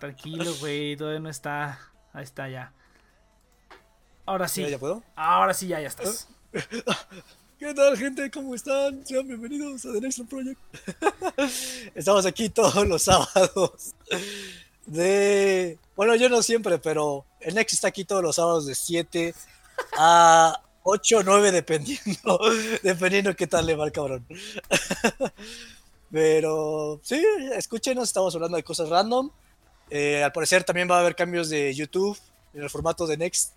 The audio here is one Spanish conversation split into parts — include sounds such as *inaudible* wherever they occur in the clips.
Tranquilo, güey, todavía no está. Ahí está ya. Ahora sí. ¿Ya, ya puedo? Ahora sí, ya, ya estás. *laughs* ¿Qué tal, gente? ¿Cómo están? Sean bienvenidos a The Next Project. *laughs* Estamos aquí todos los sábados. De. Bueno, yo no siempre, pero el Next está aquí todos los sábados de 7 a 8 o 9, dependiendo. *laughs* Dependiendo qué tal le va el cabrón. Pero sí, escúchenos, estamos hablando de cosas random. Eh, al parecer también va a haber cambios de YouTube en el formato de Next.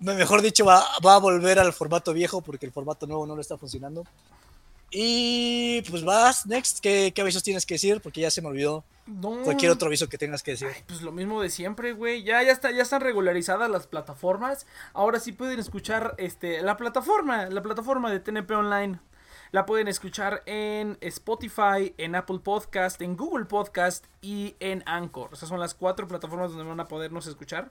Mejor dicho, va, va, a volver al formato viejo porque el formato nuevo no lo está funcionando. Y pues vas, Next, ¿qué, qué avisos tienes que decir? Porque ya se me olvidó. No. Cualquier otro aviso que tengas que decir. Ay, pues lo mismo de siempre, güey. Ya, ya, está, ya están regularizadas las plataformas. Ahora sí pueden escuchar este, la plataforma, la plataforma de TNP Online. La pueden escuchar en Spotify, en Apple Podcast, en Google Podcast y en Anchor. Esas son las cuatro plataformas donde van a podernos escuchar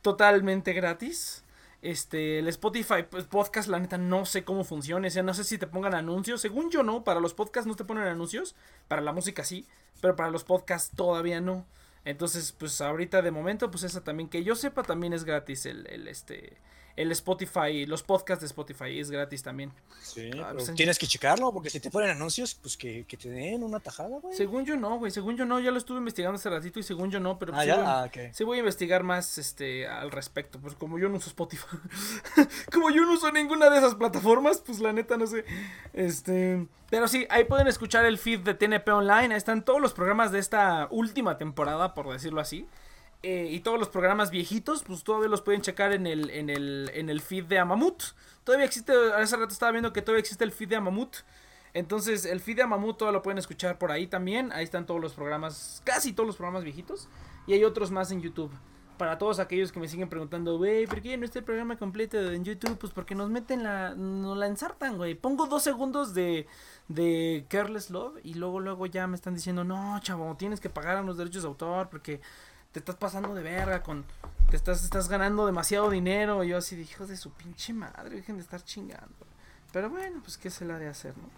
totalmente gratis. Este, el Spotify pues, podcast, la neta, no sé cómo funciona. O sea, no sé si te pongan anuncios. Según yo, no. Para los podcasts no te ponen anuncios. Para la música sí. Pero para los podcasts todavía no. Entonces, pues ahorita de momento, pues esa también, que yo sepa, también es gratis el, el este el Spotify, los podcasts de Spotify es gratis también. Sí, ah, pues, tienes que checarlo, porque si te ponen anuncios, pues que, que te den una tajada, güey. Según yo no, güey, según yo no, ya lo estuve investigando hace ratito y según yo no, pero ah, sí, voy, ah, okay. sí, voy, a investigar más este al respecto, pues como yo no uso Spotify, *laughs* como yo no uso ninguna de esas plataformas, pues la neta no sé. Este, pero sí, ahí pueden escuchar el feed de TNP Online, ahí están todos los programas de esta última temporada, por decirlo así. Eh, y todos los programas viejitos, pues todavía los pueden checar en el, en el, en el feed de Amamut. Todavía existe, hace rato estaba viendo que todavía existe el feed de Amamut. Entonces, el feed de Amamut todo lo pueden escuchar por ahí también. Ahí están todos los programas, casi todos los programas viejitos. Y hay otros más en YouTube. Para todos aquellos que me siguen preguntando, güey, ¿por qué no está el programa completo en YouTube? Pues porque nos meten la. nos la ensartan, güey. Pongo dos segundos de, de Careless Love y luego, luego ya me están diciendo, no, chavo, tienes que pagar a los derechos de autor porque te estás pasando de verga con te estás estás ganando demasiado dinero. Y yo así de hijos de su pinche madre dejen de estar chingando pero bueno pues qué se la de hacer no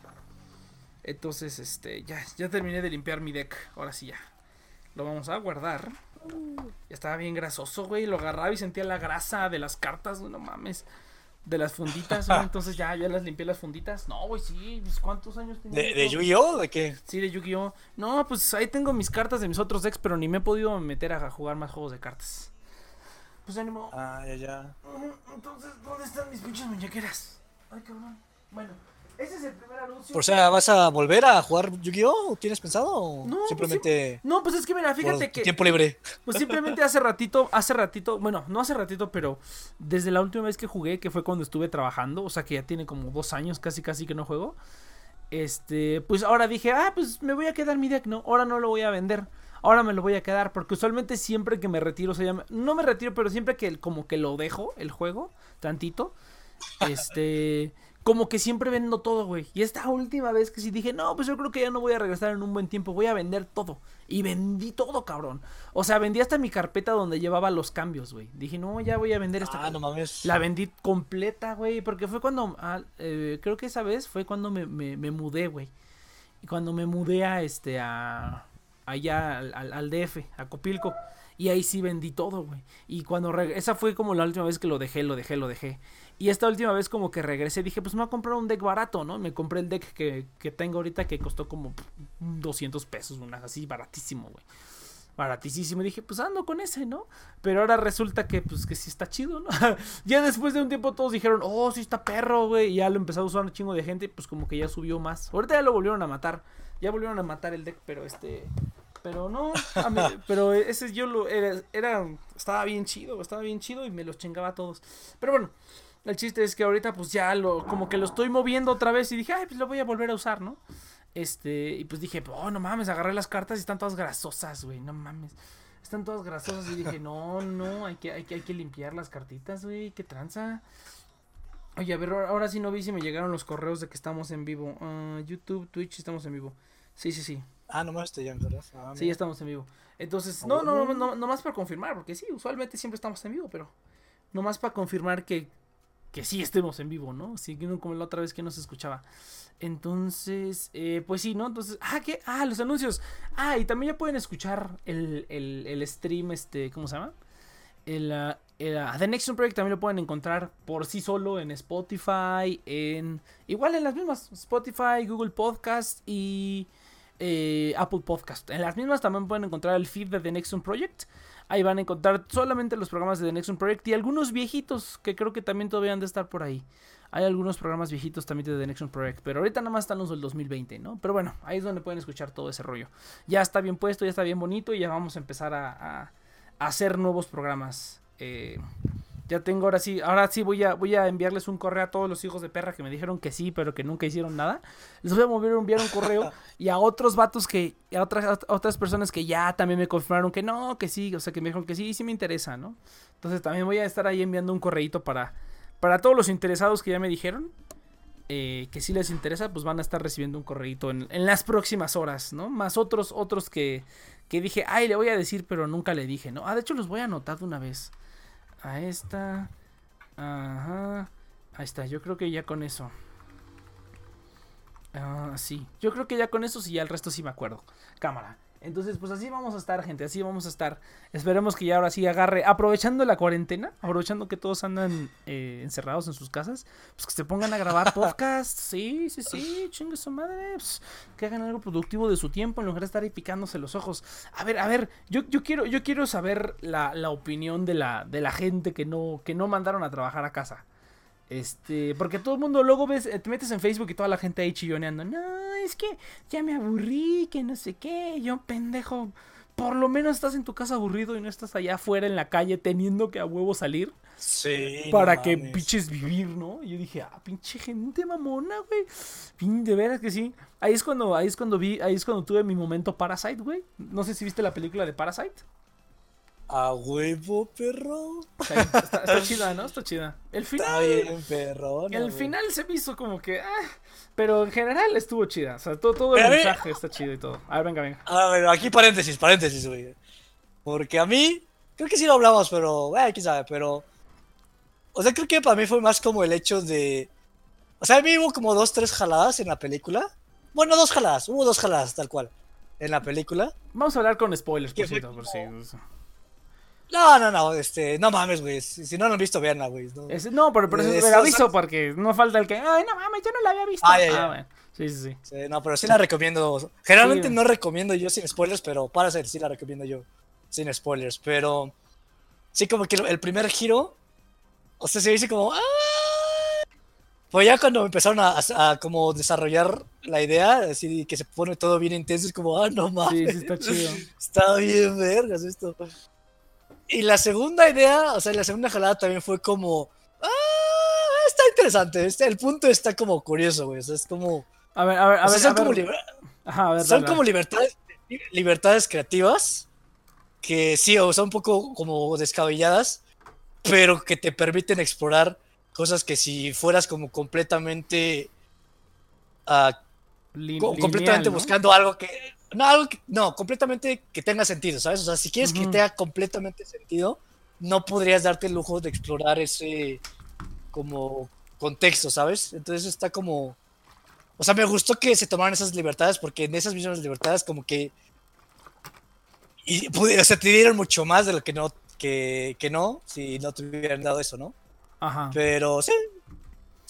entonces este ya ya terminé de limpiar mi deck. Ahora sí ya. Lo vamos a guardar. Ya estaba bien grasoso güey. Lo agarraba y sentía la grasa de las cartas no mames de las funditas, güey. Entonces ya, ya las limpié las funditas. No, güey, sí. Pues, ¿Cuántos años tengo? ¿De, de Yu-Gi-Oh? ¿De qué? Sí, de Yu-Gi-Oh. No, pues ahí tengo mis cartas de mis otros decks, pero ni me he podido meter a jugar más juegos de cartas. Pues ánimo. Ah, ya, ya. Entonces, ¿dónde están mis pinches muñequeras? Ay, cabrón. Bueno. Ese es el primer anuncio. O sea, ¿vas a volver a jugar Yu-Gi-Oh? ¿Tienes pensado? O no, simplemente. Pues. No, pues es que mira, fíjate que. Tiempo libre. Pues simplemente hace ratito, hace ratito, bueno, no hace ratito, pero desde la última vez que jugué, que fue cuando estuve trabajando, o sea que ya tiene como dos años casi, casi que no juego. Este, pues ahora dije, ah, pues me voy a quedar mi deck, ¿no? Ahora no lo voy a vender. Ahora me lo voy a quedar, porque usualmente siempre que me retiro, o sea, no me retiro, pero siempre que como que lo dejo, el juego, tantito, este como que siempre vendo todo, güey. Y esta última vez que sí dije, no, pues yo creo que ya no voy a regresar en un buen tiempo, voy a vender todo. Y vendí todo, cabrón. O sea, vendí hasta mi carpeta donde llevaba los cambios, güey. Dije, no, ya voy a vender esta. Ah, no mames. La vendí completa, güey. Porque fue cuando, ah, eh, creo que esa vez fue cuando me, me, me mudé, güey. Y cuando me mudé a este, a, allá al, al, al DF, a Copilco. Y ahí sí vendí todo, güey. Y cuando esa fue como la última vez que lo dejé, lo dejé, lo dejé. Y esta última vez como que regresé, dije, pues me voy a comprar un deck barato, ¿no? Me compré el deck que, que tengo ahorita que costó como 200 pesos, una así baratísimo, güey. Baratísimo. Y dije, pues ando con ese, ¿no? Pero ahora resulta que, pues, que sí está chido, ¿no? *laughs* ya después de un tiempo todos dijeron, oh, sí está perro, güey. Y ya lo empezó a usar un chingo de gente, pues como que ya subió más. Ahorita ya lo volvieron a matar. Ya volvieron a matar el deck, pero este... Pero no, mí, *laughs* pero ese yo lo era, era, estaba bien chido, estaba bien chido y me los chingaba a todos. Pero bueno, el chiste es que ahorita pues ya lo, como que lo estoy moviendo otra vez y dije, ay, pues lo voy a volver a usar, ¿no? Este, y pues dije, oh, no mames, agarré las cartas y están todas grasosas, güey, no mames. Están todas grasosas y dije, no, no, hay que, hay que, hay que limpiar las cartitas, güey, qué tranza. Oye, a ver, ahora sí no vi si me llegaron los correos de que estamos en vivo. Uh, YouTube, Twitch, estamos en vivo. Sí, sí, sí. Ah, nomás te llaman, ¿verdad? Ah, sí, ya estamos en vivo. Entonces, no, no, no, no, nomás para confirmar, porque sí, usualmente siempre estamos en vivo, pero nomás para confirmar que que sí estemos en vivo, ¿no? No como la otra vez que no se escuchaba. Entonces, eh, pues sí, ¿no? Entonces, ah, ¿qué? Ah, los anuncios. Ah, y también ya pueden escuchar el, el, el stream, este, ¿cómo se llama? El, uh, el uh, The Next Project también lo pueden encontrar por sí solo en Spotify, en... Igual en las mismas, Spotify, Google Podcast y eh, Apple Podcast. En las mismas también pueden encontrar el feed de The Next Project. Ahí van a encontrar solamente los programas de The Next Project y algunos viejitos que creo que también todavía han de estar por ahí. Hay algunos programas viejitos también de The Next Project, pero ahorita nada más están los del 2020, ¿no? Pero bueno, ahí es donde pueden escuchar todo ese rollo. Ya está bien puesto, ya está bien bonito y ya vamos a empezar a, a hacer nuevos programas. Eh, ya tengo ahora sí, ahora sí voy a, voy a enviarles un correo a todos los hijos de perra que me dijeron que sí, pero que nunca hicieron nada. Les voy a mover, enviar un correo *laughs* y a otros vatos que, a otras, a otras personas que ya también me confirmaron que no, que sí, o sea, que me dijeron que sí, sí me interesa, ¿no? Entonces también voy a estar ahí enviando un correito para, para todos los interesados que ya me dijeron. Eh, que si les interesa, pues van a estar recibiendo un correito en, en, las próximas horas, ¿no? Más otros, otros que, que dije, ay, le voy a decir, pero nunca le dije, ¿no? Ah, de hecho los voy a anotar de una vez a esta. Ajá. Ahí está, yo creo que ya con eso. Ah, sí. Yo creo que ya con eso sí, ya el resto sí me acuerdo. Cámara. Entonces, pues así vamos a estar, gente. Así vamos a estar. Esperemos que ya ahora sí agarre. Aprovechando la cuarentena. Aprovechando que todos andan eh, encerrados en sus casas. Pues que se pongan a grabar *laughs* podcasts. Sí, sí, sí. Chingue su madre. Pues, que hagan algo productivo de su tiempo. En lugar de estar ahí picándose los ojos. A ver, a ver. Yo, yo quiero, yo quiero saber la, la opinión de la, de la gente que no, que no mandaron a trabajar a casa. Este, porque todo el mundo luego ves, te metes en Facebook y toda la gente ahí chilloneando. No, es que ya me aburrí, que no sé qué. Yo, pendejo, por lo menos estás en tu casa aburrido y no estás allá afuera en la calle teniendo que a huevo salir. Sí. Para no que mames. pinches vivir, ¿no? Y yo dije, ah, pinche gente mamona, güey. De veras que sí. Ahí es cuando, ahí es cuando vi, ahí es cuando tuve mi momento Parasite, güey. No sé si viste la película de Parasite. A huevo, perro. Está, está, está, *laughs* chida, ¿no? Está chida. El final. Está bien, perro. El wey. final se me hizo como que. Ah, pero en general estuvo chida. O sea, todo, todo el mensaje está chido y todo. A ver, venga, venga. A ver, aquí paréntesis, paréntesis, güey. Porque a mí. Creo que sí lo hablamos, pero. Quién sabe, pero. O sea, creo que para mí fue más como el hecho de. O sea, a mí hubo como dos, tres jaladas en la película. Bueno, dos jaladas, hubo dos jaladas, tal cual. En la película. Vamos a hablar con spoilers, por cierto, por si. No, no, no, este, no mames, güey. Si, no lo han visto, veanla, güey. No, es, no, pero por eso es, aviso, porque no falta el que, ay, no mames, yo no la había visto. Ah, ya, ya. Ah, bueno. Sí, sí, sí, sí. No, pero sí la recomiendo. Generalmente sí. no recomiendo yo sin spoilers, pero para ser, sí la recomiendo yo sin spoilers. Pero sí, como que el primer giro, o sea, se dice como, ¡ah! Pues ya cuando empezaron a, a, a, como desarrollar la idea, así que se pone todo bien intenso, es como, ah, no mames. Sí, sí, está chido. *laughs* Está bien vergas esto. Y la segunda idea, o sea, la segunda jalada también fue como. Ah, está interesante. Este, el punto está como curioso, güey. O sea, es como. A ver, a ver, a ver. Son, como, son como libertades, libertades creativas que sí, o son un poco como descabelladas, pero que te permiten explorar cosas que si fueras como completamente. Uh, Lin completamente lineal, ¿no? buscando algo que no, algo que, no, completamente que tenga sentido, ¿sabes? O sea, si quieres uh -huh. que tenga completamente sentido, no podrías darte el lujo de explorar ese como contexto, ¿sabes? Entonces está como... O sea, me gustó que se tomaran esas libertades porque en esas mismas libertades como que... Y, o sea, te dieron mucho más de lo que no, que, que no, si no te hubieran dado eso, ¿no? Ajá. Pero sí,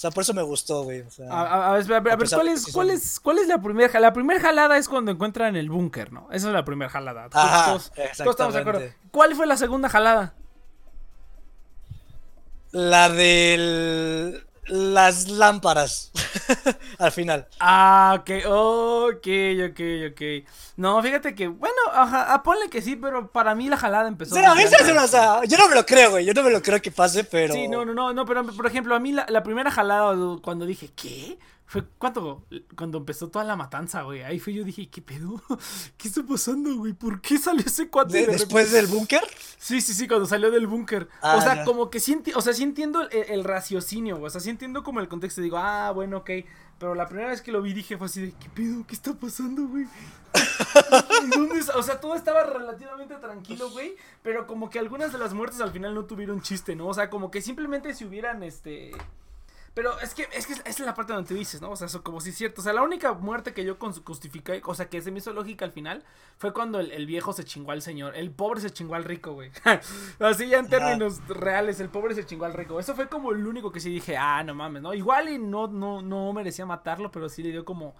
sea, por eso me gustó, güey. O sea, a, a, a, ver, a ver, ¿cuál, es, sí cuál, es, ¿cuál es la primera jalada? La primera jalada es cuando encuentran el búnker, ¿no? Esa es la primera jalada. Ajá, todos, todos, estamos de acuerdo. ¿Cuál fue la segunda jalada? La del... Las lámparas. *laughs* Al final. Ah, ok, ok, ok, ok. No, fíjate que, bueno, ajá, ponle que sí, pero para mí la jalada empezó. Sí, a mí se o sea, yo no me lo creo, güey. Yo no me lo creo que pase, pero. Sí, no, no, no, no, pero por ejemplo, a mí la, la primera jalada cuando dije, ¿qué? Fue cuando, cuando empezó toda la matanza, güey. Ahí fue yo dije, ¿qué pedo? *laughs* ¿Qué está pasando, güey? ¿Por qué salió ese cuate? ¿De, de ¿Después del búnker? Sí, sí, sí, cuando salió del búnker. Ah, o sea, ya. como que sí, o sea, sí entiendo el, el, raciocinio, güey. O sea, sí entiendo como el contexto. Digo, ah, bueno, ok. Pero la primera vez que lo vi dije fue así de, ¿qué pedo? ¿Qué está pasando, güey? *laughs* ¿Dónde, o o sea, todo estaba relativamente tranquilo, güey. Pero como que algunas de las muertes al final no tuvieron chiste, ¿no? O sea, como que simplemente si hubieran, este... Pero es que, es que esa es la parte donde te dices, ¿no? O sea, eso como si es cierto. O sea, la única muerte que yo justifiqué, o sea, que se me hizo lógica al final, fue cuando el, viejo se chingó al señor. El pobre se chingó al rico, güey. *laughs* Así ya en términos reales, el pobre se chingó al rico. Eso fue como el único que sí dije, ah, no mames, ¿no? Igual y no, no, no merecía matarlo, pero sí le dio como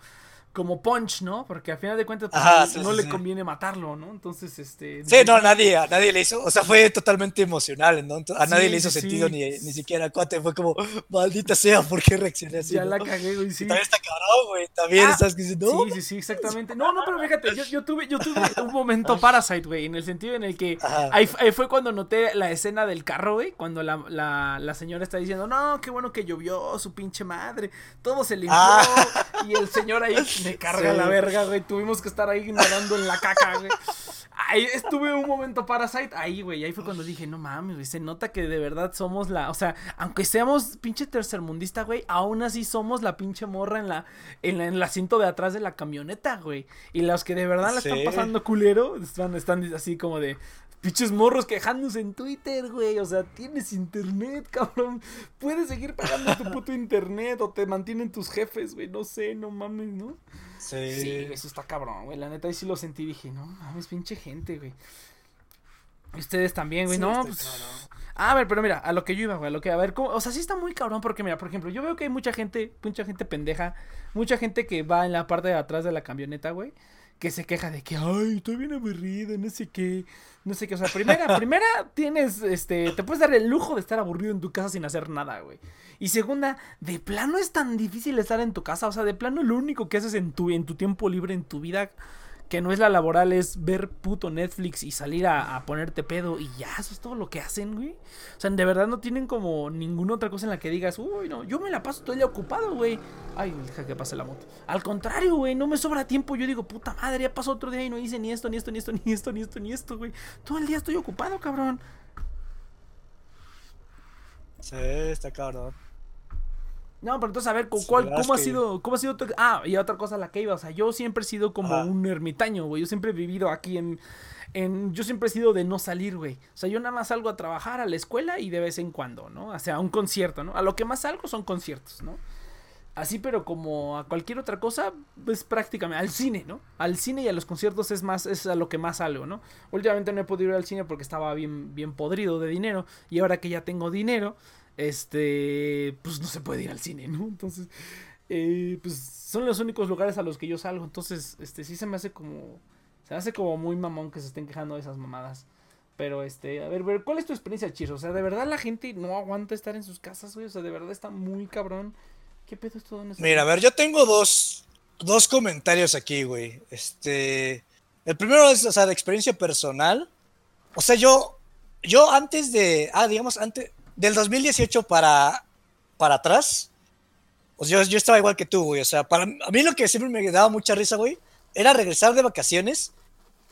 como punch, ¿no? Porque al final de cuentas pues, no le conviene matarlo, ¿no? Entonces, este... Sí, no, nadie, a nadie le hizo, o sea, fue totalmente emocional, ¿no? A nadie le hizo sentido, ni, ni siquiera a Cuate, fue como, maldita sea, ¿por qué reaccioné así? Ya la cagué, güey, sí. también está cabrón, güey, también ah, estás diciendo, Sí, sí, sí, exactamente. No, no, pero fíjate, yo, yo, tuve, yo tuve *laughs* un momento Parasite, güey, en el sentido en el que ahí, fue cuando noté la escena del carro, güey, cuando la, la, la, señora está diciendo, no, qué bueno que llovió, su pinche madre, todo se limpió, ah. y el señor ahí me carga la verga, güey. Tuvimos que estar ahí nadando en la caca, güey. Ahí estuve un momento Parasite, ahí, güey. Ahí fue cuando dije, no mames, güey. Se nota que de verdad somos la. O sea, aunque seamos pinche tercermundista, güey, aún así somos la pinche morra en la, en el asiento de atrás de la camioneta, güey. Y los que de verdad la están pasando culero, están, están así como de. Pinches morros quejándose en Twitter, güey. O sea, tienes internet, *laughs* cabrón. Puedes seguir pagando tu puto internet o te mantienen tus jefes, güey. No sé, no mames, ¿no? Sí. Sí, eso está cabrón, güey. La neta ahí sí lo sentí. Dije, no mames, pinche gente, güey. Ustedes también, güey. no, pues. a ver, pero mira, a lo que yo iba, güey. A lo que, a ver, ¿cómo? o sea, sí está muy cabrón. Porque, mira, por ejemplo, yo veo que hay mucha gente, mucha gente pendeja. Mucha gente que va en la parte de atrás de la camioneta, güey que se queja de que, ay, estoy bien aburrido, no sé qué, no sé qué. O sea, primera, *laughs* primera, tienes, este, te puedes dar el lujo de estar aburrido en tu casa sin hacer nada, güey. Y segunda, de plano es tan difícil estar en tu casa, o sea, de plano lo único que haces en tu, en tu tiempo libre, en tu vida, que no es la laboral, es ver puto Netflix y salir a, ponerte pedo y ya, eso es todo lo que hacen, güey. O sea, de verdad no tienen como ninguna otra cosa en la que digas, uy, no, yo me la paso todo el día ocupado, güey. Ay, deja que pase la moto. Al contrario, güey, no me sobra tiempo. Yo digo, puta madre, ya pasó otro día y no hice ni esto, ni esto, ni esto, *laughs* ni esto, ni esto, ni esto, güey. Todo el día estoy ocupado, cabrón. Sí, está cabrón. No, pero entonces a ver, ¿cuál, ¿cómo ha sido? ¿Cómo ha sido Ah, y otra cosa a la que iba, o sea, yo siempre he sido como un ermitaño, güey. Yo siempre he vivido aquí en, en. Yo siempre he sido de no salir, güey. O sea, yo nada más salgo a trabajar a la escuela y de vez en cuando, ¿no? O sea, a un concierto, ¿no? A lo que más salgo son conciertos, ¿no? Así, pero como a cualquier otra cosa, pues prácticamente al cine, ¿no? Al cine y a los conciertos es más, es a lo que más salgo, ¿no? Últimamente no he podido ir al cine porque estaba bien, bien podrido de dinero. Y ahora que ya tengo dinero, este, pues no se puede ir al cine, ¿no? Entonces, eh, pues son los únicos lugares a los que yo salgo. Entonces, este, sí se me hace como, se me hace como muy mamón que se estén quejando de esas mamadas. Pero, este, a ver, ver, ¿cuál es tu experiencia, Chiro? O sea, de verdad la gente no aguanta estar en sus casas, güey. O sea, de verdad está muy cabrón. ¿Qué pedo es todo en Mira, a ver, yo tengo dos, dos comentarios aquí, güey. Este, el primero es, o sea, de experiencia personal. O sea, yo, yo antes de, ah, digamos, antes, del 2018 para, para atrás, pues yo, yo estaba igual que tú, güey. O sea, para a mí lo que siempre me daba mucha risa, güey, era regresar de vacaciones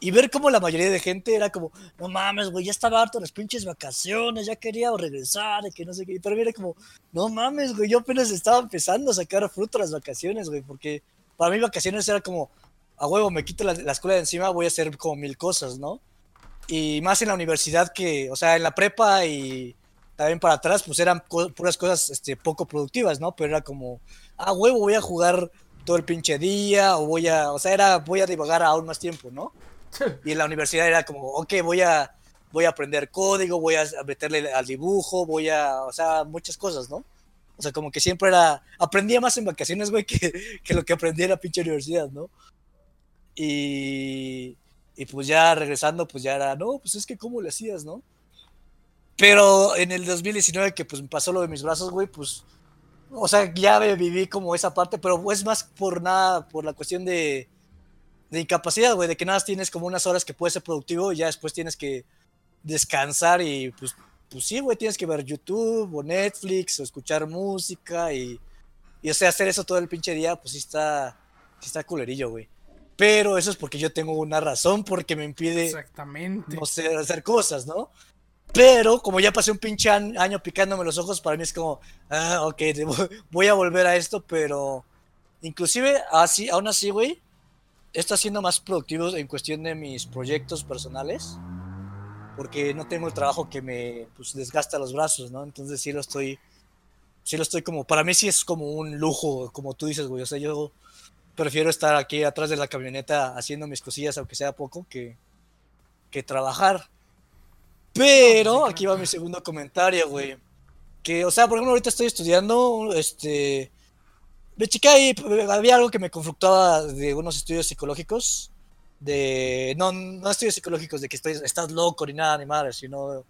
y ver cómo la mayoría de gente era como, no mames, güey, ya estaba harto las pinches vacaciones, ya quería regresar, que no sé qué. Pero mira, como, no mames, güey, yo apenas estaba empezando a sacar fruto las vacaciones, güey, porque para mí vacaciones era como, a huevo, me quito la, la escuela de encima, voy a hacer como mil cosas, ¿no? Y más en la universidad que, o sea, en la prepa y también para atrás, pues eran puras cosas este, poco productivas, ¿no? Pero era como, ah, huevo, voy a jugar todo el pinche día, o voy a, o sea, era, voy a divagar aún más tiempo, ¿no? *laughs* Y en la universidad era como, ok, voy a, voy a aprender código, voy a meterle al dibujo, voy a, o sea, muchas cosas, ¿no? O sea, como que siempre era, aprendía más en vacaciones, güey, *laughs* que, que lo que aprendí en la pinche universidad, ¿no? Y, y pues ya regresando, pues ya era, no, pues es que cómo le hacías, ¿no? Pero en el 2019 que pues me pasó lo de mis brazos, güey, pues, o sea, ya viví como esa parte, pero es más por nada, por la cuestión de, de incapacidad, güey, de que nada tienes como unas horas que puedes ser productivo y ya después tienes que descansar y pues, pues sí, güey, tienes que ver YouTube o Netflix o escuchar música y, y o sea, hacer eso todo el pinche día, pues sí está, sí está culerillo, güey. Pero eso es porque yo tengo una razón porque me impide, Exactamente. no sé, hacer cosas, ¿no? Pero como ya pasé un pinche año picándome los ojos, para mí es como, ah, ok, voy a volver a esto, pero inclusive así, aún así, güey, estado siendo más productivo en cuestión de mis proyectos personales, porque no tengo el trabajo que me pues, desgasta los brazos, ¿no? Entonces sí lo estoy, sí lo estoy como, para mí sí es como un lujo, como tú dices, güey, o sea, yo prefiero estar aquí atrás de la camioneta haciendo mis cosillas, aunque sea poco, que, que trabajar. Pero aquí va mi segundo comentario, güey. Que, o sea, por ejemplo, ahorita estoy estudiando, este... Me chica ahí, había algo que me conflictaba de unos estudios psicológicos. De. No, no estudios psicológicos de que estoy, estás loco ni nada, ni madre, sino.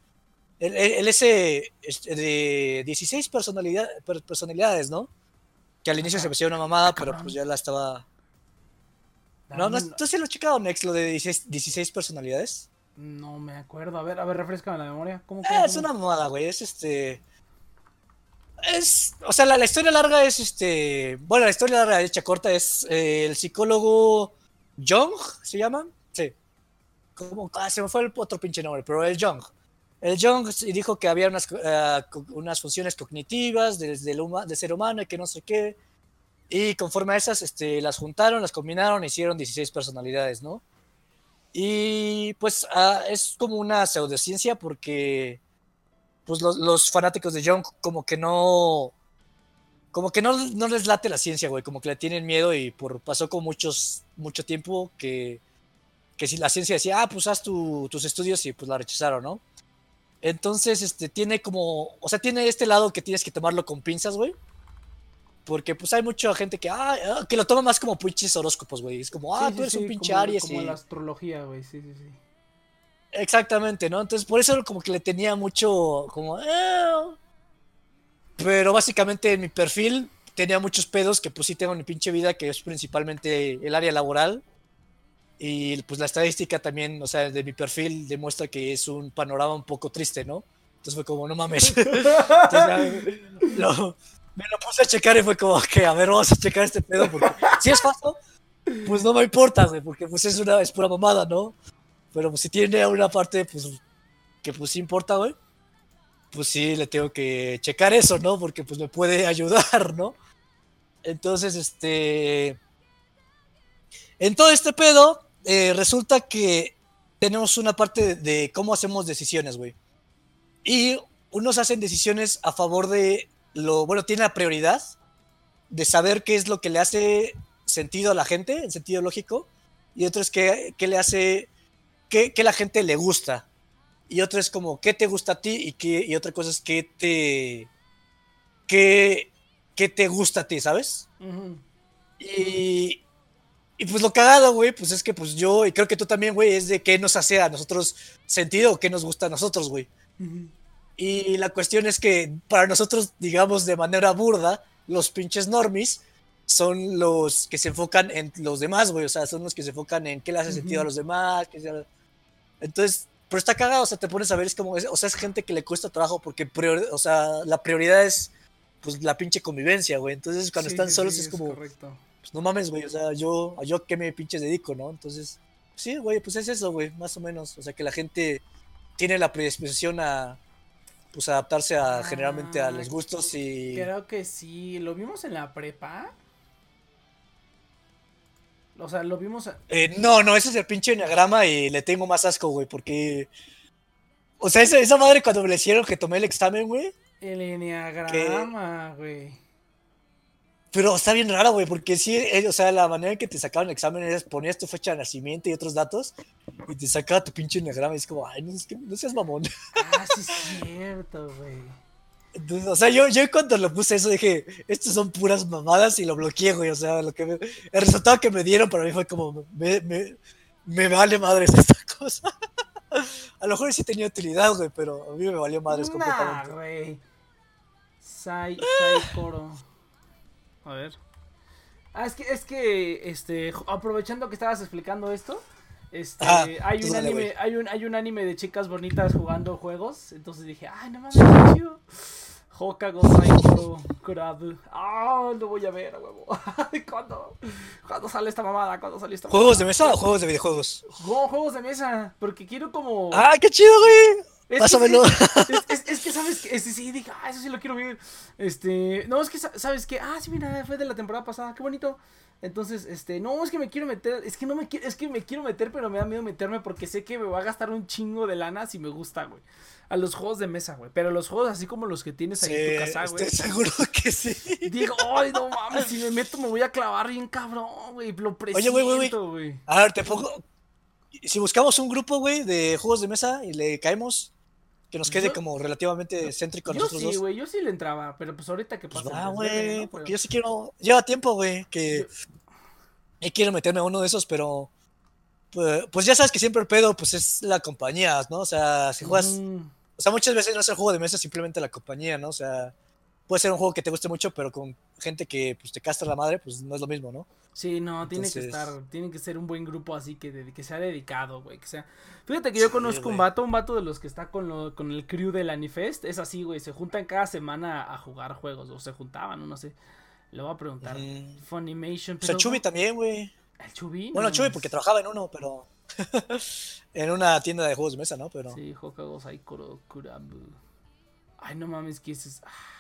El, el, ese este, de 16 personalidad, personalidades, ¿no? Que al inicio se me hacía una mamada, pero pues ya la estaba. No, no, ¿tú sí lo has checado, Next, lo de 16, 16 personalidades? No me acuerdo. A ver, a ver, refrescame la memoria. ¿Cómo, eh, es una mamada, güey. Es este. Es. O sea, la, historia larga es este. Bueno, la historia larga, hecha corta, es eh, el psicólogo Jung, ¿se llama? Sí. ¿Cómo? Ah, se me fue el otro pinche nombre, pero el Jung. El Jung dijo que había unas, uh, unas funciones cognitivas desde el de ser humano y que no sé qué. Y conforme a esas, este, las juntaron, las combinaron, hicieron 16 personalidades, ¿no? Y pues uh, es como una pseudociencia porque pues los, fanáticos de Jung como que no como que no, no, les late la ciencia, güey, como que le tienen miedo y por pasó con muchos mucho tiempo que que si la ciencia decía, ah, pues haz tu, tus estudios y pues la rechazaron, ¿no? Entonces, este, tiene como, o sea, tiene este lado que tienes que tomarlo con pinzas, güey. Porque pues hay mucha gente que, ah, ah que lo toma más como pinches horóscopos, güey. Es como, ah, tú eres un pinche como, Aries. Como la astrología, güey, sí, sí, sí. Exactamente, ¿no? Entonces por eso como que le tenía mucho, como, eh. Pero básicamente en mi perfil tenía muchos pedos que pues sí tengo en mi pinche vida, que es principalmente el área laboral. Y pues la estadística también, o sea, de mi perfil demuestra que es un panorama un poco triste, ¿no? Entonces fue como, no mames. *laughs* Entonces, ya, lo, me lo puse a checar y fue como, que a ver, vamos a checar este pedo, porque si es falso, pues no me importa, güey, porque pues es una, es pura mamada, ¿no? Pero pues si tiene una parte, pues, que pues importa, güey, pues sí le tengo que checar eso, ¿no? Porque pues me puede *laughs* ayudar, ¿no? Entonces, este... En todo este pedo, eh, resulta que tenemos una parte de, de cómo hacemos decisiones, güey. Y unos hacen decisiones a favor de lo, bueno, tiene la prioridad de saber qué es lo que le hace sentido a la gente, en sentido lógico, y otro es qué, qué le hace, qué, qué, la gente le gusta, y otro es como qué te gusta a ti, y, qué, y otra cosa es qué te, qué, qué te gusta a ti, ¿sabes? Uh -huh. Y, y pues lo cagado, güey, pues es que pues yo, y creo que tú también, güey, es de qué nos hace a nosotros sentido, o qué nos gusta a nosotros, güey. Uh -huh. Y la cuestión es que para nosotros, digamos de manera burda, los pinches normis son los que se enfocan en los demás, güey. O sea, son los que se enfocan en qué le hace sentido uh -huh. a los demás. Qué. Entonces, pero está cagado, o sea, te pones a ver, es como, o sea, es gente que le cuesta trabajo porque, priori o sea, la prioridad es, pues, la pinche convivencia, güey. Entonces, cuando sí, están solos sí, es como, es pues, no mames, güey, o sea, yo, a yo qué me pinches dedico, ¿no? Entonces, sí, güey, pues es eso, güey, más o menos. O sea, que la gente tiene la predisposición a pues adaptarse a, ah, generalmente a los gustos y... Creo que sí, lo vimos en la prepa. O sea, lo vimos... A... Eh, no, no, ese es el pinche enneagrama y le tengo más asco, güey, porque... O sea, esa, esa madre cuando me le hicieron que tomé el examen, güey. El enneagrama, güey. Que... Pero está bien raro, güey, porque sí, eh, o sea, la manera en que te sacaban el examen es ponías tu fecha de nacimiento y otros datos y te sacaba tu pinche enneagrama y es como, ay, no, es que, no seas mamón. Ah, sí es cierto, güey. Entonces, o sea, yo, yo cuando lo puse eso dije, estos son puras mamadas y lo bloqueé, güey. O sea, lo que me, el resultado que me dieron para mí fue como, me, me, me vale madres esta *laughs* cosa. a lo mejor sí tenía utilidad, güey, pero a mí me valió madres nah, completamente. güey. Sai, Sai Coro. A ver. Ah, es que, es que, este, aprovechando que estabas explicando esto, este, ah, hay un dale, anime, hay un, hay un anime de chicas bonitas jugando juegos, entonces dije, ay, no mames, qué chido. Hokago Saikoro Kurabu. Ah, lo voy a ver, huevo. *laughs* ¿Cuándo? ¿Cuándo sale esta mamada? ¿Cuándo sale esta ¿Juegos de mesa o juegos de videojuegos? No, juegos de mesa, porque quiero como... Ah, qué chido, güey. Es Pásamelo. Que, es, que sabes que este, sí, dije, ah, eso sí lo quiero ver. Este, no, es que sabes que, ah, sí, mira, fue de la temporada pasada, qué bonito. Entonces, este, no, es que me quiero meter, es que no me quiero, es que me quiero meter, pero me da miedo meterme porque sé que me va a gastar un chingo de lana si me gusta, güey. A los juegos de mesa, güey. Pero los juegos así como los que tienes ahí en tu casa, güey. Estoy seguro que sí. Digo, *laughs* ay, no mames, si me meto me voy a clavar bien cabrón, güey. Lo presiento, Oye, güey, güey. A ver, te pongo. Si buscamos un grupo, güey, de juegos de mesa y le caemos, que nos quede como relativamente céntrico a nosotros sí, güey, yo sí le entraba, pero pues ahorita que pues pasa. ah, güey, porque yo sí quiero. Lleva tiempo, güey, que. Y quiero meterme a uno de esos, pero. Pues, pues, ya sabes que siempre el pedo, pues es la compañía, ¿no? O sea, si juegas. O sea, muchas veces no es el juego de mesa, simplemente la compañía, ¿no? O sea, puede ser un juego que te guste mucho, pero con gente que pues, te castra la madre, pues no es lo mismo, ¿no? Sí, no, tiene que estar, tiene que ser un buen grupo así que, que sea dedicado, güey, que sea... Fíjate que yo conozco un vato, un vato de los que está con, lo, con el crew de la Anifest, es así, güey, se juntan cada semana a jugar juegos, o se juntaban, no sé, le voy a preguntar. Funimation, pero... O sea, Chubi también, güey. ¿El Chubi? Bueno, Chubi porque trabajaba en uno, pero... *laughs* en una tienda de juegos de mesa, ¿no? Pero... Sí, Hokagos Aikoro Kurabu. Ay, no mames, que es... Ah.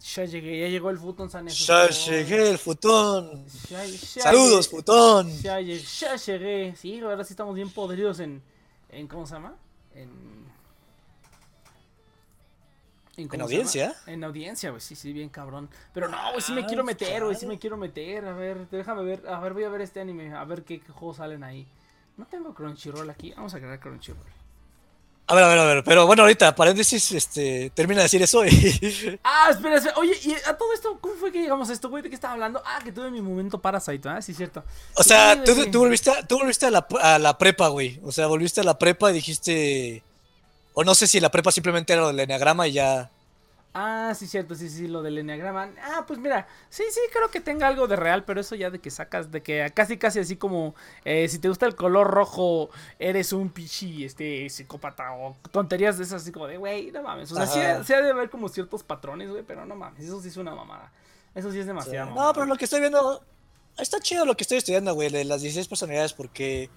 Ya llegué, ya llegó el futón Sanes. Ya llegué el futón. Saludos, futón. Ya, ya, llegué. Sí, ahora sí estamos bien podridos en, en ¿cómo se llama? En ¿En, audiencia? En audiencia, güey, sí, sí, bien cabrón. Pero no, güey, sí me quiero ah, meter, güey, sí me quiero meter. A ver, déjame ver, a ver, voy a ver este anime, a ver qué, juegos salen ahí. No tengo Crunchyroll aquí, vamos a crear Crunchyroll. A ver, a ver, a ver, pero bueno, ahorita, paréntesis, este, termina de decir eso y... *laughs* Ah, espera, espera, oye, y a todo esto, ¿cómo fue que llegamos a esto, güey? ¿De qué estaba hablando? Ah, que tuve mi momento Parasite, ¿ah? Sí, cierto. O sea, tú, tú, volviste, tú volviste a la, a la prepa, güey. O sea, volviste a la prepa y dijiste... O no sé si la prepa simplemente era el enneagrama y ya Ah, sí, cierto, sí, sí, lo del enneagrama. Ah, pues mira, sí, sí, creo que tenga algo de real, pero eso ya de que sacas, de que casi, casi así como, eh, si te gusta el color rojo, eres un pichi, este, psicópata o tonterías de esas, así como de, güey, no mames. O sea, sí, sí, ha de haber como ciertos patrones, güey, pero no mames, eso sí es una mamada. Eso sí es demasiado. No, pero lo que estoy viendo, está chido lo que estoy estudiando, güey, de las 16 personalidades, porque,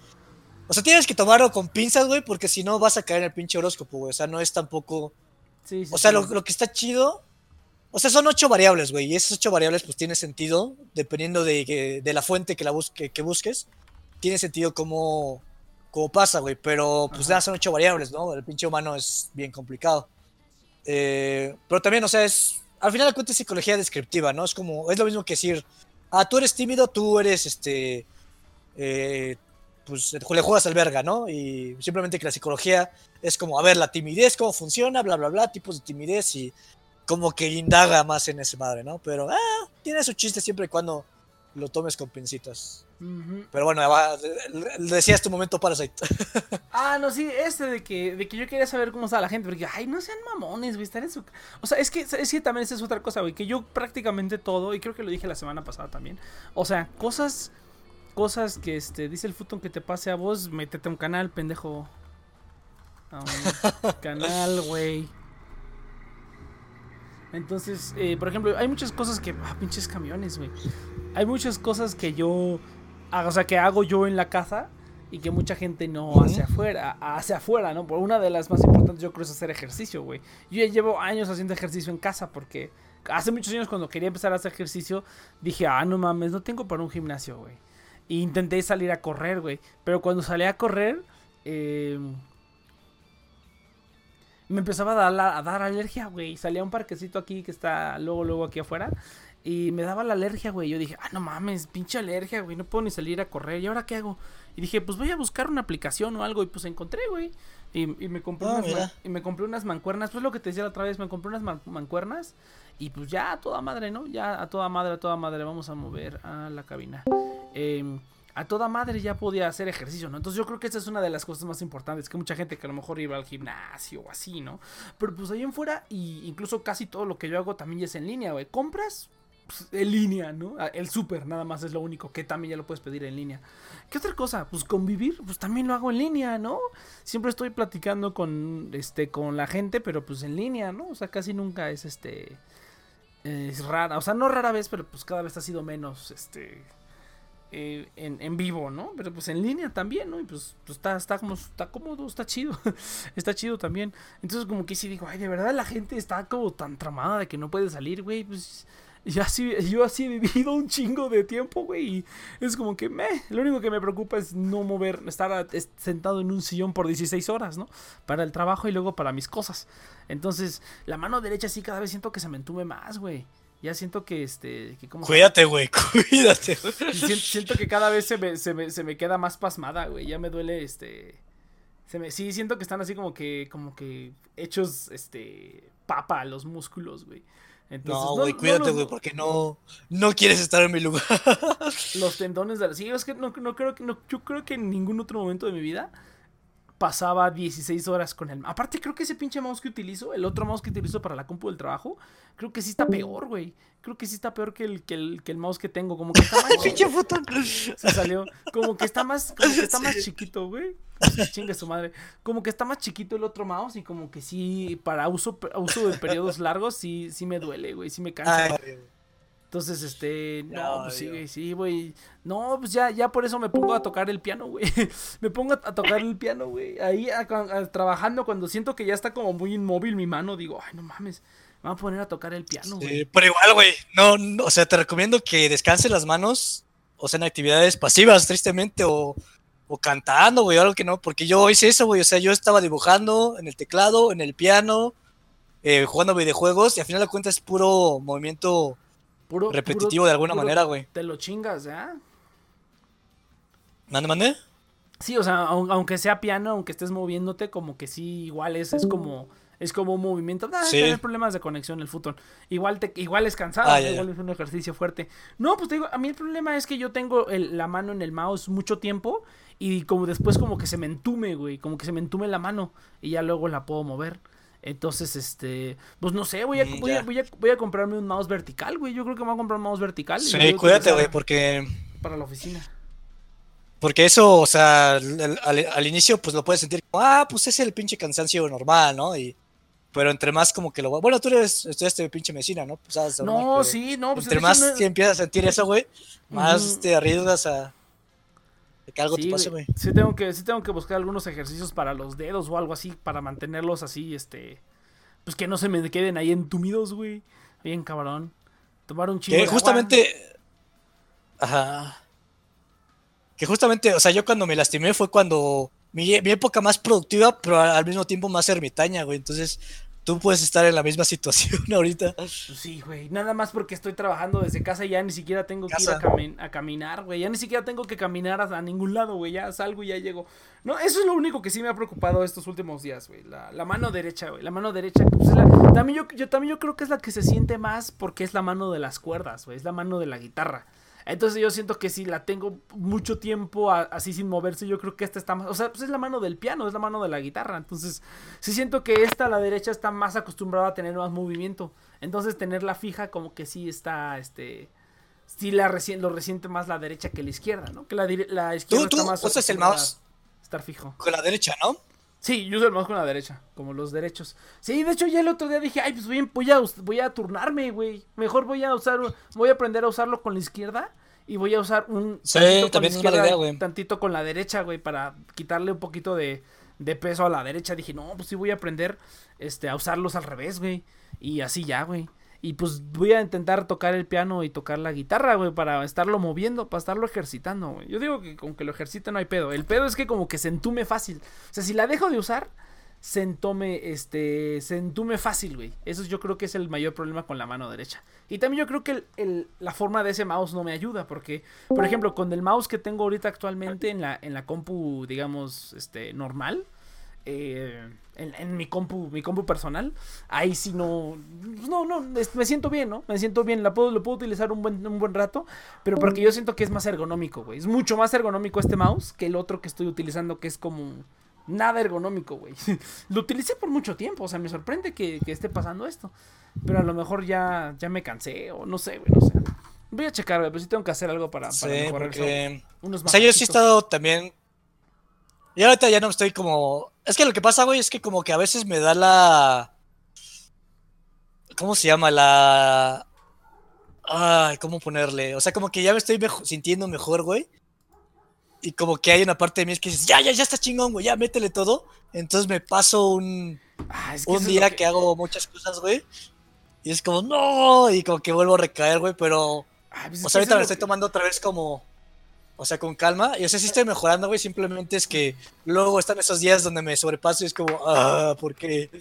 o sea, tienes que tomarlo con pinzas, güey, porque si no vas a caer en el pinche horóscopo, güey, o sea, no es tampoco o sea, lo, que está chido. O sea, son ocho variables, güey. Y esas ocho variables, pues tiene sentido. Dependiendo de, de la fuente que, la busque, que busques. Tiene sentido cómo, cómo pasa, güey. Pero pues nada, son ocho variables, ¿no? El pinche humano es bien complicado. Eh, pero también, o sea, es. Al final de cuentas, psicología descriptiva, ¿no? Es como. Es lo mismo que decir. Ah, tú eres tímido, tú eres este. Eh, pues le juegas al verga, ¿no? Y simplemente que la psicología es como, a ver, la timidez, cómo funciona, bla, bla, bla, tipos de timidez y como que indaga más en ese madre, ¿no? Pero, ah, tiene su chiste siempre y cuando lo tomes con pincitas. Pero bueno, decías tu momento Parasite. *laughs* ah, no, sí, este de que, de que yo quería saber cómo está la gente, porque, ay, no sean mamones, güey, estar en su... O sea, es que, es que también esa es otra cosa, güey, que yo prácticamente todo, y creo que lo dije la semana pasada también, o sea, cosas cosas que este dice el futón que te pase a vos, métete a un canal, pendejo. A un *laughs* canal, güey. Entonces, eh, por ejemplo, hay muchas cosas que. Ah, pinches camiones, güey. Hay muchas cosas que yo. O sea, que hago yo en la casa y que mucha gente no hace afuera, hace afuera, ¿no? Por una de las más importantes yo creo es hacer ejercicio, güey. Yo ya llevo años haciendo ejercicio en casa porque hace muchos años cuando quería empezar a hacer ejercicio dije, ah, no mames, no tengo para un gimnasio, güey. Y intenté salir a correr, güey. Pero cuando salí a correr, eh, me empezaba a dar, a dar alergia, güey. Salía a un parquecito aquí que está luego, luego aquí afuera. Y me daba la alergia, güey. Yo dije, ah, no mames, pinche alergia, güey. No puedo ni salir a correr. ¿Y ahora qué hago? Y dije, pues voy a buscar una aplicación o algo. Y pues encontré, güey. Y, me compré ah, unas, y me compré unas mancuernas. Pues lo que te decía la otra vez, me compré unas mancuernas. Y pues ya a toda madre, ¿no? Ya a toda madre, a toda madre. Vamos a mover a la cabina. Em, a toda madre ya podía hacer ejercicio, ¿no? Entonces yo creo que esa es una de las cosas más importantes, que mucha gente que a lo mejor iba al gimnasio o así, ¿no? Pero pues ahí en fuera, y incluso casi todo lo que yo hago también ya es en línea, güey. Compras pues, en línea, ¿no? Ah, el súper nada más es lo único que también ya lo puedes pedir en línea. ¿Qué otra cosa? Pues convivir, pues también lo hago en línea, ¿no? Siempre estoy platicando con este con la gente, pero pues en línea, ¿no? O sea, casi nunca es este es rara, o sea, no rara vez, pero pues cada vez ha sido menos este eh, en, vivo, ¿no? Pero pues en línea también, ¿no? Y pues, pues, está, está, como, está cómodo, está chido, *laughs* está chido también. Entonces como que sí digo, ay, de verdad la gente está como tan tramada de que no puede salir, güey, pues Y así, yo así he vivido un chingo de tiempo, güey. Y es como que me. Lo único que me preocupa es no mover, estar sentado en un sillón por 16 horas, ¿no? Para el trabajo y luego para mis cosas. Entonces, la mano derecha sí cada vez siento que se me entume más, güey. Ya siento que este. Que como cuídate, güey, *laughs* cuídate. Siento, que cada vez se me, se, me, se me queda más pasmada, güey. Ya me duele este. Se me, sí, siento que están así como que. como que hechos este. papa los músculos, güey no, güey, cuídate, güey, porque no, no quieres estar en mi lugar. los tendones de la... Sí, es que no, creo que... No, yo creo que en ningún otro momento de mi vida pasaba 16 horas con el... Aparte, creo que ese pinche mouse que utilizo, el otro mouse que utilizo para la compu del trabajo, creo que sí está peor, güey. Creo que sí está peor que el, que el, que el mouse que tengo. Como que está más... *laughs* pinche! Se salió. Como que está más, como que está más chiquito, güey. Chingue su madre. Como que está más chiquito el otro mouse y como que sí, para uso, uso de periodos largos, sí, sí me duele, güey. Sí me cansa. Entonces, este, no, pues sí, güey, sí, güey. No, pues ya, ya por eso me pongo a tocar el piano, güey. *laughs* me pongo a, tocar el piano, güey. Ahí trabajando cuando siento que ya está como muy inmóvil mi mano, digo, ay, no mames. Me voy a poner a tocar el piano, güey. Sí, pero igual, güey. No, no, o sea, te recomiendo que descanses las manos, o sea, en actividades pasivas, tristemente, o, o cantando, güey, algo que no. Porque yo hice eso, güey. O sea, yo estaba dibujando en el teclado, en el piano, eh, jugando videojuegos, y al final de cuentas es puro movimiento repetitivo de alguna manera, güey. Te lo chingas, ¿ya? ¿Mande, mande? Sí, o sea, aunque sea piano, aunque estés moviéndote, como que sí, igual es, es como es como un movimiento. No, sí. tener problemas de conexión el fútbol. Igual te, igual es cansado, ah, igual es un ejercicio fuerte. No, pues te digo, a mí el problema es que yo tengo la mano en el mouse mucho tiempo y como después como que se me entume, güey, como que se me entume la mano y ya luego la puedo mover. Entonces, este, pues no sé, voy a, voy, a, voy, a, comprarme un mouse vertical, güey. Yo creo que me voy a comprar un mouse vertical. Sí, cuídate, güey, porque... Para la oficina. Porque eso, o sea, al, inicio, pues lo puedes sentir como, ah, pues es el pinche cansancio normal, ¿no? Y, pero entre más como que lo... Bueno, tú eres, estudiaste pinche medicina, ¿no? Pues, no, sí, no. Pues entre más empiezas a sentir eso, güey, más te arriesgas a que algo te pase, güey. Sí tengo que, sí tengo que buscar algunos ejercicios para los dedos o algo así, para mantenerlos así, este. Pues que no se me queden ahí entumidos, güey. Bien cabrón. Tomar un chingo. Que justamente. Ajá. Que justamente, o sea, yo cuando me lastimé fue cuando. Mi, mi época más productiva, pero al mismo tiempo más ermitaña, güey. Entonces, tú puedes estar en la misma *laughs* situación ahorita. Pues sí, güey. Nada más porque estoy trabajando desde casa ya ni siquiera tengo que ir a, caminar, güey. Ya ni siquiera tengo que caminar a, ningún lado, güey. Ya salgo y ya llego. No, eso es lo único que sí me ha preocupado estos últimos días, güey. La, mano derecha, güey. La mano derecha, pues también, yo, yo, también yo creo que es la que se siente más porque es la mano de las cuerdas, güey. Es la mano de la guitarra. Entonces yo siento que si la tengo mucho tiempo así sin moverse, yo creo que esta está más... O sea, pues es la mano del piano, es la mano de la guitarra. Entonces sí siento que esta, la derecha, está más acostumbrada a tener más movimiento. Entonces tenerla fija como que sí está, este... Sí la lo resiente más la derecha que la izquierda, ¿no? Que la, la izquierda está más... usas el mouse? Estar fijo. Con la derecha, ¿no? Sí, yo uso el mouse con la derecha, como los derechos. Sí, de hecho ya el otro día dije, ay, pues voy, voy a, voy a turnarme, güey. Mejor voy a usar, voy a aprender a usarlo con la izquierda y voy a usar un tantito con la izquierda, tantito con la derecha, güey, para quitarle un poquito de, de, peso a la derecha. Dije, no, pues sí voy a aprender este, a usarlos al revés, güey. Y así ya, güey. Y pues voy a intentar tocar el piano y tocar la guitarra, güey, para estarlo moviendo, para estarlo ejercitando, güey. Yo digo que con que lo ejercite no hay pedo. El pedo es que como que se entume fácil. O sea, si la dejo de usar, se entome, este, se entume fácil, güey. Eso yo creo que es el mayor problema con la mano derecha. Y también yo creo que el, la forma de ese mouse no me ayuda, porque, por ejemplo, con el mouse que tengo ahorita actualmente en la, en la compu, digamos, este, normal, eh, en, mi compu, mi compu personal, ahí sí no, no, no, me siento bien, ¿no? Me siento bien, la puedo, lo puedo utilizar un buen, un buen rato, pero porque yo siento que es más ergonómico, güey. Es mucho más ergonómico este mouse que el otro que estoy utilizando, que es como nada ergonómico, güey. *laughs* lo utilicé por mucho tiempo, o sea, me sorprende que, esté pasando esto. Pero a lo mejor ya, ya me cansé, o no sé, güey, no sé. Voy a checar, güey, pero sí tengo que hacer algo para, para mejorar porque... Unos o sea, yo sí he estado también y ahorita ya no estoy como. Es que lo que pasa, güey, es que como que a veces me da la. ¿Cómo se llama? La. Ay, ¿cómo ponerle? O sea, como que ya me estoy sintiendo mejor, güey. Y como que hay una parte de mí que dices, ya, ya, ya está chingón, güey, ya métele todo. Entonces me paso un, ah, un día que... hago muchas cosas, güey. Y es como, no, y como que vuelvo a recaer, güey, pero... Ah, pues es O que sea, ahorita me es estoy lo que- tomando otra vez como... O sea, con calma. Y o sea, sí estoy mejorando, güey. Simplemente es que luego están esos días donde me sobrepaso y es como, ah, ¿por qué? *laughs*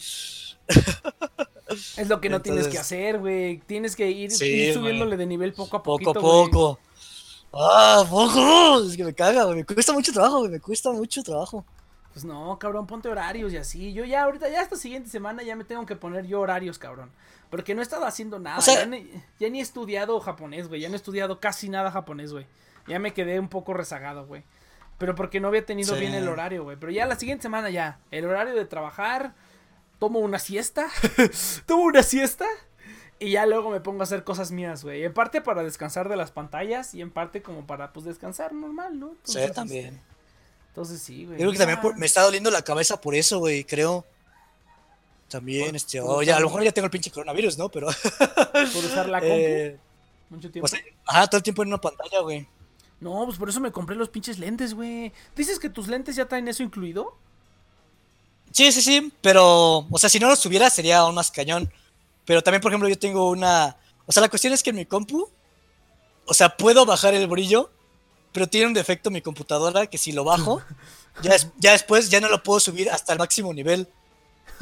Es lo que no tienes que hacer, güey. Tienes que ir, Sí, ir güey. subiéndole de nivel poco a Poco poquito, a güey. poco. Ah, poco. *laughs* Es que me caga, güey. Me cuesta mucho trabajo, güey. Me cuesta mucho trabajo. Pues no, cabrón, ponte horarios y así. Yo ya ahorita, ya esta siguiente semana ya me tengo que poner yo horarios, cabrón. Porque no he estado haciendo nada. O sea- ya, ni, ya ni he estudiado japonés, güey. Ya no he estudiado casi nada japonés, güey. Ya me quedé un poco rezagado, güey. Pero porque no había tenido Sí. bien el horario, güey. Pero ya la siguiente semana ya. El horario de trabajar. Tomo una siesta. *laughs* tomo una siesta. Y ya luego me pongo a hacer cosas mías, güey. En parte para descansar de las pantallas y en parte como para, pues, descansar normal, ¿no? Sí, Entonces, también. Entonces sí, güey. Yo creo que también por- me está doliendo la cabeza por eso, güey, creo. También, Por- este, oh, ya, a lo mejor ya tengo el pinche coronavirus, ¿no? Pero, Por usar la *laughs* compu eh, mucho tiempo. o sea, ajá, todo el tiempo en una pantalla, güey. No, pues por eso me compré los pinches lentes, güey. ¿Dices que tus lentes ya traen eso incluido? Sí, sí, sí, pero, o sea, si no los tuviera sería aún más cañón. Pero también, por ejemplo, yo tengo una, o sea, la cuestión es que en mi compu, o sea, puedo bajar el brillo, pero tiene un defecto mi computadora que si lo bajo, *laughs* ya, es- ya después ya no lo puedo subir hasta el máximo nivel.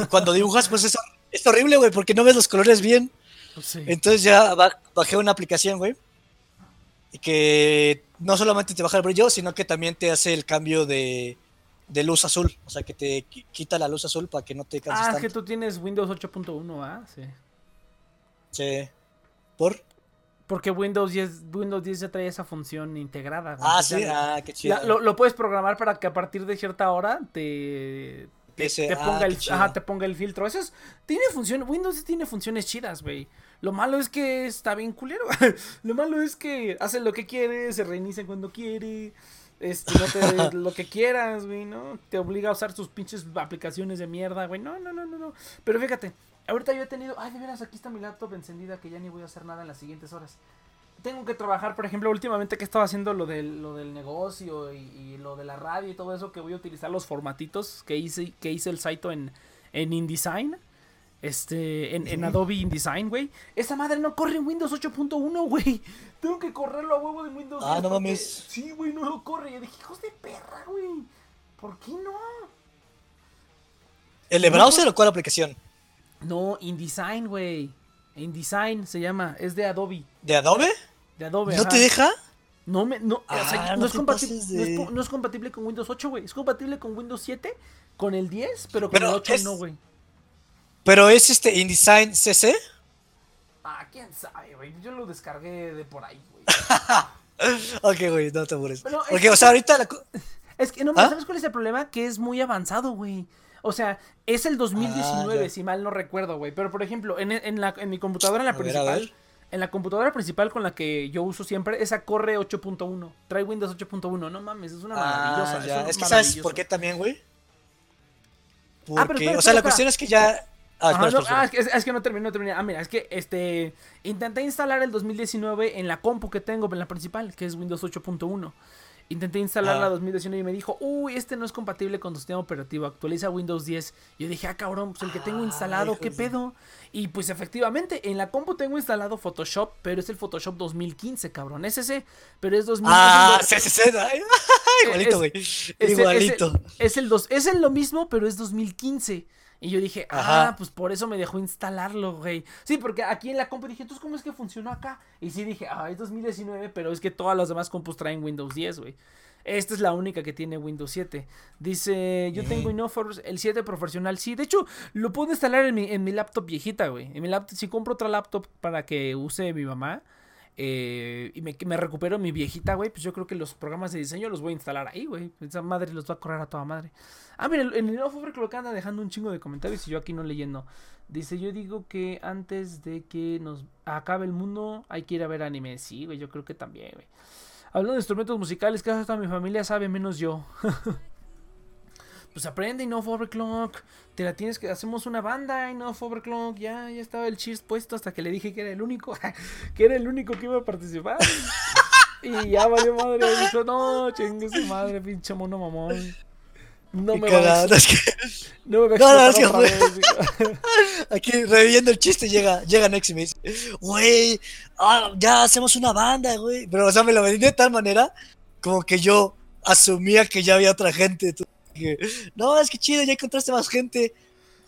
Cuando dibujas, pues es, es horrible, güey, porque no ves los colores bien. Pues sí. Entonces ya ba- bajé una aplicación, güey. Y que no solamente te baja el brillo, sino que también te hace el cambio de, de luz azul. O sea, que te qui- quita la luz azul para que no te canses Ah, tanto. que tú tienes Windows 8.1, ¿ah? Sí. Sí. ¿Por? Porque Windows 10, Windows 10 ya trae esa función integrada. güey. Ah, sí. Ah, qué chido. la- lo, lo puedes programar para que a partir de cierta hora te, te, te ah, ponga, el, qué chido. ajá, te ponga el filtro. Eso es, tiene función, Windows tiene funciones chidas, güey. Lo malo es que está bien culero. *laughs* lo malo es que hace lo que quiere, se reinicia cuando quiere. Este, no te lo que quieras, güey, ¿no? Te obliga a usar tus pinches aplicaciones de mierda, güey. No, no, no, no, no. Pero fíjate, ahorita yo he tenido. Ay, de veras, aquí está mi laptop encendida que ya ni voy a hacer nada en las siguientes horas. Tengo que trabajar, por ejemplo, últimamente que estaba haciendo lo del, lo del negocio y, y lo de la radio y todo eso, que voy a utilizar los formatitos que hice, que hice el site en, en InDesign. Este, en, en Adobe InDesign, güey. Esa madre no corre en Windows 8.1, güey. Tengo que correrlo a huevo de Windows Ah, 10 no mames. Sí, güey, no lo corre. Yo dije, hijos de perra, güey. ¿Por qué no? ¿El de browser o cuál aplicación? No, InDesign, güey. InDesign se llama, es de Adobe. ¿De Adobe? De Adobe. ¿No ajá. te deja? No me, no, o sea, Ah, no, no es no, de- no es compatible con Windows 8, güey. Es compatible con Windows 7, con el 10, pero con Pero el 8 es- no, güey. Pero es este InDesign CC. Ah, quién sabe, güey. Yo lo descargué de por ahí, güey. *laughs* Ok, güey, no te apures. Pero es Porque, que- o sea, ahorita la *laughs* Es que no, ¿Ah? ¿sabes cuál es el problema? Que es muy avanzado, güey. O sea, es el 2019, Ah, si mal no recuerdo, güey. Pero, por ejemplo, en, en, la, en mi computadora, en la A principal, ver. en la computadora principal con la que yo uso siempre, esa corre 8.1. Trae Windows 8.1. No mames, es una maravillosa. Ah, ya. Es, Es que sabes por qué también, güey. pero Porque, espera, o sea, la cuestión es que ya. Ah, Ajá, no, ah, es, que, es que no terminé, no terminé. Ah, mira, es que este intenté instalar el 2019 en la compu que tengo, en la principal, que es Windows 8.1. Intenté instalar la Ah. 2019 y me dijo, uy, este no es compatible con tu sistema operativo, actualiza Windows 10. Y yo dije, ah, cabrón, pues el que tengo Ah, instalado, ¿qué pedo? Y pues efectivamente, en la compu tengo instalado Photoshop, pero es el Photoshop 2015, cabrón. Es ese, pero es 2015. Ah, *laughs* Igualito, Es- güey. El- Igualito. Es el, es el dos, es el lo mismo, pero es 2015. Y yo dije, ah, Ajá. pues por eso me dejó instalarlo, güey. Sí, porque aquí en la compu dije, entonces, ¿cómo es que funcionó acá? Y sí dije, ah, es 2019, pero es que todas las demás compus traen Windows 10, güey. Esta es la única que tiene Windows 7. Dice, yo tengo Innofor, el 7 profesional. Sí, de hecho, lo puedo instalar en mi, en mi laptop viejita, güey. En mi laptop, si compro otra laptop para que use mi mamá, eh, y me, me recupero mi viejita, güey, pues yo creo que los programas de diseño los voy a instalar ahí, güey. Esa madre los va a correr a toda madre. Ah, mira, en el Innofor creo que anda dejando un chingo de comentarios y yo aquí no leyendo. Dice, yo digo que antes de que nos acabe el mundo hay que ir a ver anime. Sí, güey, yo creo que también, güey. Hablando de instrumentos musicales, casi toda mi familia sabe, menos yo. *laughs* pues aprende, no Overclock. Te la tienes que. Hacemos una banda, y no Overclock. Ya, ya estaba el cheers puesto hasta que le dije que era el único. *laughs* que era el único que iba a participar. *laughs* y ya valió madre. Dijo, no, chingue su madre, pinche mono mamón. No me va a es que- *laughs* No me va a No, no, fue- vez, digo. Aquí reviviendo el chiste llega, llega Nex y me dice, güey, ah, ya hacemos una banda, güey. Pero, o sea, me lo vendí de tal manera como que yo asumía que ya había otra gente. No, es que chido, ya encontraste más gente.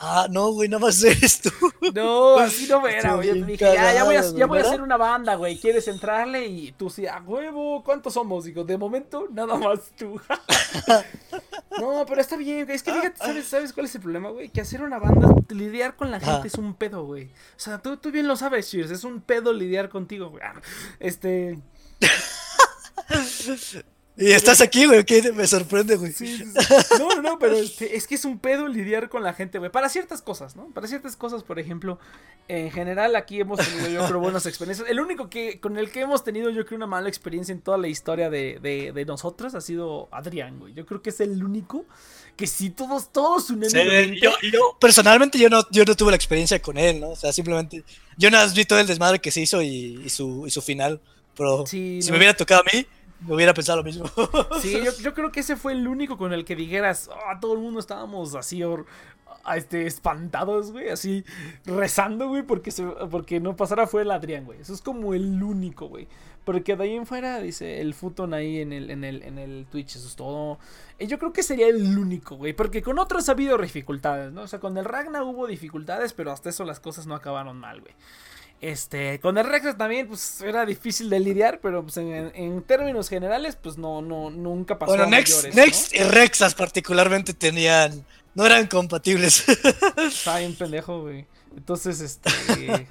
Ah, no, güey, nada más eres tú. *laughs* No, así no era, güey. Yo te dije, ya, ya voy a, cagado, ya voy a hacer una banda, güey. ¿Quieres entrarle? Y tú sí, a huevo, ¿cuántos somos? Digo, de momento, nada más tú. *laughs* no, pero está bien, güey. Es que fíjate, ¿sabes, ¿sabes cuál es el problema, güey? Que hacer una banda, lidiar con la gente es un pedo, güey. O sea, tú, tú bien lo sabes, Cheers. Es un pedo lidiar contigo, güey. Ah, Este. *laughs* Y estás aquí, güey, que me sorprende, güey. Sí, sí, sí. No, *laughs* no, no, pero este, es que es un pedo lidiar con la gente, güey. Para ciertas cosas, ¿no? Para ciertas cosas, por ejemplo, en general aquí hemos tenido, yo creo, buenas experiencias. El único que con el que hemos tenido, yo creo, una mala experiencia en toda la historia de, de, de nosotros ha sido Adrián, güey. Yo creo que es el único que sí, todos, todos Sí, unánimemente... yo, yo, personalmente yo no, yo no tuve la experiencia con él, ¿no? O sea, simplemente yo nada más vi todo el desmadre que se hizo y, y su, y su final. Pero Sí, si no. me hubiera tocado a mí, me hubiera pensado lo mismo. *laughs* Sí, yo, creo que ese fue el único con el que dijeras, "Ah, todo el mundo estábamos así, or- ah, este, espantados, güey, así, rezando, güey, porque, se- porque no pasara fue el Adrián, güey. Eso es como el único, güey. Porque de ahí en fuera, dice el Futon ahí en el, en el, en el Twitch, eso es todo. Y yo creo que sería el único, güey, porque con otros ha habido dificultades, ¿no? O sea, con el Ragna hubo dificultades, pero hasta eso las cosas no acabaron mal, güey. Este, con el Rexas también, pues era difícil de lidiar, pero pues en, en términos generales, pues no, no, nunca pasó bueno, a Next, mayores, ¿no? Next y Rexas particularmente tenían, no eran compatibles. *laughs* Estaba bien pendejo, güey. Entonces, este, *laughs*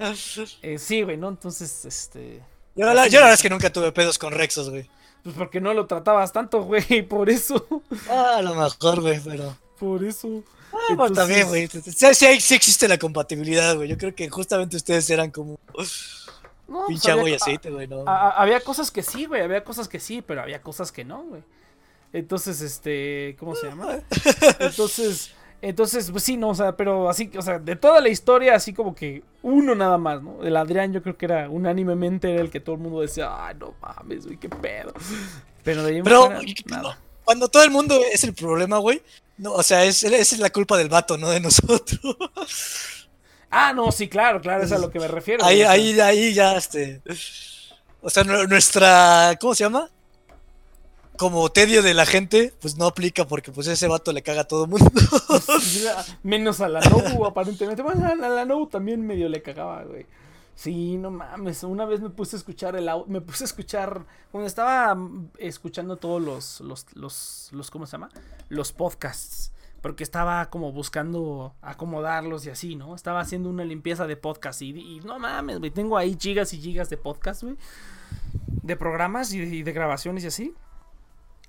eh, sí, güey, ¿no? Entonces, este, Yo, la, yo la verdad es que nunca tuve pedos con Rexos, güey. pues porque no lo tratabas tanto, güey, *laughs* por eso, Ah, a lo mejor, güey, pero... por eso. Ah, bueno, también, güey. Sí, sí, sí existe la compatibilidad, güey. Yo creo que justamente ustedes eran como No, pues, pinche agua y aceite, güey, ¿no? había cosas que sí, güey, había cosas que sí, pero había cosas que no, güey. Entonces, este, ¿cómo se llama? *laughs* Entonces, entonces, pues sí, no, o sea, pero así, o sea, de toda la historia, así como que uno nada más, ¿no? El Adrián yo creo que era unánimemente era el que todo el mundo decía, ay, no mames, güey, qué pedo. Pero de ahí Pero fuera, nada. cuando todo el mundo es el problema, güey, no, o sea, es, esa es la culpa del vato, no de nosotros. *laughs* Ah, no, sí, claro, claro, es a lo que me refiero. ahí, ahí, ahí ya, este. O sea, nu- nuestra. ¿Cómo se llama? Como tedio de la gente, pues no aplica porque pues ese vato le caga a todo el mundo. *laughs* Menos a la Nobu, aparentemente. Bueno, a la Nobu también medio le cagaba, güey. Sí, no mames. Una vez me puse a escuchar el au- Me puse a escuchar. Cuando estaba escuchando todos los. los, los, ¿Cómo se llama? Los podcasts. Porque estaba como buscando acomodarlos y así, ¿no? Estaba haciendo una limpieza de podcast y, no mames, güey. Tengo ahí gigas y gigas de podcast, güey. De programas y, de grabaciones y así.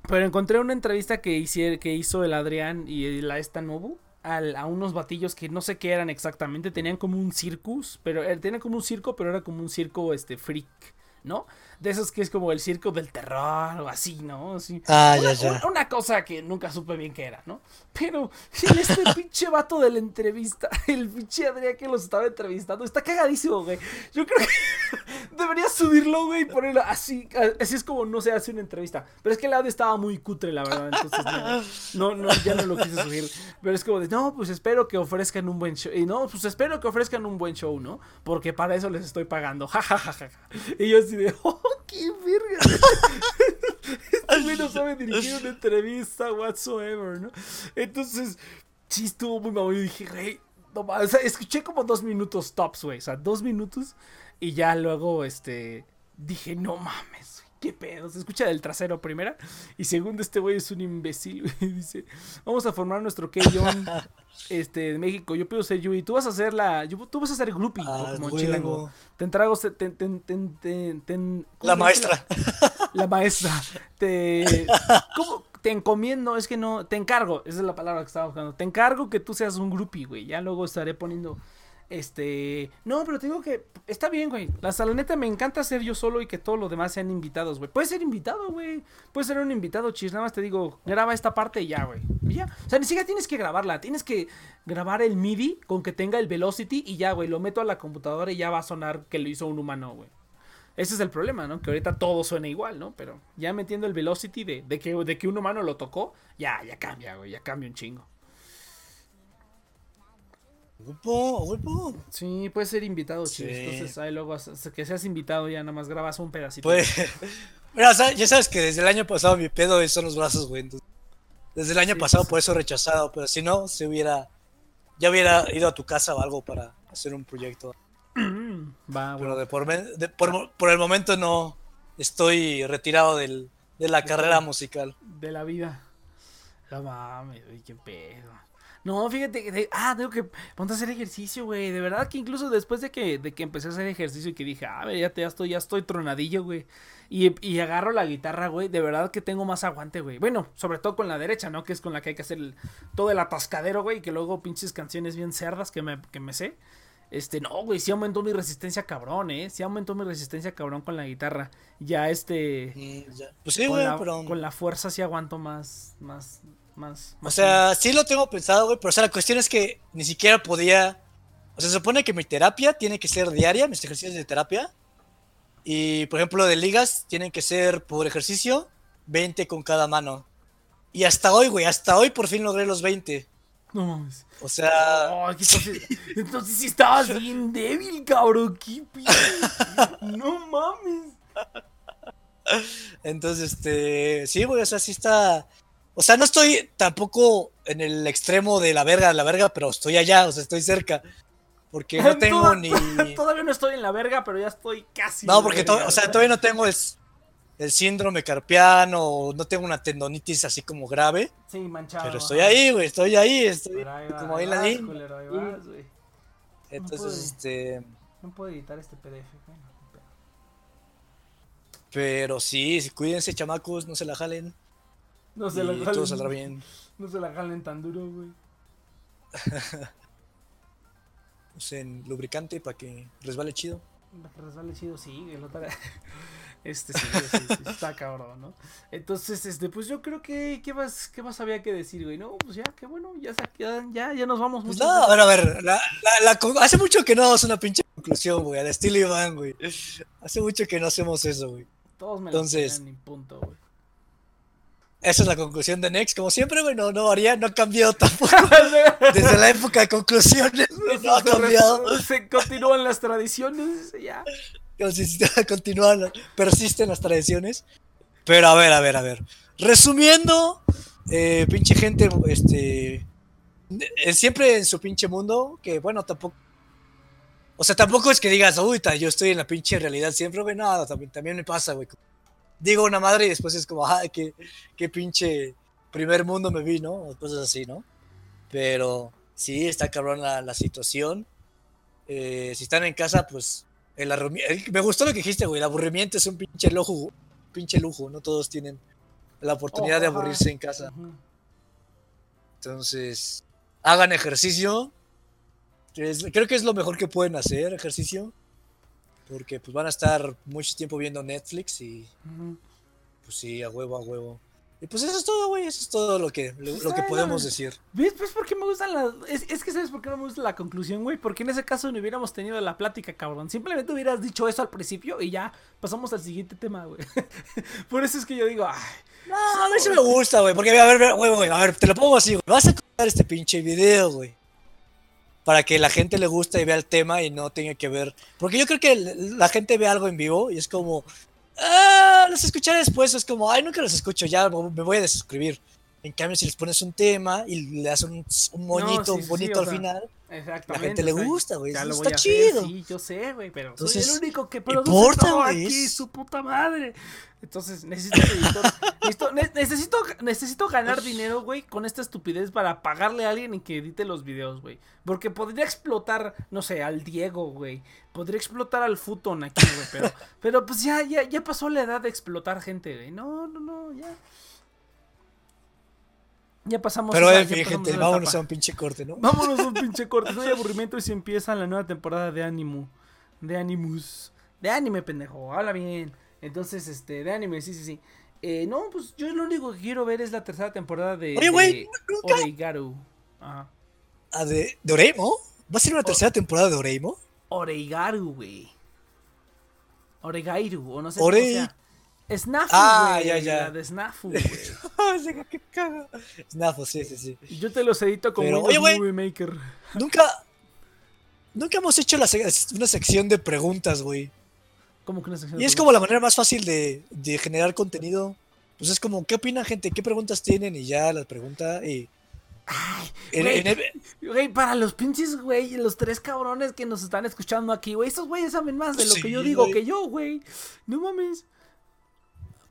Pero encontré una entrevista que, hicie- que hizo el Adrián y la esta Nobu a unos batillos que no sé qué eran exactamente. Tenían como un circus, pero eh, tenían como un circo, pero era como un circo este freak, ¿no? De esos que es como el circo del terror o así, ¿no? Así. Ah, una, ya, ya. una- una cosa que nunca supe bien qué era, ¿no? Pero en este *laughs* pinche vato de la entrevista, *laughs* el pinche Adrián que los estaba entrevistando, está cagadísimo, güey. Yo creo que *laughs* debería subirlo, güey, y ponerlo así. Así es como no se hace una entrevista. Pero es que el audio estaba muy cutre, la verdad. Entonces, no, no, ya no lo quise subir. Pero es como de, no, pues espero que ofrezcan un buen show. Y no, pues espero que ofrezcan un buen show, ¿no? Porque para eso les estoy pagando. Ja, ja, ja, ja. Y yo así de, *laughs* oh, qué verga. *laughs* Este güey no sabe dirigir una entrevista whatsoever, ¿no? Entonces, sí estuvo muy mamón. Yo dije, güey, no. O sea, escuché como dos minutos tops, güey. O sea, dos minutos. Y ya luego, este, dije, no mames, qué pedo. Se escucha del trasero primera. Y segundo, este güey es un imbécil, güey. *laughs* Dice, vamos a formar nuestro Keyon, *laughs* este, de México. Yo pido ser Yui. Tú vas a ser la, yo- tú vas a ser groupie, Ah, como chilango. Te entrego, te, te, te, te- te- te- ¿cómo La maestra. *laughs* La maestra. Te. ¿Cómo? Te encomiendo, es que no. Te encargo, esa es la palabra que estaba buscando. Te encargo que tú seas un groupie, güey. Ya luego estaré poniendo. Este. No, pero te digo que. Está bien, güey. La la neta me encanta ser yo solo y que todos los demás sean invitados, güey. Puedes ser invitado, güey. Puedes ser un invitado, chis. Nada más te digo, graba esta parte y ya, güey. Y ya. O sea, ni siquiera tienes que grabarla. Tienes que grabar el MIDI con que tenga el velocity y ya, güey. Lo meto a la computadora y ya va a sonar que lo hizo un humano, güey. Ese es el problema, ¿no? Que ahorita todo suena igual, ¿no? Pero ya metiendo el velocity de, de, que, de que un humano lo tocó, ya, ya cambia, güey, ya cambia un chingo. Sí, puede ser invitado, sí. Entonces ahí luego, que seas invitado ya nada más grabas un pedacito. Pues, *laughs* mira, ya sabes que desde el año pasado mi pedo son los brazos, güey. desde el año pasado por eso rechazado, pero si no, se hubiera, ya hubiera ido a tu casa o algo para hacer un proyecto. *clears throat* Va, Pero de por, de, por, por, el momento no estoy retirado del, de la carrera musical. De la vida. No mames, qué pedo. No, fíjate, ah, tengo que ponte a hacer ejercicio, güey. De verdad que incluso después de que, de que empecé a hacer ejercicio y que dije, ah, ya, ya estoy, ya estoy tronadillo, güey. Y, y agarro la guitarra, güey. De verdad que tengo más aguante, güey. Bueno, sobre todo con la derecha, ¿no? Que es con la que hay que hacer todo el atascadero, güey. Y que luego pinches canciones bien cerdas que me, que me sé. Este, no, güey, sí aumentó mi resistencia cabrón, ¿eh? Sí aumentó mi resistencia cabrón con la guitarra. Ya, este... Pues sí, güey, pero... Con la fuerza sí aguanto más, más, más, O sea, sí lo tengo pensado, güey, pero o sea, la cuestión es que ni siquiera podía. O sea, se supone que mi terapia tiene que ser diaria, mis ejercicios de terapia. Y por ejemplo, de ligas tienen que ser por ejercicio 20 con cada mano. Y hasta hoy, güey, hasta hoy por fin logré los 20. No mames. O sea. entonces, entonces sí estabas bien débil, cabrón. ¿Qué No mames. *laughs* Entonces, este. Sí, güey, o sea, sí está. O sea, no estoy tampoco en el extremo de la verga, de la verga, pero estoy allá, o sea, estoy cerca. Porque no *laughs* tengo ni. *laughs* Todavía no estoy en la verga, pero ya estoy casi. No, porque o sea, todavía no tengo el, el, síndrome carpiano, no tengo una tendonitis así como grave. Sí, manchado. Pero estoy ahí, güey, estoy ahí, estoy como ahí, la Entonces, este. No puedo editar este PDF, Pero sí, cuídense, chamacos, no se la jalen. No se la jalen. Todo saldrá bien. No se la jalen tan duro, güey. *laughs* Usen lubricante para que resbale chido. Para que resbale chido, sí. El otro... *laughs* Este sí, está cabrón, ¿no? Entonces, este, pues yo creo que, ¿qué más, qué más había que decir, güey? No, pues ya, qué bueno, ya, ya, ya nos vamos. Pues no, a ver, a ver, la, la, hace mucho que no damos una pinche conclusión, güey, al estilo Iván, güey. Hace mucho que no hacemos eso, güey. Todos me Entonces, lo punto, güey. Esa es la conclusión de Next. Como siempre, güey, no, no varía, no ha cambiado tampoco. *laughs* Desde la época de conclusiones, *laughs* no ha cambiado. Se continúan las tradiciones, ya. *laughs* Continúan, persisten las tradiciones. Pero a ver, a ver, a ver. Resumiendo, eh, pinche gente, este. Siempre en su pinche mundo, que bueno, tampoco. O sea, tampoco es que digas, uy, yo estoy en la pinche realidad siempre, güey. No, también, también me pasa, güey digo una madre y después es como, ay, qué, qué pinche primer mundo me vi, ¿no? O cosas así, ¿no? Pero sí, está cabrón la, la situación. Eh, si están en casa, pues el me gustó lo que dijiste, güey. El aburrimiento es un pinche lujo, pinche lujo. No todos tienen la oportunidad de aburrirse en casa. Entonces, hagan ejercicio. Creo que es lo mejor que pueden hacer, ejercicio. Porque pues van a estar mucho tiempo viendo Netflix y pues sí, a huevo, a huevo. Y pues eso es todo, güey, eso es todo lo que, lo, que podemos decir. ¿Ves? Pues porque me gusta la... Es, es, que ¿sabes por qué no me gusta la conclusión, güey? Porque en ese caso no hubiéramos tenido la plática, cabrón. Simplemente hubieras dicho eso al principio y ya pasamos al siguiente tema, güey. *laughs* por eso es que yo digo, ay... No, a mí sí me gusta, güey, porque a ver, güey, a ver, te lo pongo así, güey. Vas a contar este pinche video, güey para que la gente le guste y vea el tema y no tenga que ver. Porque yo creo que la gente ve algo en vivo y es como, ah, los escucharé después. Es como, ay, nunca los escucho, ya me voy a desuscribir. En cambio, si les pones un tema y le das un, un moñito bonito al final, Exactamente. La gente le gusta, güey. Está chido. sí, yo sé, güey, pero Entonces, soy el único que produce todo aquí, su puta madre. Entonces, necesito editor. *laughs* necesito, necesito, ganar dinero, güey, con esta estupidez para pagarle a alguien y que edite los videos, güey. Porque podría explotar, no sé, al Diego, güey. Podría explotar al Futon aquí, güey. Pero, *laughs* pero pues ya, ya, ya pasó la edad de explotar gente, güey. No, no, no, ya. Ya pasamos. Pero en fin, gente, vámonos a un pinche corte, ¿no? *laughs* Vámonos a un pinche corte. No hay aburrimiento y se empieza la nueva temporada de Animu. De Animus. De anime, pendejo. Habla bien. Entonces, este, de anime, sí, sí, sí. Eh, no, pues yo lo único que quiero ver es la tercera temporada de, Oye, güey, Oreigaru. Ajá. ¿Ah, de, de Oreimo? ¿Va a ser una tercera temporada de Oreimo? Oreigaru, güey. Oregairu, o no sé Ore- cómo sea. Snafu, Ah, ya, ya. de Snafu, güey. *laughs* qué caga. Snafo, sí, sí, sí. Yo te los edito oye, güey. Movie Maker. Nunca. Nunca hemos hecho la sec- una sección de preguntas, güey. ¿Cómo que una sección Y es como la manera más fácil de, de generar contenido. Pues es como, ¿qué opina gente? ¿Qué preguntas tienen? Y ya las pregunta y. En- güey. en- en- Güey, para los pinches, güey, los tres cabrones que nos están escuchando aquí, güey, estos güeyes saben más de lo que yo digo güey. que yo, güey. No mames.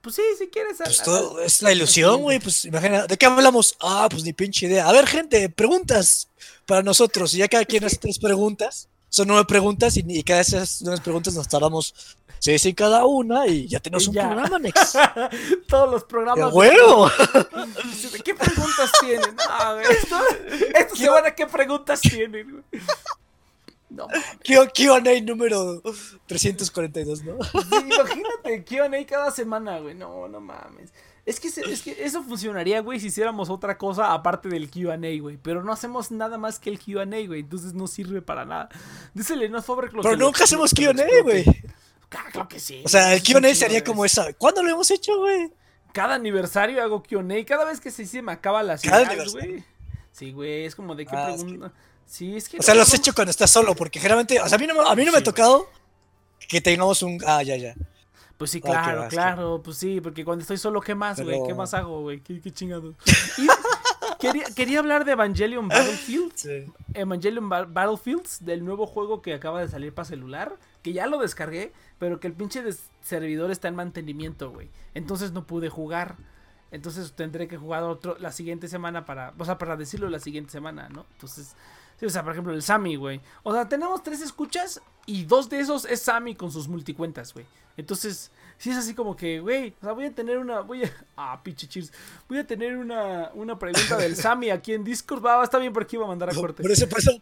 Pues sí, si quieres. pues a- todo- a- es la ilusión, güey. Pues imagina, ¿de qué hablamos? Ah, pues ni pinche idea. A ver, gente, preguntas para nosotros. Y ya cada quien hace tres preguntas. Son nueve preguntas y, y cada de esas nueve preguntas nos tardamos seis en cada una y ya tenemos Y un ya. programa, Nex. *laughs* Todos los ¡Qué programas. huevo! *laughs* ¿Qué preguntas tienen? Ah, güey, esto, esta semana, ¿qué preguntas tienen? No, Q&A número 342, ¿no? Sí, imagínate, QA cada semana, güey. No, no mames. Es que, se- es que eso funcionaría, güey, si hiciéramos otra cosa aparte del QA, güey. Pero no hacemos nada más que el QA, güey. Entonces no sirve para nada. Dísele, no lo Pero que nunca hacemos Q&A, güey. Claro, claro que sí. O sea, el Q&A sería como esa. ¿Cuándo lo hemos hecho, güey? Cada aniversario hago QA. Cada vez que se, se me acaba la aniversario. güey. Sí, güey, es como de qué Ah, es que- pregunta. Sí, es que. O sea, no- lo has no- hecho cuando estás solo, porque generalmente, o sea, a mí no, me- a mí no me ha güey. tocado que tengamos un... Ah, ya, ya. Pues sí, Ah, claro, claro, pues sí, porque cuando estoy solo, ¿qué más, güey? ¿Qué más hago, güey? ¿Qué, qué chingado? Y *laughs* quería, quería hablar de Evangelion Battlefield, *laughs* Sí. Evangelion Ba- Battlefields, del nuevo juego que acaba de salir para celular, que ya lo descargué, pero que el pinche servidor está en mantenimiento, güey. Entonces no pude jugar. Entonces tendré que jugar otro la siguiente semana para, o sea, para decirlo la siguiente semana, ¿no? Entonces, sí, o sea, por ejemplo, el Sammy, güey. O sea, tenemos tres escuchas y dos de esos es Sammy con sus multicuentas, güey. Entonces, sí es así como que, güey, o sea, voy a tener una, voy a, *laughs* ah, pinche cheers, voy a tener una, una pregunta del Sammy aquí en Discord, va, va, está bien por aquí, va a mandar a corte. Por eso, por eso,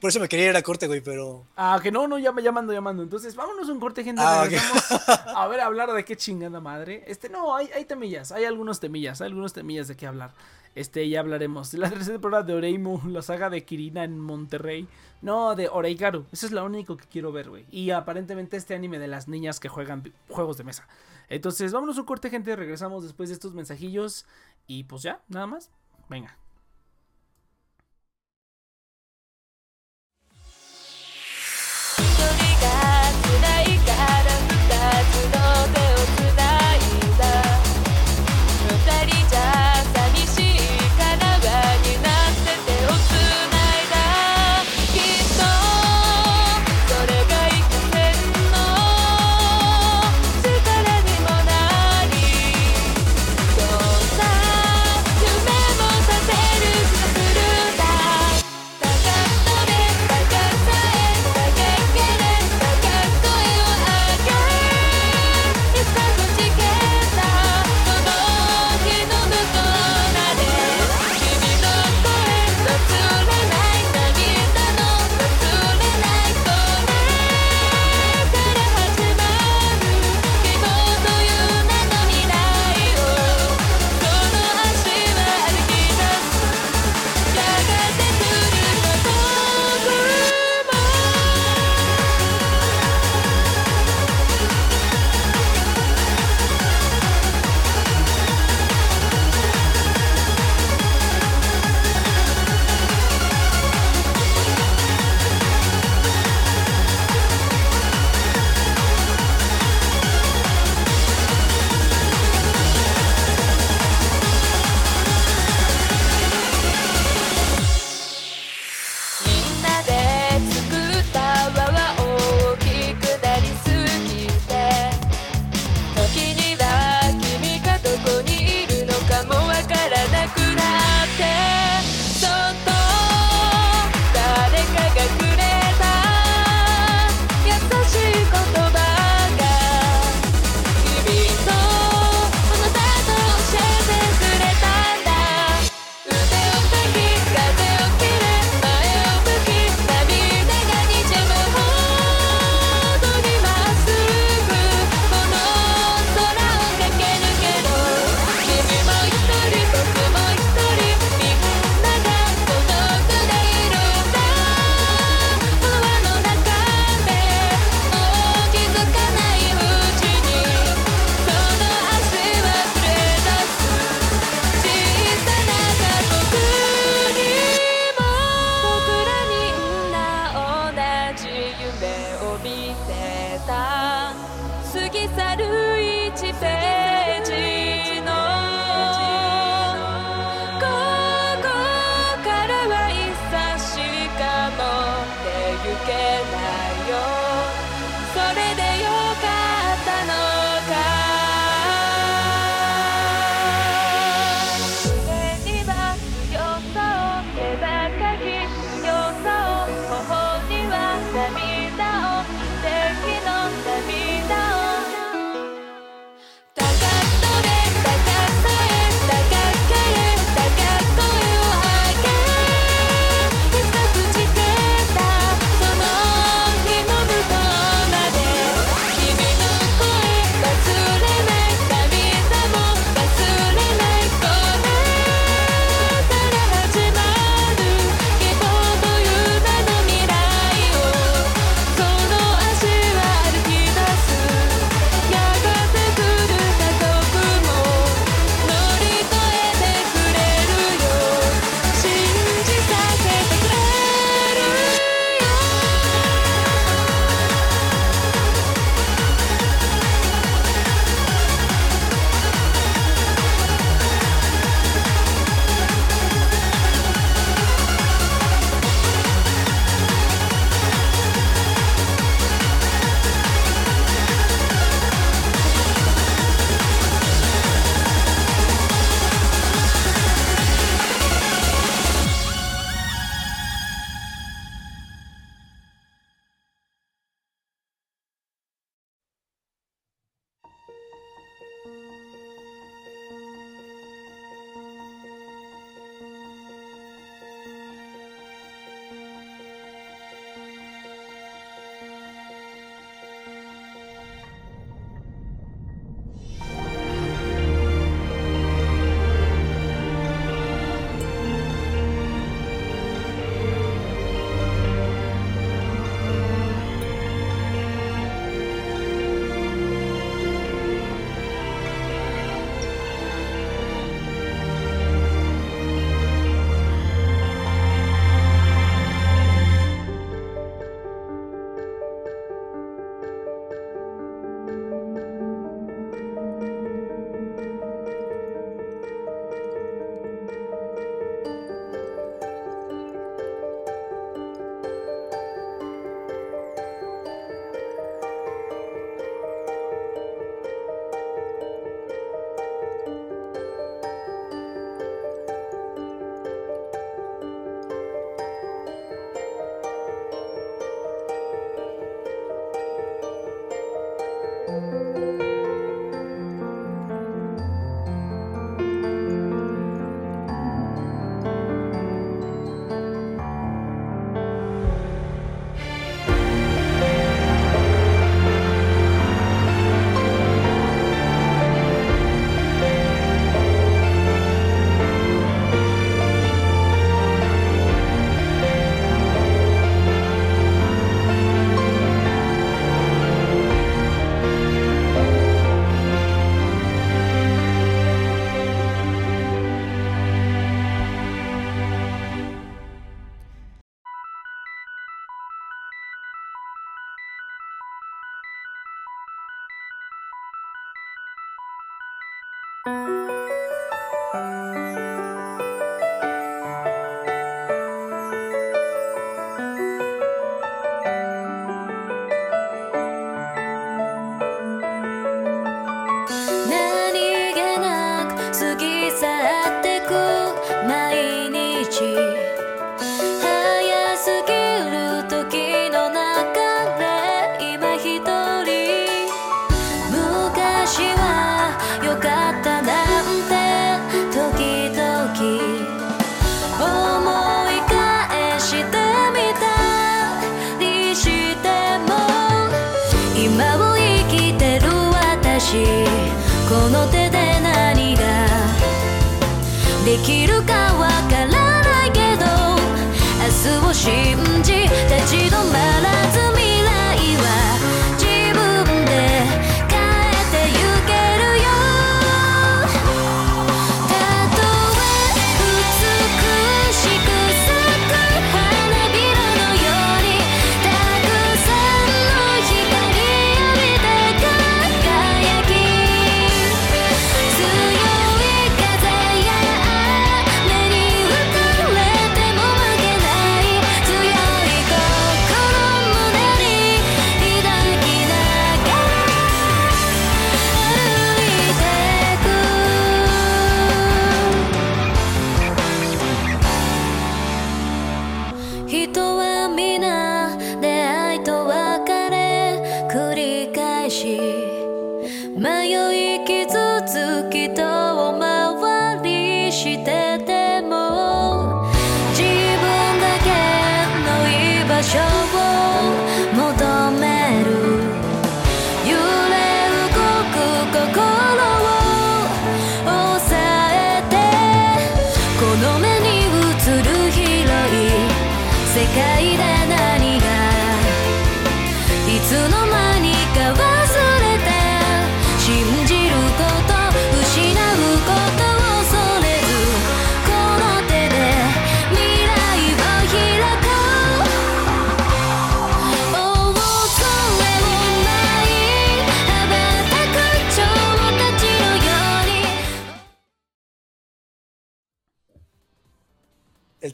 por eso me quería ir a corte, güey, pero... Ah, que no, no, ya me llamando, llamando. Entonces, vámonos a un corte, gente. Ah, ok. regresamos *laughs* a ver, a hablar de qué chingada madre. Este, no, hay, hay temillas, hay algunos temillas, hay algunos temillas de qué hablar. Este, ya hablaremos. La *laughs* tercera temporada de Oreimo, la saga de Kirina en Monterrey. No, de Oreigaru. Eso es lo único que quiero ver, güey. Y aparentemente este anime de las niñas que juegan juegos de mesa. Entonces, vámonos un corte, gente. Regresamos después de estos mensajillos. Y pues ya, nada más. Venga.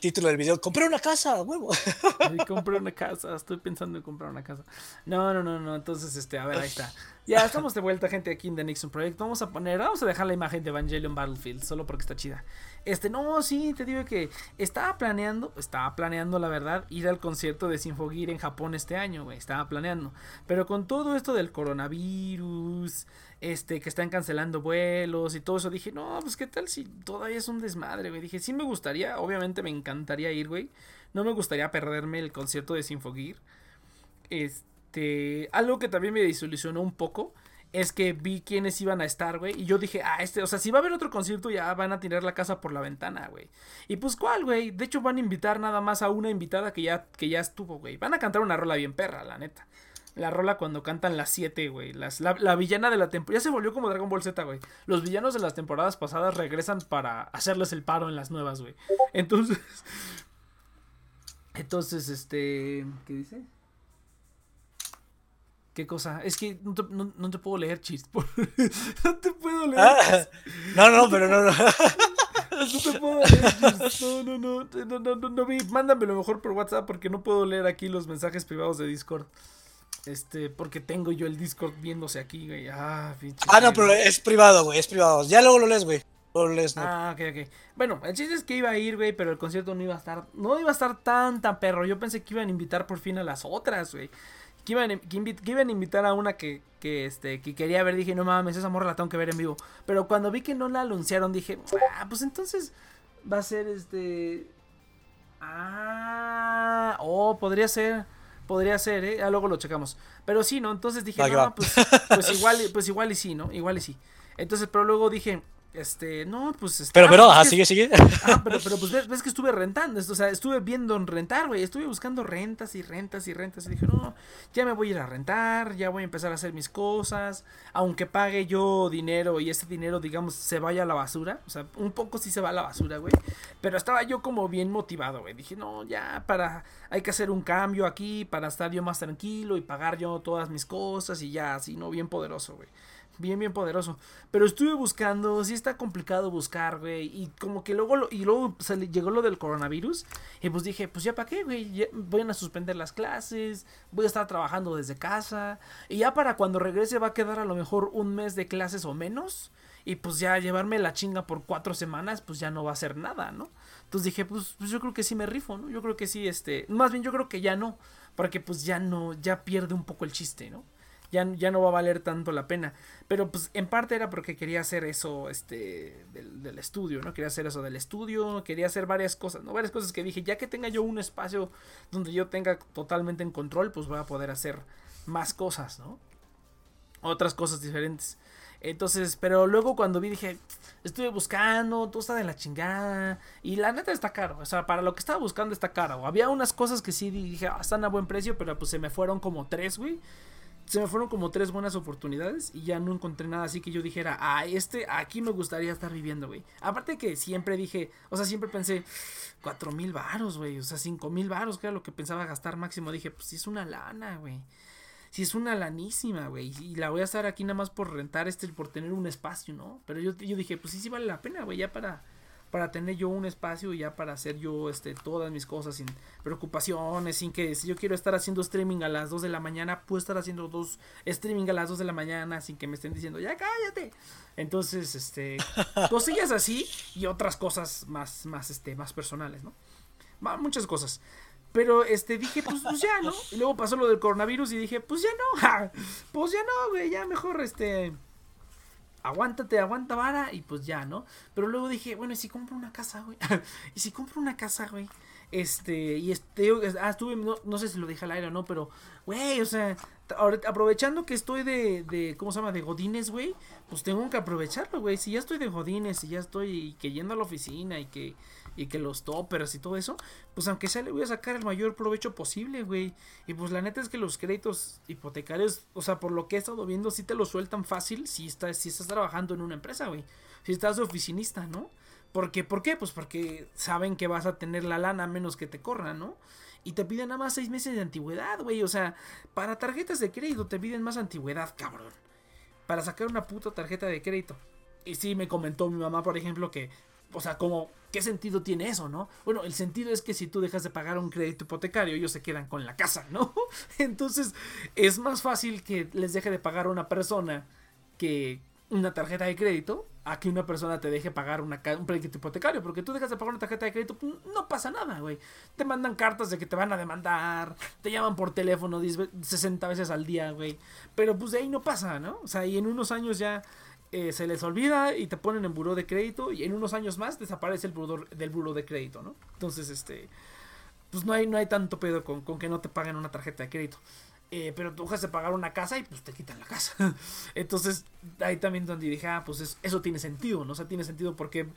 Título del video, compré una casa, huevo. Compré una casa, estoy pensando en comprar una casa. No, no, no, no, entonces, este, a ver, ahí está. Ya estamos de vuelta, gente, aquí en The Nixon Project. Vamos a poner, vamos a dejar la imagen de Evangelion Battlefield, solo porque está chida. Este, no, sí, te digo que estaba planeando, estaba planeando, la verdad, ir al concierto de Sinfogir en Japón este año, güey, estaba planeando. Pero con todo esto del coronavirus, este, que están cancelando vuelos y todo eso, dije, no, pues qué tal si todavía es un desmadre, güey. Dije, sí me gustaría, obviamente me encantaría ir, güey. No me gustaría perderme el concierto de Sinfogir. Este, algo que también me disolucionó un poco es que vi quiénes iban a estar, güey. Y yo dije, ah, este, o sea, si va a haber otro concierto, ya van a tirar la casa por la ventana, güey. Y pues, ¿cuál, güey? De hecho, van a invitar nada más a una invitada que ya, que ya estuvo, güey. Van a cantar una rola bien perra, la neta. La rola cuando cantan las 7, güey. Las, la, la villana de la temporada. Ya se volvió como Dragon Ball Z, güey. Los villanos de las temporadas pasadas regresan para hacerles el paro en las nuevas, güey. Entonces. *laughs* Entonces, este. ¿Qué dice? ¿Qué cosa? Es que no te, no, no te puedo leer, chis. *laughs* no te puedo leer. Ah, *laughs* no, no, pero no, no. No te puedo leer. No, no, no, no, no, no, no. Mándamelo mejor por WhatsApp porque no puedo leer aquí los mensajes privados de Discord. Este, porque tengo yo el Discord viéndose aquí, güey. Ah, pinche. Ah, no, pero es privado, güey, es privado. Ya luego lo lees, güey. Luego lo lees, no. Ah, ok, ok. Bueno, el chiste es que iba a ir, güey, pero el concierto no iba a estar, no iba a estar tan, tan perro. Yo pensé que iban a invitar por fin a las otras, güey. Que iban, que iban a invitar a una que, que, este, que quería ver. Dije, no mames, esa morra la tengo que ver en vivo. Pero cuando vi que no la anunciaron, dije, ah, pues entonces va a ser este... Ah, oh, podría ser... Podría ser, ¿eh? Ya luego lo checamos. Pero sí, ¿no? Entonces dije, no, pues, pues *laughs* igual, pues igual y sí, ¿no? Igual y sí. Entonces, pero luego dije, este, no, pues... este, Pero, ah, pero, pues, ajá, sigue, sigue. *laughs* Ah, pero, pero pues *laughs* ves, ves que estuve rentando, o sea, estuve viendo en rentar, güey, estuve buscando rentas y rentas y rentas y dije, no, ya me voy a ir a rentar, ya voy a empezar a hacer mis cosas, aunque pague yo dinero y ese dinero, digamos, se vaya a la basura, o sea, un poco sí se va a la basura, güey, pero estaba yo como bien motivado, güey, dije, no, ya para, hay que hacer un cambio aquí para estar yo más tranquilo y pagar yo todas mis cosas y ya, así, ¿no? Bien poderoso, güey. Bien, bien poderoso. Pero estuve buscando, sí está complicado buscar, güey. Y como que luego, lo- y luego sali- llegó lo del coronavirus. Y pues dije, pues ya para qué, güey. Voy a suspender las clases. Voy a estar trabajando desde casa. Y ya para cuando regrese va a quedar a lo mejor un mes de clases o menos. Y pues ya llevarme la chinga por cuatro semanas, pues ya no va a ser nada, ¿no? Entonces dije, pues, pues yo creo que sí me rifo, ¿no? Yo creo que sí, este. Más bien yo creo que ya no. Porque pues ya no, ya pierde un poco el chiste, ¿no? Ya, ya no va a valer tanto la pena. Pero pues en parte era porque quería hacer eso este del, del estudio, ¿no? Quería hacer eso del estudio, quería hacer varias cosas, ¿no? Varias cosas que dije, ya que tenga yo un espacio donde yo tenga totalmente en control, pues voy a poder hacer más cosas, ¿no? Otras cosas diferentes. Entonces, pero luego cuando vi dije, estuve buscando, todo está de la chingada. Y la neta está caro. O sea, para lo que estaba buscando está caro. Había unas cosas que sí dije, ah, están a buen precio, pero pues se me fueron como tres, güey se me fueron como tres buenas oportunidades y ya no encontré nada así que yo dijera, ah, este, aquí me gustaría estar viviendo, güey. Aparte que siempre dije, o sea, siempre pensé, cuatro mil varos, güey, o sea, cinco mil varos, que era lo que pensaba gastar máximo. Dije, pues sí es una lana, güey. Sí es una lanísima, güey. Y la voy a estar aquí nada más por rentar este, por tener un espacio, ¿no? Pero yo, yo dije, pues sí, sí vale la pena, güey, ya para para tener yo un espacio y ya para hacer yo este todas mis cosas sin preocupaciones, sin que si yo quiero estar haciendo streaming a las 2 de la mañana, puedo estar haciendo dos streaming a las 2 de la mañana sin que me estén diciendo, "Ya cállate." Entonces, este *laughs* cosillas así y otras cosas más más este más personales, ¿no? Muchas cosas. Pero este dije, pues, pues ya, ¿no? Y luego pasó lo del coronavirus y dije, pues ya no. ja, *laughs* pues ya no, güey, ya mejor este aguántate, aguanta vara y pues ya, ¿no? Pero luego dije, bueno, ¿y si compro una casa, güey? *laughs* ¿Y si compro una casa, güey? Este, y este, ah, estuve, no, no sé si lo dije al aire o no, pero, güey, o sea, aprovechando que estoy de, de, ¿cómo se llama? De Godines, güey, pues tengo que aprovecharlo, güey. Si ya estoy de Godines, y ya estoy que yendo a la oficina y que, y que los toppers y todo eso, pues aunque sea le voy a sacar el mayor provecho posible, güey. Y pues la neta es que los créditos hipotecarios, o sea, por lo que he estado viendo, sí te lo sueltan fácil si estás, si estás trabajando en una empresa, güey. Si estás de oficinista, ¿no? Porque, ¿Por qué? Pues porque saben que vas a tener la lana a menos que te corran, ¿no? Y te piden nada más seis meses de antigüedad, güey. O sea, para tarjetas de crédito te piden más antigüedad, cabrón. Para sacar una puta tarjeta de crédito. Y sí, me comentó mi mamá, por ejemplo, que, o sea, como, ¿qué sentido tiene eso, no? Bueno, el sentido es que si tú dejas de pagar un crédito hipotecario, ellos se quedan con la casa, ¿no? *laughs* Entonces, es más fácil que les deje de pagar una persona que una tarjeta de crédito a que una persona te deje pagar una, un crédito hipotecario. Porque tú dejas de pagar una tarjeta de crédito, pues, no pasa nada, güey. Te mandan cartas de que te van a demandar, te llaman por teléfono 10 ve- 60 veces al día, güey. Pero pues de ahí no pasa, ¿no? O sea, y en unos años ya eh, se les olvida y te ponen en buró de crédito y en unos años más desaparece el buró del de crédito, ¿no? Entonces, este, pues no hay, no hay tanto pedo con, con que no te paguen una tarjeta de crédito. Eh, pero tú dejas de pagar una casa y pues te quitan la casa. *laughs* Entonces, ahí también donde dije, ah, pues es- eso tiene sentido, ¿no? O sea, tiene sentido porque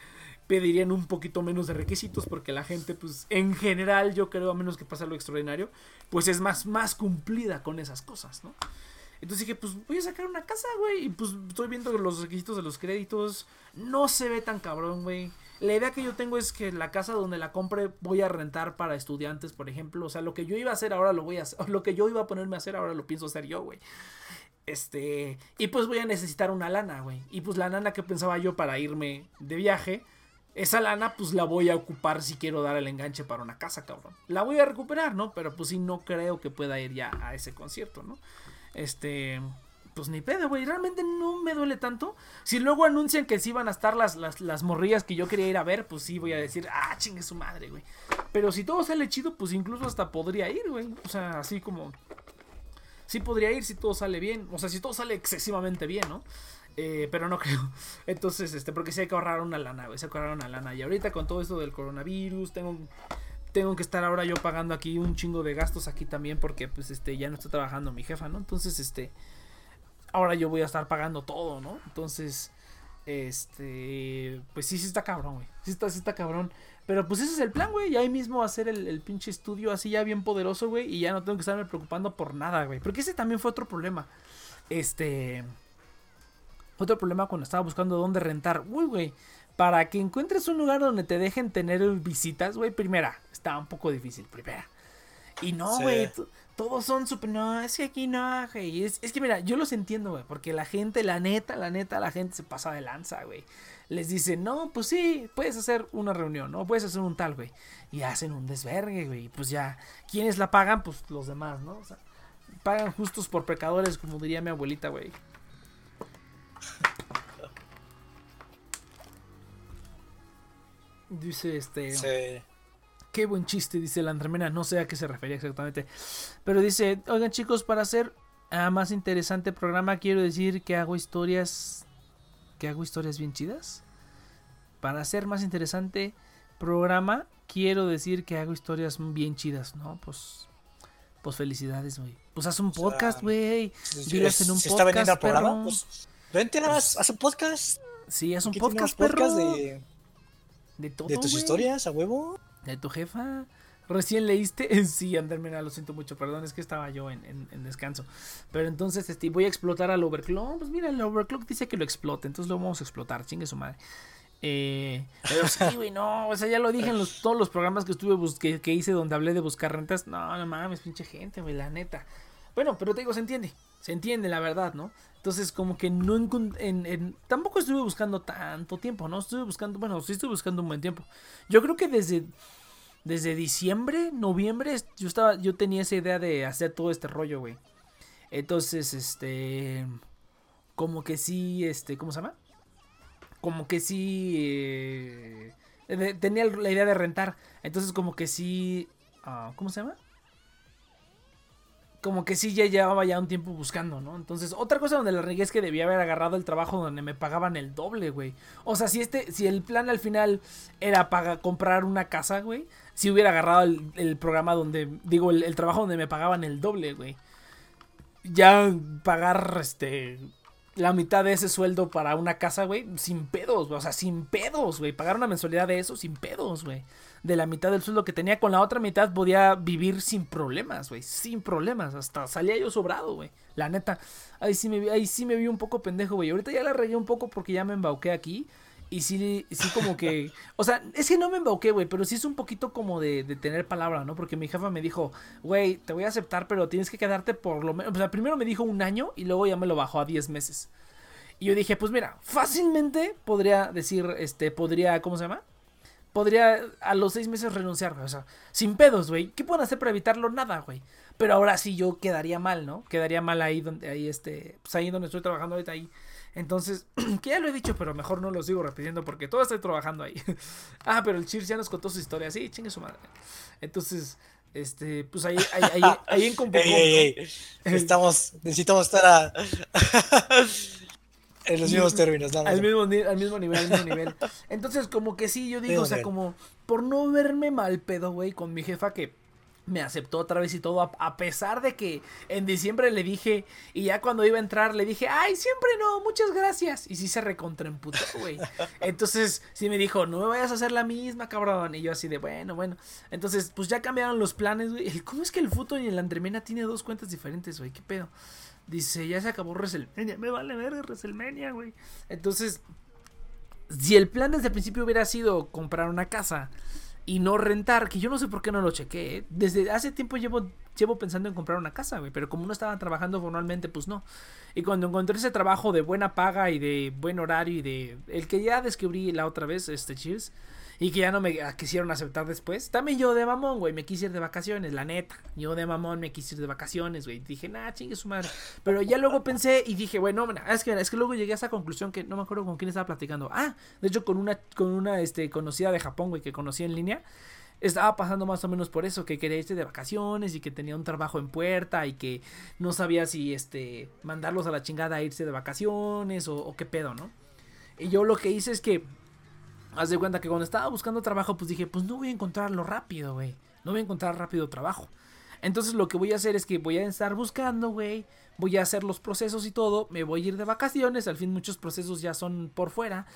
pedirían un poquito menos de requisitos porque la gente, pues, en general, yo creo, a menos que pase algo extraordinario, pues es más, más cumplida con esas cosas, ¿no? Entonces dije, pues voy a sacar una casa, güey. Y pues estoy viendo los requisitos de los créditos. No se ve tan cabrón, güey. La idea que yo tengo es que la casa donde la compre voy a rentar para estudiantes, por ejemplo. O sea, lo que yo iba a hacer ahora lo voy a hacer. *laughs* Lo que yo iba a ponerme a hacer ahora lo pienso hacer yo, güey. Este. Y pues voy a necesitar una lana, güey. Y pues la lana que pensaba yo para irme de viaje. Esa lana, pues la voy a ocupar si quiero dar el enganche para una casa, cabrón. La voy a recuperar, ¿no? Pero pues sí, no creo que pueda ir ya a ese concierto, ¿no? Este. Pues ni pedo, güey. Realmente no me duele tanto. Si luego anuncian que sí van a estar las, las, las morrillas que yo quería ir a ver, pues sí voy a decir, ah, chingue su madre, güey. Pero si todo sale chido, pues incluso hasta podría ir, güey. O sea, así como. Sí podría ir si todo sale bien. O sea, si todo sale excesivamente bien, ¿no? Eh, pero no *laughs* creo. Entonces, este, porque sí hay que ahorrar una lana, güey. Que ahorrar una lana. Y ahorita con todo esto del coronavirus, tengo tengo que estar ahora yo pagando aquí un chingo de gastos aquí también porque pues este ya no está trabajando mi jefa, ¿no? Entonces, este ahora yo voy a estar pagando todo, ¿no? Entonces, este pues sí sí está cabrón, güey. Sí está sí está cabrón. Pero pues ese es el plan, güey. Y ahí mismo hacer el, el pinche estudio así ya bien poderoso, güey, y ya no tengo que estarme preocupando por nada, güey. Porque ese también fue otro problema. Este otro problema cuando estaba buscando dónde rentar. Uy, güey. Para que encuentres un lugar donde te dejen tener visitas, güey. Primera, está un poco difícil. Primera. Y no, güey, to- todos son súper, no, es que aquí no, güey. Es, es que mira, yo los entiendo, güey, porque la gente, la neta, la neta, la gente se pasa de lanza, güey. Les dicen, no, pues sí, puedes hacer una reunión, no, puedes hacer un tal, güey. Y hacen un desvergue, güey. Y pues ya, ¿quiénes la pagan? Pues los demás, ¿no? O sea, pagan justos por pecadores, como diría mi abuelita, güey. *laughs* Dice este. Sí. Qué buen chiste, dice la Andremena. No sé a qué se refería exactamente. Pero dice, oigan chicos, para hacer ah, más interesante programa, quiero decir que hago historias... Que hago historias bien chidas. Para hacer más interesante programa, quiero decir que hago historias bien chidas, ¿no? Pues... Pues felicidades, güey. Pues haz un sea, podcast, güey. En un si está vendiendo el podcast, programa, perro. pues vente, haz, haz un podcast. Sí, haz un podcast, perro. podcast de, de todo, de tus historias, a huevo. ¿De tu jefa? ¿Recién leíste? *laughs* Sí, Andermena, lo siento mucho, perdón, es que estaba yo en, en- en descanso. Pero entonces, este, voy a explotar al overclock. Pues mira, el overclock dice que lo explote, entonces lo vamos a explotar, chingue su madre. Eh, pero sí, güey, no, o sea, ya lo dije en los, todos los programas que estuve, que, que hice donde hablé de buscar rentas. No, no mames, pinche gente, güey, la neta. Bueno, pero te digo, se entiende, se entiende la verdad, ¿no? Entonces, como que no en, en- tampoco estuve buscando tanto tiempo, ¿no? Estuve buscando, bueno, sí estuve buscando un buen tiempo. Yo creo que desde desde diciembre, noviembre, yo estaba, yo tenía esa idea de hacer todo este rollo, güey. Entonces, este, como que sí, este, ¿cómo se llama? Como que sí, eh, tenía la idea de rentar. Entonces, como que sí, ah, ¿cómo se llama? Como que sí ya llevaba ya un tiempo buscando, ¿no? Entonces, otra cosa donde la regué es que debía haber agarrado el trabajo donde me pagaban el doble, güey. O sea, si este, si el plan al final era para comprar una casa, güey, si hubiera agarrado el, programa donde, digo, el, el trabajo donde me pagaban el doble, güey. Ya pagar, este, la mitad de ese sueldo para una casa, güey, sin pedos, güey. O sea, sin pedos, güey. Pagar una mensualidad de eso sin pedos, güey. De la mitad del sueldo que tenía, con la otra mitad podía vivir sin problemas, güey. Sin problemas. Hasta salía yo sobrado, güey. La neta. Ahí sí me vi, ahí sí me vi un poco pendejo, güey. Ahorita ya la regué un poco porque ya me embauqué aquí. Y sí, sí como que... *laughs* O sea, es que no me embauqué, güey, pero sí es un poquito como de, de tener palabra, ¿no? Porque mi jefa me dijo, güey, te voy a aceptar, pero tienes que quedarte por lo menos... O sea, primero me dijo un año y luego ya me lo bajó a 10 meses. Y yo dije, pues mira, fácilmente podría decir, este, podría, ¿cómo se llama? Podría a los seis meses renunciar, güey. O sea, sin pedos, güey. ¿Qué pueden hacer para evitarlo? Nada, güey. Pero ahora sí yo quedaría mal, ¿no? Quedaría mal ahí donde, ahí este, pues ahí donde estoy trabajando ahorita ahí. Entonces, *clears throat* que ya lo he dicho, pero mejor no lo sigo repitiendo porque todo estoy trabajando ahí. *laughs* ah, pero el Cheers ya nos contó su historia. Sí, chingue su madre. Entonces, este, pues ahí, ahí, ahí, ahí en Compocom, *laughs* Ey, ey, ey. Estamos, necesitamos estar a- *laughs* en los mismos términos. nada más. Al mismo, ni- al mismo nivel, al mismo nivel. Entonces, como que sí, yo digo, o sea, como por no verme mal pedo, güey, con mi jefa que me aceptó otra vez y todo, a, a pesar de que en diciembre le dije, y ya cuando iba a entrar le dije, ay, siempre no, muchas gracias. Y sí se recontraemputó, güey. Entonces, sí me dijo, no me vayas a hacer la misma, cabrón. Y yo así de, bueno, bueno. Entonces, pues ya cambiaron los planes, güey. ¿Cómo es que el Futo y el Andremena tiene dos cuentas diferentes, güey? ¿Qué pedo? Dice, ya se acabó WrestleMania. Me vale ver WrestleMania, güey. Entonces, si el plan desde el principio hubiera sido comprar una casa y no rentar, que yo no sé por qué no lo chequé, ¿eh? desde hace tiempo llevo, llevo pensando en comprar una casa, güey, pero como no estaba trabajando formalmente, pues no. Y cuando encontré ese trabajo de buena paga y de buen horario y de el que ya descubrí la otra vez, este Cheers, y que ya no me quisieron aceptar después, también yo de mamón, güey, me quise ir de vacaciones, la neta. Yo de mamón me quise ir de vacaciones, güey. Dije, nah, chingue su madre. Pero ya luego pensé y dije, bueno, es que, es que luego llegué a esa conclusión que no me acuerdo con quién estaba platicando. Ah, de hecho con una, con una este, conocida de Japón, güey, que conocí en línea. Estaba pasando más o menos por eso, que quería irse de vacaciones y que tenía un trabajo en puerta y que no sabía si este mandarlos a la chingada a irse de vacaciones o qué pedo, ¿no? Y yo lo que hice es que Haz de cuenta que cuando estaba buscando trabajo, pues dije, pues no voy a encontrarlo rápido, güey. No voy a encontrar rápido trabajo. Entonces lo que voy a hacer es que voy a estar buscando, güey. Voy a hacer los procesos y todo. Me voy a ir de vacaciones. Al fin muchos procesos ya son por fuera.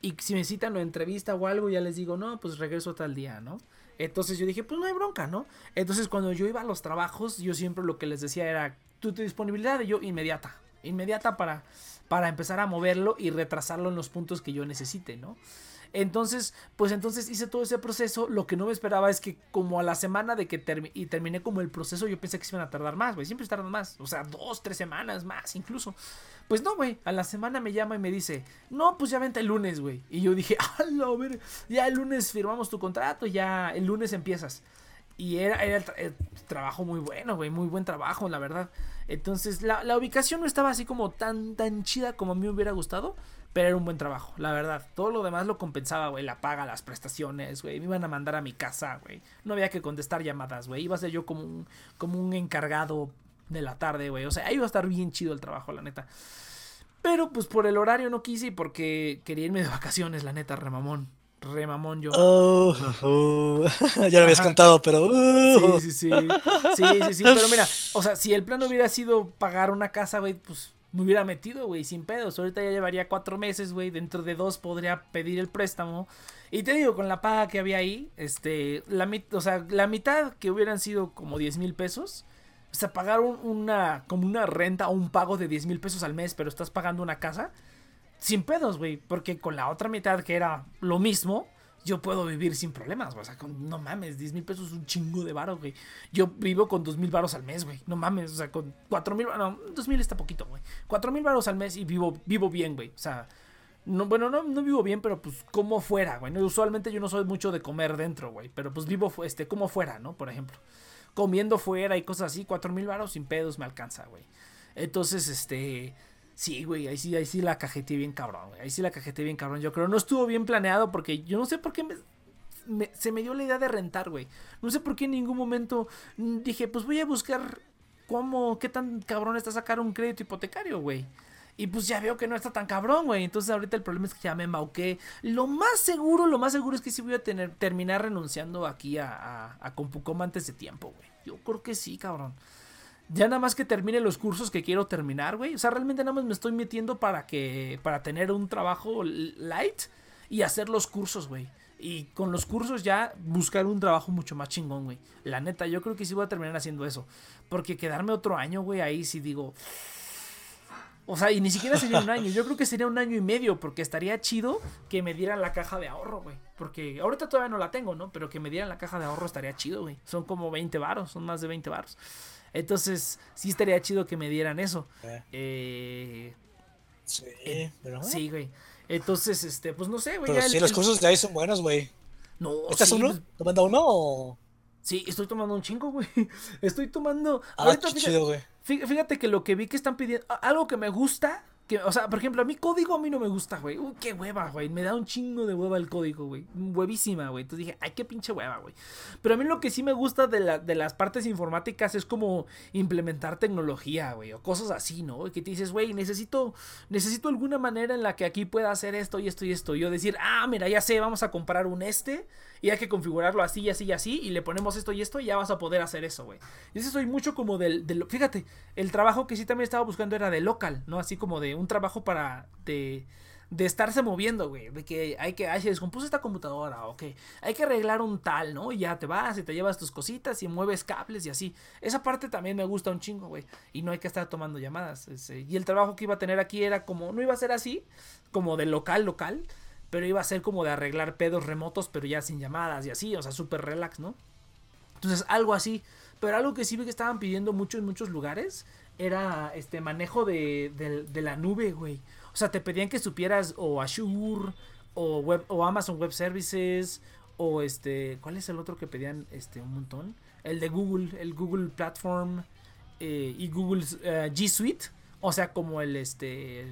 Y si me citan la entrevista o algo, ya les digo, no, pues regreso tal día, ¿no? Entonces yo dije, pues no hay bronca, ¿no? Entonces cuando yo iba a los trabajos, yo siempre lo que les decía era, tu, tu disponibilidad y yo inmediata. Inmediata para, para empezar a moverlo y retrasarlo en los puntos que yo necesite, ¿no? Entonces, pues entonces hice todo ese proceso. Lo que no me esperaba es que como a la semana de que termi- y terminé como el proceso, yo pensé que se iban a tardar más, güey. Siempre tardan más. O sea, dos, tres semanas más incluso. Pues no, güey. A la semana me llama y me dice, no, pues ya vente el lunes, güey. Y yo dije, *laughs* a ver, ya el lunes firmamos tu contrato, ya el lunes empiezas. Y era, era el trabajo muy bueno, güey, muy buen trabajo, la verdad. Entonces, la, la ubicación no estaba así como tan, tan chida como a mí me hubiera gustado, pero era un buen trabajo, la verdad. Todo lo demás lo compensaba, güey, la paga, las prestaciones, güey. Me iban a mandar a mi casa, güey. No había que contestar llamadas, güey. Iba a ser yo como un, como un encargado de la tarde, güey. O sea, ahí iba a estar bien chido el trabajo, la neta. Pero pues por el horario no quise y porque quería irme de vacaciones, la neta, remamón. Remamón yo. Oh, oh. *laughs* ya lo habías Ajá. contado, pero. uh. Sí, sí, sí. Sí, sí, sí. Pero mira, o sea, si el plan hubiera sido pagar una casa, güey, pues me hubiera metido, güey, sin pedos. Ahorita ya llevaría cuatro meses, güey. Dentro de dos podría pedir el préstamo. Y te digo, con la paga que había ahí, este, la, o sea, la mitad que hubieran sido como 10 mil pesos. O sea, pagar un- una, como una renta o un pago de 10 mil pesos al mes, pero estás pagando una casa. Sin pedos, güey. Porque con la otra mitad que era lo mismo, yo puedo vivir sin problemas, güey. O sea, con, no mames, 10 mil pesos es un chingo de varo, güey. Yo vivo con 2 mil varos al mes, güey. No mames, o sea, con 4 mil, no, 2 mil está poquito, güey. 4 mil varos al mes y vivo, vivo bien, güey. O sea, no, bueno, no, no vivo bien, pero pues como fuera, güey. Usualmente yo no soy mucho de comer dentro, güey. Pero pues vivo, este, como fuera, ¿no? Por ejemplo. Comiendo fuera y cosas así, 4 mil varos sin pedos me alcanza, güey. Entonces, este... Sí, güey, ahí sí, ahí sí la cajeteé bien cabrón, güey. Ahí sí la cajeteé bien cabrón. Yo creo no estuvo bien planeado porque yo no sé por qué me- se me dio la idea de rentar, güey. No sé por qué en ningún momento mm, dije, pues voy a buscar cómo, qué tan cabrón está sacar un crédito hipotecario, güey. Y pues ya veo que no está tan cabrón, güey. Entonces ahorita el problema es que ya me embauqué. Lo más seguro, lo más seguro es que sí voy a tener, terminar renunciando aquí a, a, a Compucom antes de tiempo, güey. Yo creo que sí, cabrón. Ya nada más que termine los cursos que quiero terminar, güey. O sea, realmente nada más me estoy metiendo para que. para tener un trabajo light y hacer los cursos, güey. Y con los cursos ya buscar un trabajo mucho más chingón, güey. La neta, yo creo que sí voy a terminar haciendo eso. Porque quedarme otro año, güey, ahí sí digo. O sea, y ni siquiera sería un año. Yo creo que sería un año y medio. Porque estaría chido que me dieran la caja de ahorro, güey. Porque ahorita todavía no la tengo, ¿no? Pero que me dieran la caja de ahorro estaría chido, güey. Son como 20 varos, son más de 20 varos. Entonces, sí estaría chido que me dieran eso. Eh, Eh, Sí, pero. sí, güey. Entonces, este, pues no sé, güey. Pero ya el- sí, los el- cursos de ahí son buenos, güey. No, ¿Estás sí, uno? pues, ¿Tomando uno o.? sí, estoy tomando un chingo, güey. *laughs* Estoy tomando. Ah, ahorita, qué fíjate, chido, güey. Fí- Fíjate que lo que vi que están pidiendo, algo que me gusta, o sea, por ejemplo, a mí código a mí no me gusta, güey. Uy, qué hueva, güey. Me da un chingo de hueva el código, güey. Huevísima, güey. Entonces dije, ay, qué pinche hueva, güey. Pero a mí lo que sí me gusta de, la, de las partes informáticas es como implementar tecnología, güey. O cosas así, ¿no? Que te dices, güey, necesito, necesito alguna manera en la que aquí pueda hacer esto y esto y esto. Y yo decir, ah, mira, ya sé, vamos a comprar un este y hay que configurarlo así y así y así y le ponemos esto y esto y ya vas a poder hacer eso, güey. Y ese soy mucho como del, del- fíjate, el trabajo que sí también estaba buscando era de local, ¿no? Así como de un trabajo para, de, de estarse moviendo, güey, de que hay que, ay, se descompuso esta computadora, o que hay que arreglar un tal, ¿no? Y ya te vas y te llevas tus cositas y mueves cables y así. Esa parte también me gusta un chingo, güey. Y no hay que estar tomando llamadas. y el trabajo que iba a tener aquí era como, no iba a ser así, como de local, local, pero iba a ser como de arreglar pedos remotos, pero ya sin llamadas y así, o sea, súper relax, ¿no? Entonces, algo así. Pero algo que sí vi que estaban pidiendo mucho en muchos lugares era este manejo de, de- la nube, güey. O sea, te pedían que supieras o Azure o, web, o Amazon Web Services o este, ¿cuál es el otro que pedían este un montón? El de Google, el Google Platform eh, y Google eh, G Suite, o sea, como el este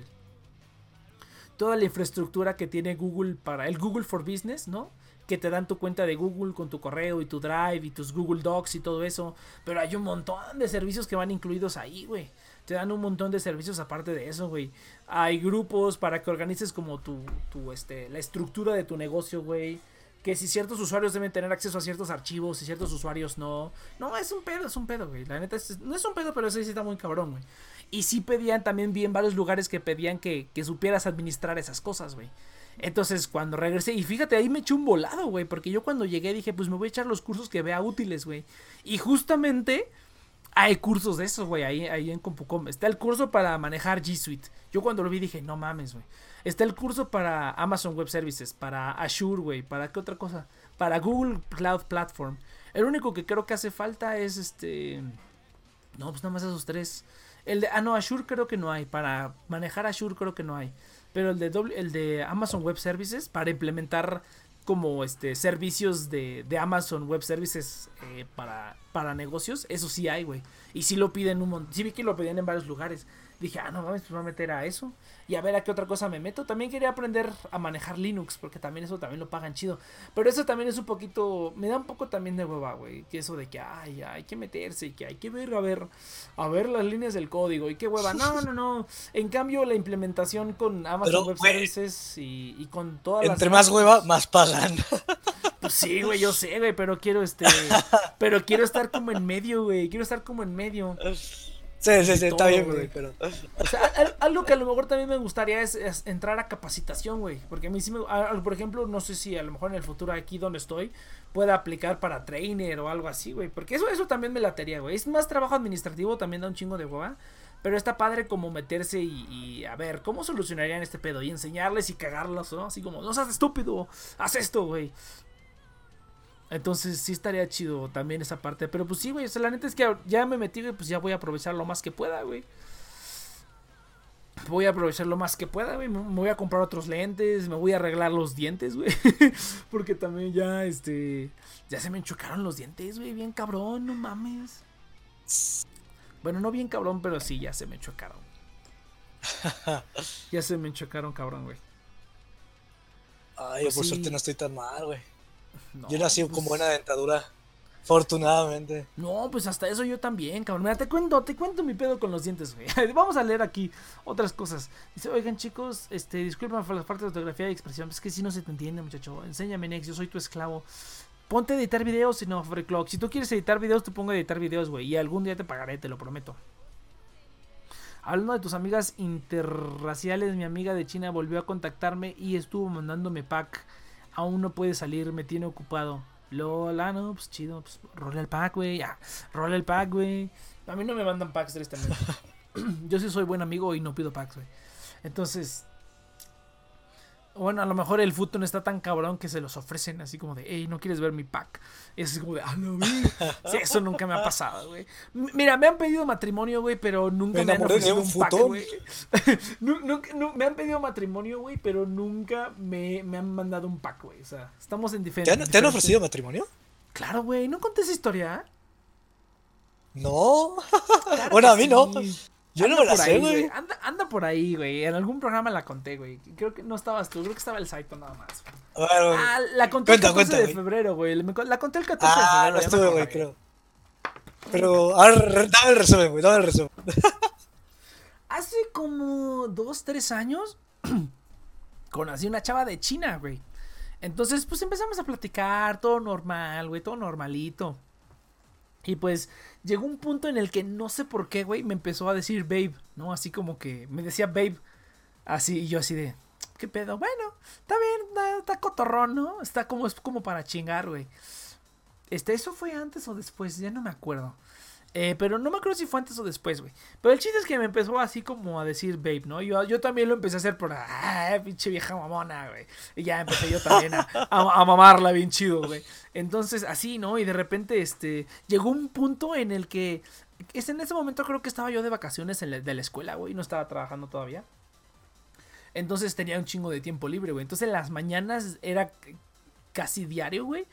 toda la infraestructura que tiene Google para el Google for Business, ¿no? Que te dan tu cuenta de Google con tu correo y tu Drive y tus Google Docs y todo eso. Pero hay un montón de servicios que van incluidos ahí, güey. Te dan un montón de servicios aparte de eso, güey. Hay grupos para que organices como tu, tu este, la estructura de tu negocio, güey. Que si ciertos usuarios deben tener acceso a ciertos archivos y ciertos usuarios no. No, es un pedo, es un pedo, güey. La neta, es- no es un pedo, pero ese sí está muy cabrón, güey. Y sí pedían también, vi en varios lugares que pedían que, que supieras administrar esas cosas, güey. Entonces, cuando regresé, y fíjate, ahí me eché un volado, güey, porque yo cuando llegué dije, pues me voy a echar los cursos que vea útiles, güey. Y justamente Hay cursos de eso, güey, ahí, ahí en CompuCom. Está el curso para manejar G Suite. Yo cuando lo vi dije, no mames, güey. Está el curso para Amazon Web Services, para Azure, güey, para qué otra cosa. Para Google Cloud Platform. El único que creo que hace falta es este... No, pues nada más esos tres. El de, ah, no, Azure creo que no hay. Para manejar Azure creo que no hay. Pero el de, doble- el de Amazon Web Services, para implementar como este servicios de, de Amazon Web Services eh, para, para negocios, eso sí hay, güey. Y sí lo piden un montón. Sí vi que lo pedían en varios lugares. Dije, ah, no mames, pues me voy a meter a eso. Y a ver a qué otra cosa me meto. También quería aprender a manejar Linux, porque también eso también lo pagan chido. Pero eso también es un poquito, me da un poco también de hueva, güey. Que eso de que, ay, hay que meterse y que hay que ver, a ver, a ver las líneas del código. Y qué hueva. No, no, no. En cambio, la implementación con Amazon Pero, Web Services y, y con todas las Entre más hueva, más pagan. *laughs* pues sí, güey, yo sé, güey, pero quiero este. pero quiero estar como en medio, güey. Quiero estar como en medio. Sí, sí, sí, está bien, güey. pero... O sea, al- algo que a lo mejor también me gustaría es, es entrar a capacitación, güey. Porque a mí sí me. a- por ejemplo, no sé si a lo mejor en el futuro aquí donde estoy pueda aplicar para trainer o algo así, güey. Porque eso, eso también me latería, güey. Es más trabajo administrativo, también da un chingo de hueva. Pero está padre como meterse y, y a ver cómo solucionarían este pedo y enseñarles y cagarlos, ¿no? Así como, no seas estúpido, haz esto, güey. Entonces sí estaría chido también esa parte. Pero pues sí, güey. O sea, la neta es que ya me metí, güey. Pues ya voy a aprovechar lo más que pueda, güey. Voy a aprovechar lo más que pueda, güey. Me voy a comprar otros lentes. Me voy a arreglar los dientes, güey. *laughs* Porque también ya, este. Ya se me enchocaron los dientes, güey. Bien cabrón, no mames. Bueno, no bien cabrón, pero sí, ya se me enchocaron. *laughs* Ya se me enchocaron, cabrón, güey. Ay, Pues por sí. suerte no estoy tan mal, güey. No, Yo nací pues- con buena dentadura. Afortunadamente. No, pues hasta eso yo también, cabrón. Mira, te cuento, te cuento mi pedo con los dientes, güey. *laughs* Vamos a leer aquí otras cosas. Dice, oigan chicos, este, disculpen por las partes de ortografía y expresión. Es que si no se te entiende, muchacho. Enséñame, Nex, yo soy tu esclavo. Ponte a editar videos y no free clock. Si tú quieres editar videos, te pongo a editar videos, güey. Y algún día te pagaré, te lo prometo. Hablando de tus amigas interraciales, mi amiga de China volvió a contactarme y estuvo mandándome pack. Aún no puede salir, me tiene ocupado. Lola, no, pues chido, pues rola el pack, güey. Ya, rola el pack, güey. A mí no me mandan packs, tristemente. *laughs* *clears throat* Yo sí soy buen amigo y no pido packs, güey. Entonces, bueno, a lo mejor el fútbol no está tan cabrón que se los ofrecen así como de, hey, ¿no quieres ver mi pack? Es como de, ah, no, güey. Sí, eso nunca me ha pasado, güey. Mira, me han pedido matrimonio, güey, pero nunca Me me, han ofrecido un un pack, güey. *laughs* Me han pedido matrimonio, güey, pero nunca me, me han mandado un pack, güey. O sea, estamos en ¿Te diferentes. han, te han ofrecido matrimonio? Claro, güey, ¿no conté esa historia? No. *laughs* Claro bueno, a mí no. Yo no me la sé, güey. Anda, anda por ahí, güey. En algún programa la conté, güey. Creo que no estabas tú, creo que estaba el Saito nada más. Ah, la conté Cuenta, el 14 cuenta, de febrero, güey. La conté el 14 de Ah, febrero. no ya me estuve, güey, creo. Pero, a ver, dame el resumen, güey, dame el resumen. *laughs* Hace como dos, tres años *clears throat* conocí una chava de China, güey. Entonces, pues empezamos a platicar, todo normal, güey, todo normalito. Y pues llegó un punto en el que no sé por qué, güey, me empezó a decir babe, ¿no? Así como que me decía babe. Así, y yo así de, ¿qué pedo? Bueno, está bien, está, cotorrón, ¿no? Está como, es como para chingar, güey. Este, ¿eso fue antes o después? Ya no me acuerdo. Eh, pero no me acuerdo si fue antes o después, güey. Pero el chiste es que me empezó así como a decir babe, ¿no? Yo, yo también lo empecé a hacer por, ah, pinche vieja mamona, güey. Y ya empecé yo también a, a, mamarla bien chido, güey. Entonces, así, ¿no? Y de repente, este, llegó un punto en el que, es en ese momento creo que estaba yo de vacaciones en de la escuela, güey. No estaba trabajando todavía. Entonces tenía un chingo de tiempo libre, güey. Entonces en las mañanas era casi diario, güey.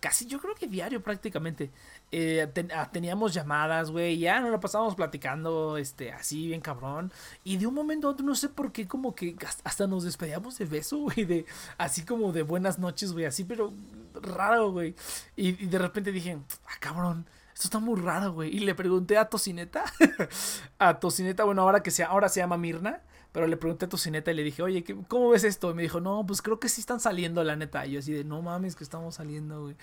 Casi, yo creo que diario prácticamente. Eh, ah, teníamos llamadas, güey. Ya nos la pasábamos platicando, este, así bien cabrón. Y de un momento a otro, no sé por qué, como que hasta- nos despedíamos de beso, *laughs* güey. De, así como de buenas noches, güey. Así, pero raro, güey. Y, de repente dije, ah, cabrón. Esto está muy raro, güey. Y le pregunté a Tocineta. *laughs* a Tocineta, bueno, ahora que se, ahora se llama Mirna. Pero le pregunté a tu cineta y le dije, oye, ¿qué- ¿cómo ves esto? Y me dijo, no, pues creo que sí están saliendo, la neta. Y yo así de, no mames, que estamos saliendo, güey.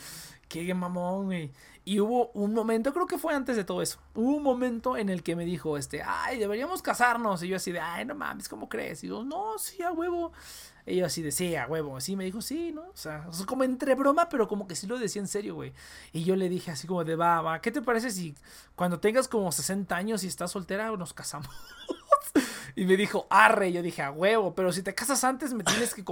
Qué mamón, güey. Y hubo un momento, creo que fue antes de todo eso. Hubo un momento en el que me dijo, este, ay, deberíamos casarnos. Y yo así de, ay, no mames, ¿cómo crees? Y yo, no, sí, a huevo. Y yo así de, sí, a huevo. Así me dijo, sí, ¿no? O sea, como entre broma, pero como que sí lo decía en serio, güey. Y yo le dije así como de, va, va, ¿qué te parece si cuando tengas como 60 años y estás soltera nos casamos? *laughs* *laughs* Y me dijo, arre, yo dije, a huevo, pero si te casas antes me tienes que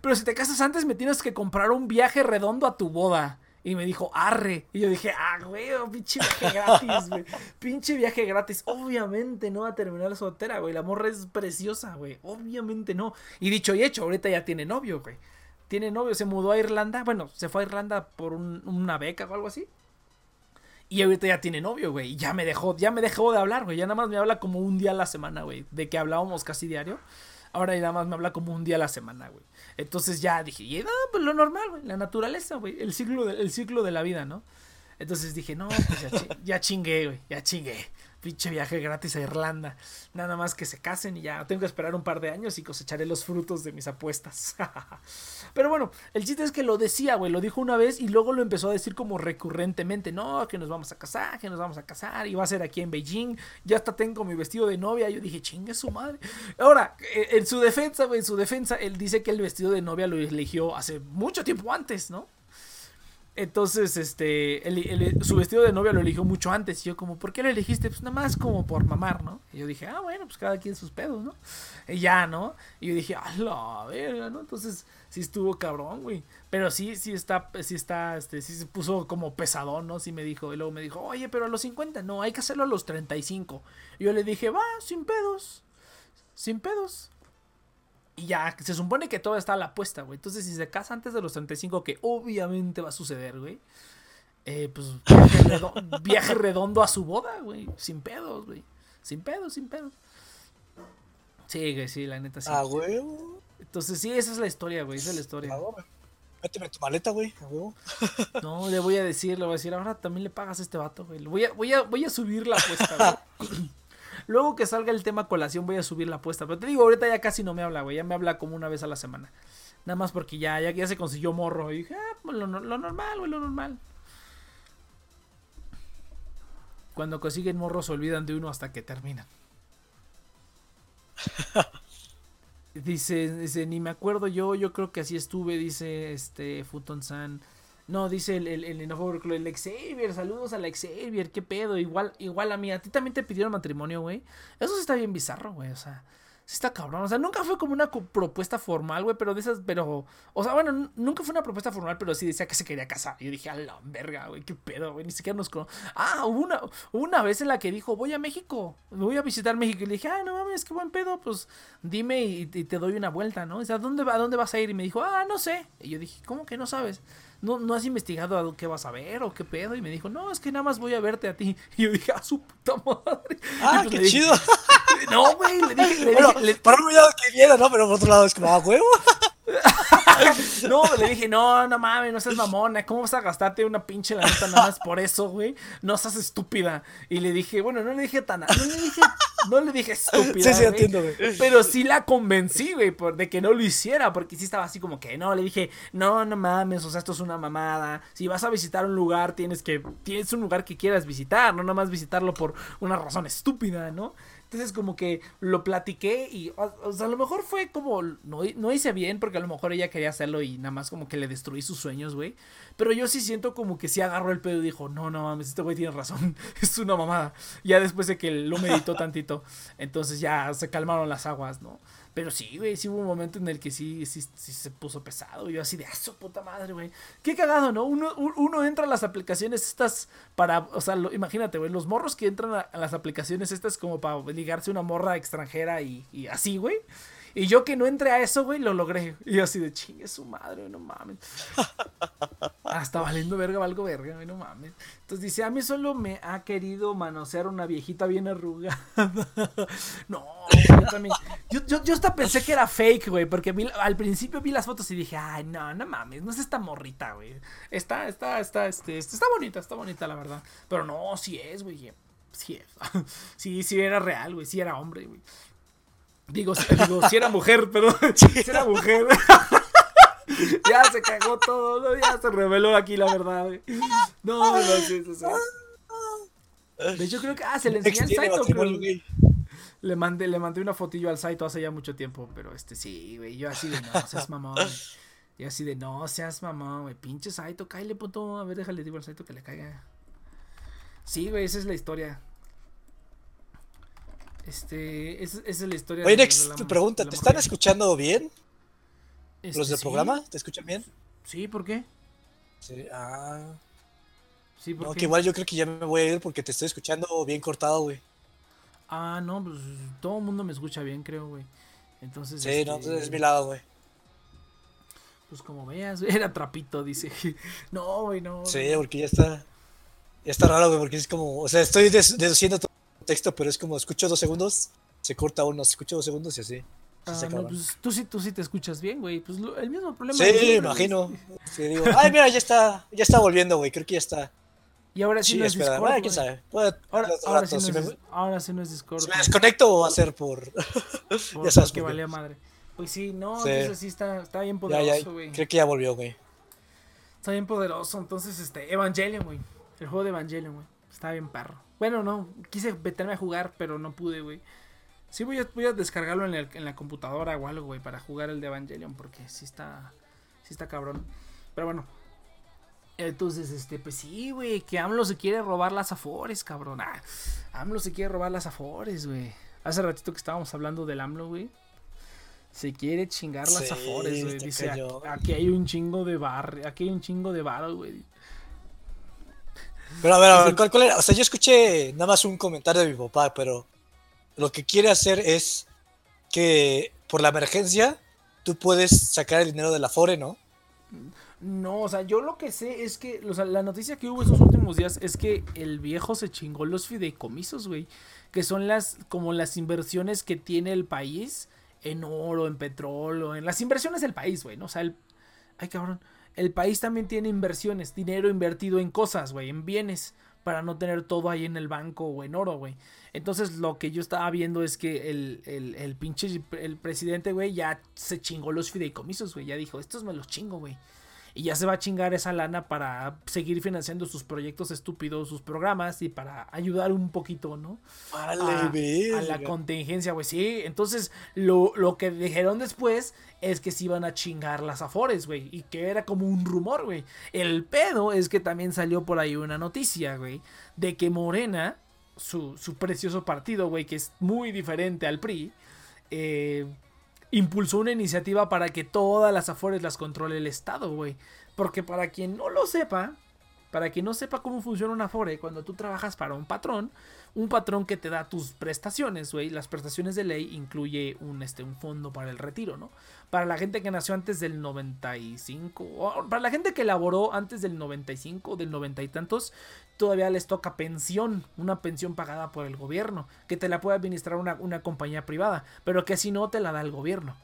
pero si te casas antes me tienes que comprar un viaje redondo a tu boda. Y me dijo, arre. Y yo dije, ah, huevo, pinche viaje gratis, güey. Pinche viaje gratis. Obviamente no va a terminar soltera, güey. La morra es preciosa, güey. Obviamente no. Y dicho y hecho, ahorita ya tiene novio, güey. Tiene novio, se mudó a Irlanda. Bueno, se fue a Irlanda por un- una beca o algo así. Y ahorita ya tiene novio, güey. Ya me dejó, ya me dejó de hablar, güey. Ya nada más me habla como un día a la semana, güey. De que hablábamos casi diario. Ahora ya nada más me habla como un día a la semana, güey. Entonces ya dije, y, ah, pues lo normal, güey. La naturaleza, güey. El ciclo, de, el ciclo de la vida, ¿no? Entonces dije, no, pues ya, ya chingué, güey. Ya chingué. Pinche viaje gratis a Irlanda. Nada más que se casen y ya tengo que esperar un par de años y cosecharé los frutos de mis apuestas. *laughs* Pero bueno, el chiste es que lo decía, güey. Lo dijo una vez y luego lo empezó a decir como recurrentemente. No, que nos vamos a casar, que nos vamos a casar. Y va a ser aquí en Beijing. Ya hasta tengo mi vestido de novia. Yo dije, chingue su madre. Ahora, eh, en su defensa, güey, en su defensa, él dice que el vestido de novia lo eligió hace mucho tiempo antes, ¿no? Entonces, este, el- su vestido de novia lo eligió mucho antes. Y yo como, ¿por qué lo elegiste? Pues nada más como por mamar, ¿no? Y yo dije, ah, bueno, pues cada quien sus pedos, ¿no? Y ya, ¿no? Y yo dije, a la verga, ¿no? Entonces, sí estuvo cabrón, güey. Pero sí, sí está, sí está, este, sí se puso como pesadón, ¿no? Sí me dijo, y luego me dijo, oye, pero a los 50, no, hay que hacerlo a los 35. Y yo le dije, va, sin pedos, sin pedos. Y ya, se supone que todo está a la apuesta, güey. Entonces, si se casa antes de los 35, que obviamente va a suceder, güey. Eh, pues viaje, redo- viaje redondo a su boda, güey. Sin pedos, güey. Sin pedos, sin pedos. Sí, güey, sí, la neta sí. A huevo. Entonces, sí, esa es la historia, güey. Esa es la A historia. Méteme tu maleta, güey. A huevo. *laughs* No, le voy a decir, le voy a decir, ahora también le pagas a este vato, güey. Voy a, voy a, voy a subir la apuesta, güey. *laughs* Luego que salga el tema colación, voy a subir la apuesta. Pero te digo, ahorita ya casi no me habla, güey. Ya me habla como una vez a la semana. Nada más porque ya, ya, ya se consiguió morro. Y dije, ah, pues lo, lo normal, güey, lo normal. Cuando consiguen morro se olvidan de uno hasta que terminan. *laughs* Dice, dice, ni me acuerdo yo, yo creo que así estuve, dice este Futon San. No, dice el, el, el, enojo, el Xavier, saludos al Xavier, qué pedo, igual, igual a mí, a ti también te pidieron matrimonio, güey. Eso sí está bien bizarro, güey, o sea, sí está cabrón, o sea, nunca fue como una propuesta formal, güey, pero de esas, pero, o sea, bueno, nunca fue una propuesta formal, pero sí decía que se quería casar. Yo dije, a la verga, güey, qué pedo, güey, ni siquiera nos cono Ah, hubo una, una vez en la que dijo, voy a México, voy a visitar México, y le dije, ah, no mames, qué buen pedo, pues dime y, y te doy una vuelta, ¿no? O sea, ¿a dónde, ¿a dónde vas a ir? Y me dijo, ah, no sé. Y yo dije, ¿cómo que no sabes? ¿No, ¿No has investigado a qué vas a ver o qué pedo? Y me dijo, no, es que nada más voy a verte a ti. *laughs* Y yo dije, a su puta madre. Ah, pues qué dije- chido. *laughs* No, güey, le dije, le Bueno, dije, le- para un lado que viene, ¿no? Pero por otro lado es como a huevo. *laughs* no, le dije, no, no mames, no seas mamona, ¿cómo vas a gastarte una pinche la neta nada más por eso, güey? No seas estúpida. Y le dije, bueno, no le dije tan, no le dije, no le dije estúpida. *laughs* Sí, sí, entiendo, güey. Pero sí la convencí, güey, por de que no lo hiciera, porque sí estaba así como que, no, le dije, no, no mames, o sea, esto es una mamada. Si vas a visitar un lugar, tienes que, tienes un lugar que quieras visitar, no nada más visitarlo por una razón estúpida, ¿no? Entonces como que lo platiqué y a lo mejor fue como no, no hice bien porque a lo mejor ella quería hacerlo y nada más como que le destruí sus sueños, güey. Pero yo sí siento como que sí agarró el pedo y dijo, no, no mames, este güey tiene razón, *laughs* es una mamada. Ya después de que lo meditó tantito, entonces ya se calmaron las aguas, ¿no? Pero sí, güey, sí hubo un momento en el que sí, sí, sí se puso pesado. Yo así de, ¡ah, puta madre, güey! Qué cagado, ¿no? Uno, un- uno entra a las aplicaciones estas para, o sea, lo- imagínate, güey, los morros que entran a, a las aplicaciones estas como para ligarse una morra extranjera y, y así, güey. Y yo que no entré a eso, güey, lo logré. Y yo así de, chingue su madre, güey, no mames. *laughs* Hasta valiendo verga, valgo verga, güey, no mames. Entonces dice, a mí solo me ha querido manosear una viejita bien arrugada. *laughs* no, yo también. Yo, yo, yo hasta pensé que era fake, güey, porque vi- al principio vi las fotos y dije, ay, no, no mames, no es esta morrita, güey. Está, está, está, este, está bonita, está bonita, la verdad. Pero no, sí es, güey. Sí es. *laughs* sí, sí era real, güey, sí era hombre, güey. Digo, si- digo, si era mujer, *laughs* pero *laughs* si era mujer. *laughs* ya se cagó todo, ¿no? ya se reveló aquí la verdad, güey. No, no, sí, sí, sí. De hecho, creo que. Ah, se le enseñé al Saito, creo. Le mandé, le mandé una fotillo al Saito hace ya mucho tiempo, pero este sí, güey. Yo así de no seas mamón, güey. Yo así de no seas mamón, güey. Pinche Saito, cállate, puto. A ver, déjale, digo al Saito que le caiga. Sí, güey, esa es la historia. Este, esa, esa es la historia. Oye, Nex, te pregunta, ¿te están escuchando bien Este, los del sí. programa? ¿Te escuchan bien? Sí, ¿por qué? Sí, ah. Sí, ¿por No, qué? que igual yo creo que ya me voy a ir porque te estoy escuchando bien cortado, güey. Ah, no, pues todo el mundo me escucha bien, creo, güey. Entonces, Sí, este, no, entonces es mi lado, güey. pues como veas, *laughs* era trapito, dice. *laughs* No, güey, no. Sí, porque ya está. Ya está raro, güey, porque es como. O sea, estoy deduciendo todo texto, pero es como escucho dos segundos, se corta uno, escucho dos segundos y así. Sí, Ah, no, pues tú sí, tú sí te escuchas bien, güey. Pues lo- el mismo problema. Sí, me imagino. Sí, digo, ay, mira, ya está, ya está volviendo, güey. Creo que ya está. Y ahora sí, Sí, no es espera, Discord. ah, quién sabe. Ahora, otro ahora, rato, sí si no me, es, ahora sí no es Discord. si me desconecto va a ser por. *laughs* por- ya sabes qué. valía madre. Pues sí, no, Sí. entonces sí está, está bien poderoso, güey. creo que ya volvió, güey. Está bien poderoso. Entonces, este, Evangelion, güey. El juego de Evangelion, güey. Está bien perro. Bueno, no, quise meterme a jugar, pero no pude, güey. Sí voy a, voy a descargarlo en, el- en la computadora o algo, güey, para jugar el de Evangelion, porque sí está, sí está cabrón. Pero bueno. Entonces, este, pues sí, güey, que AMLO se quiere robar las Afores, cabrón. Ah, AMLO se quiere robar las Afores, güey. Hace ratito que estábamos hablando del AMLO, güey. Se quiere chingar las Sí, Afores, güey. Dice, aquí hay un chingo de bar, aquí hay un chingo de bar, güey. Pero a ver, a ver, ¿cuál, cuál era? O sea, yo escuché nada más un comentario de mi papá, pero lo que quiere hacer es que por la emergencia tú puedes sacar el dinero de la FORE, ¿no? No, o sea, yo lo que sé es que, o sea, la noticia que hubo esos últimos días es que el viejo se chingó los fideicomisos, güey. Que son las, como las inversiones que tiene el país en oro, en petróleo, en las inversiones del país, güey, ¿no? O sea, el, ay cabrón, el país también tiene inversiones, dinero invertido en cosas, güey, en bienes, para no tener todo ahí en el banco o en oro, güey. Entonces lo que yo estaba viendo es que el, el, el pinche, el presidente, güey, ya se chingó los fideicomisos, güey, ya dijo, estos me los chingo, güey. Y ya se va a chingar esa lana para seguir financiando sus proyectos estúpidos, sus programas y para ayudar un poquito, ¿no? Vale, a, a la contingencia, güey. Sí, entonces lo, lo que dijeron después es que se iban a chingar las afores, güey. Y que era como un rumor, güey. El pedo es que también salió por ahí una noticia, güey, de que Morena, su, su precioso partido, güey, que es muy diferente al PRI, eh, impulsó una iniciativa para que todas las afores las controle el Estado, güey. Porque para quien no lo sepa, para quien no sepa cómo funciona una afore, cuando tú trabajas para un patrón, un patrón que te da tus prestaciones, güey, las prestaciones de ley incluye un, este, un fondo para el retiro, ¿no? Para la gente que nació antes del 95, o para la gente que laboró antes del 95, del 90 y tantos, todavía les toca pensión, una pensión pagada por el gobierno, que te la puede administrar una, una compañía privada, pero que si no te la da el gobierno.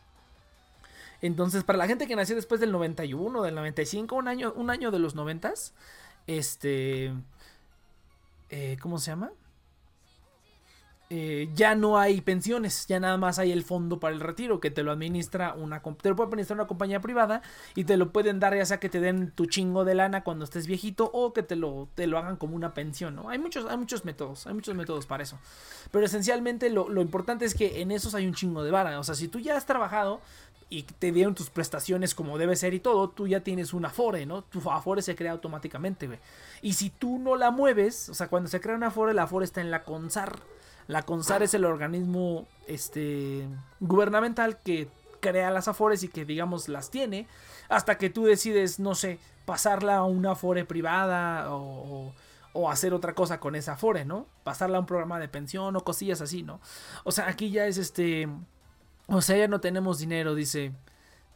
Entonces, para la gente que nació después del 91, del 95, un año, un año de los 90, este... eh, ¿Cómo se llama? Eh, ya no hay pensiones, ya nada más hay el fondo para el retiro que te lo administra una te lo puede administrar una compañía privada y te lo pueden dar ya sea que te den tu chingo de lana cuando estés viejito o que te lo, te lo hagan como una pensión, ¿no? Hay muchos, hay muchos métodos, hay muchos métodos para eso. Pero esencialmente lo, lo importante es que en esos hay un chingo de vara. O sea, si tú ya has trabajado y te dieron tus prestaciones como debe ser y todo, tú ya tienes un Afore, ¿no? Tu Afore se crea automáticamente. Y si tú no la mueves, o sea, cuando se crea una Afore, la Afore está en la CONSAR. La CONSAR es el organismo este, gubernamental que crea las Afores y que, digamos, las tiene. Hasta que tú decides, no sé, pasarla a una Afore privada o, o- hacer otra cosa con esa Afore, ¿no? Pasarla a un programa de pensión o cosillas así, ¿no? O sea, aquí ya es este. O sea, ya no tenemos dinero, dice.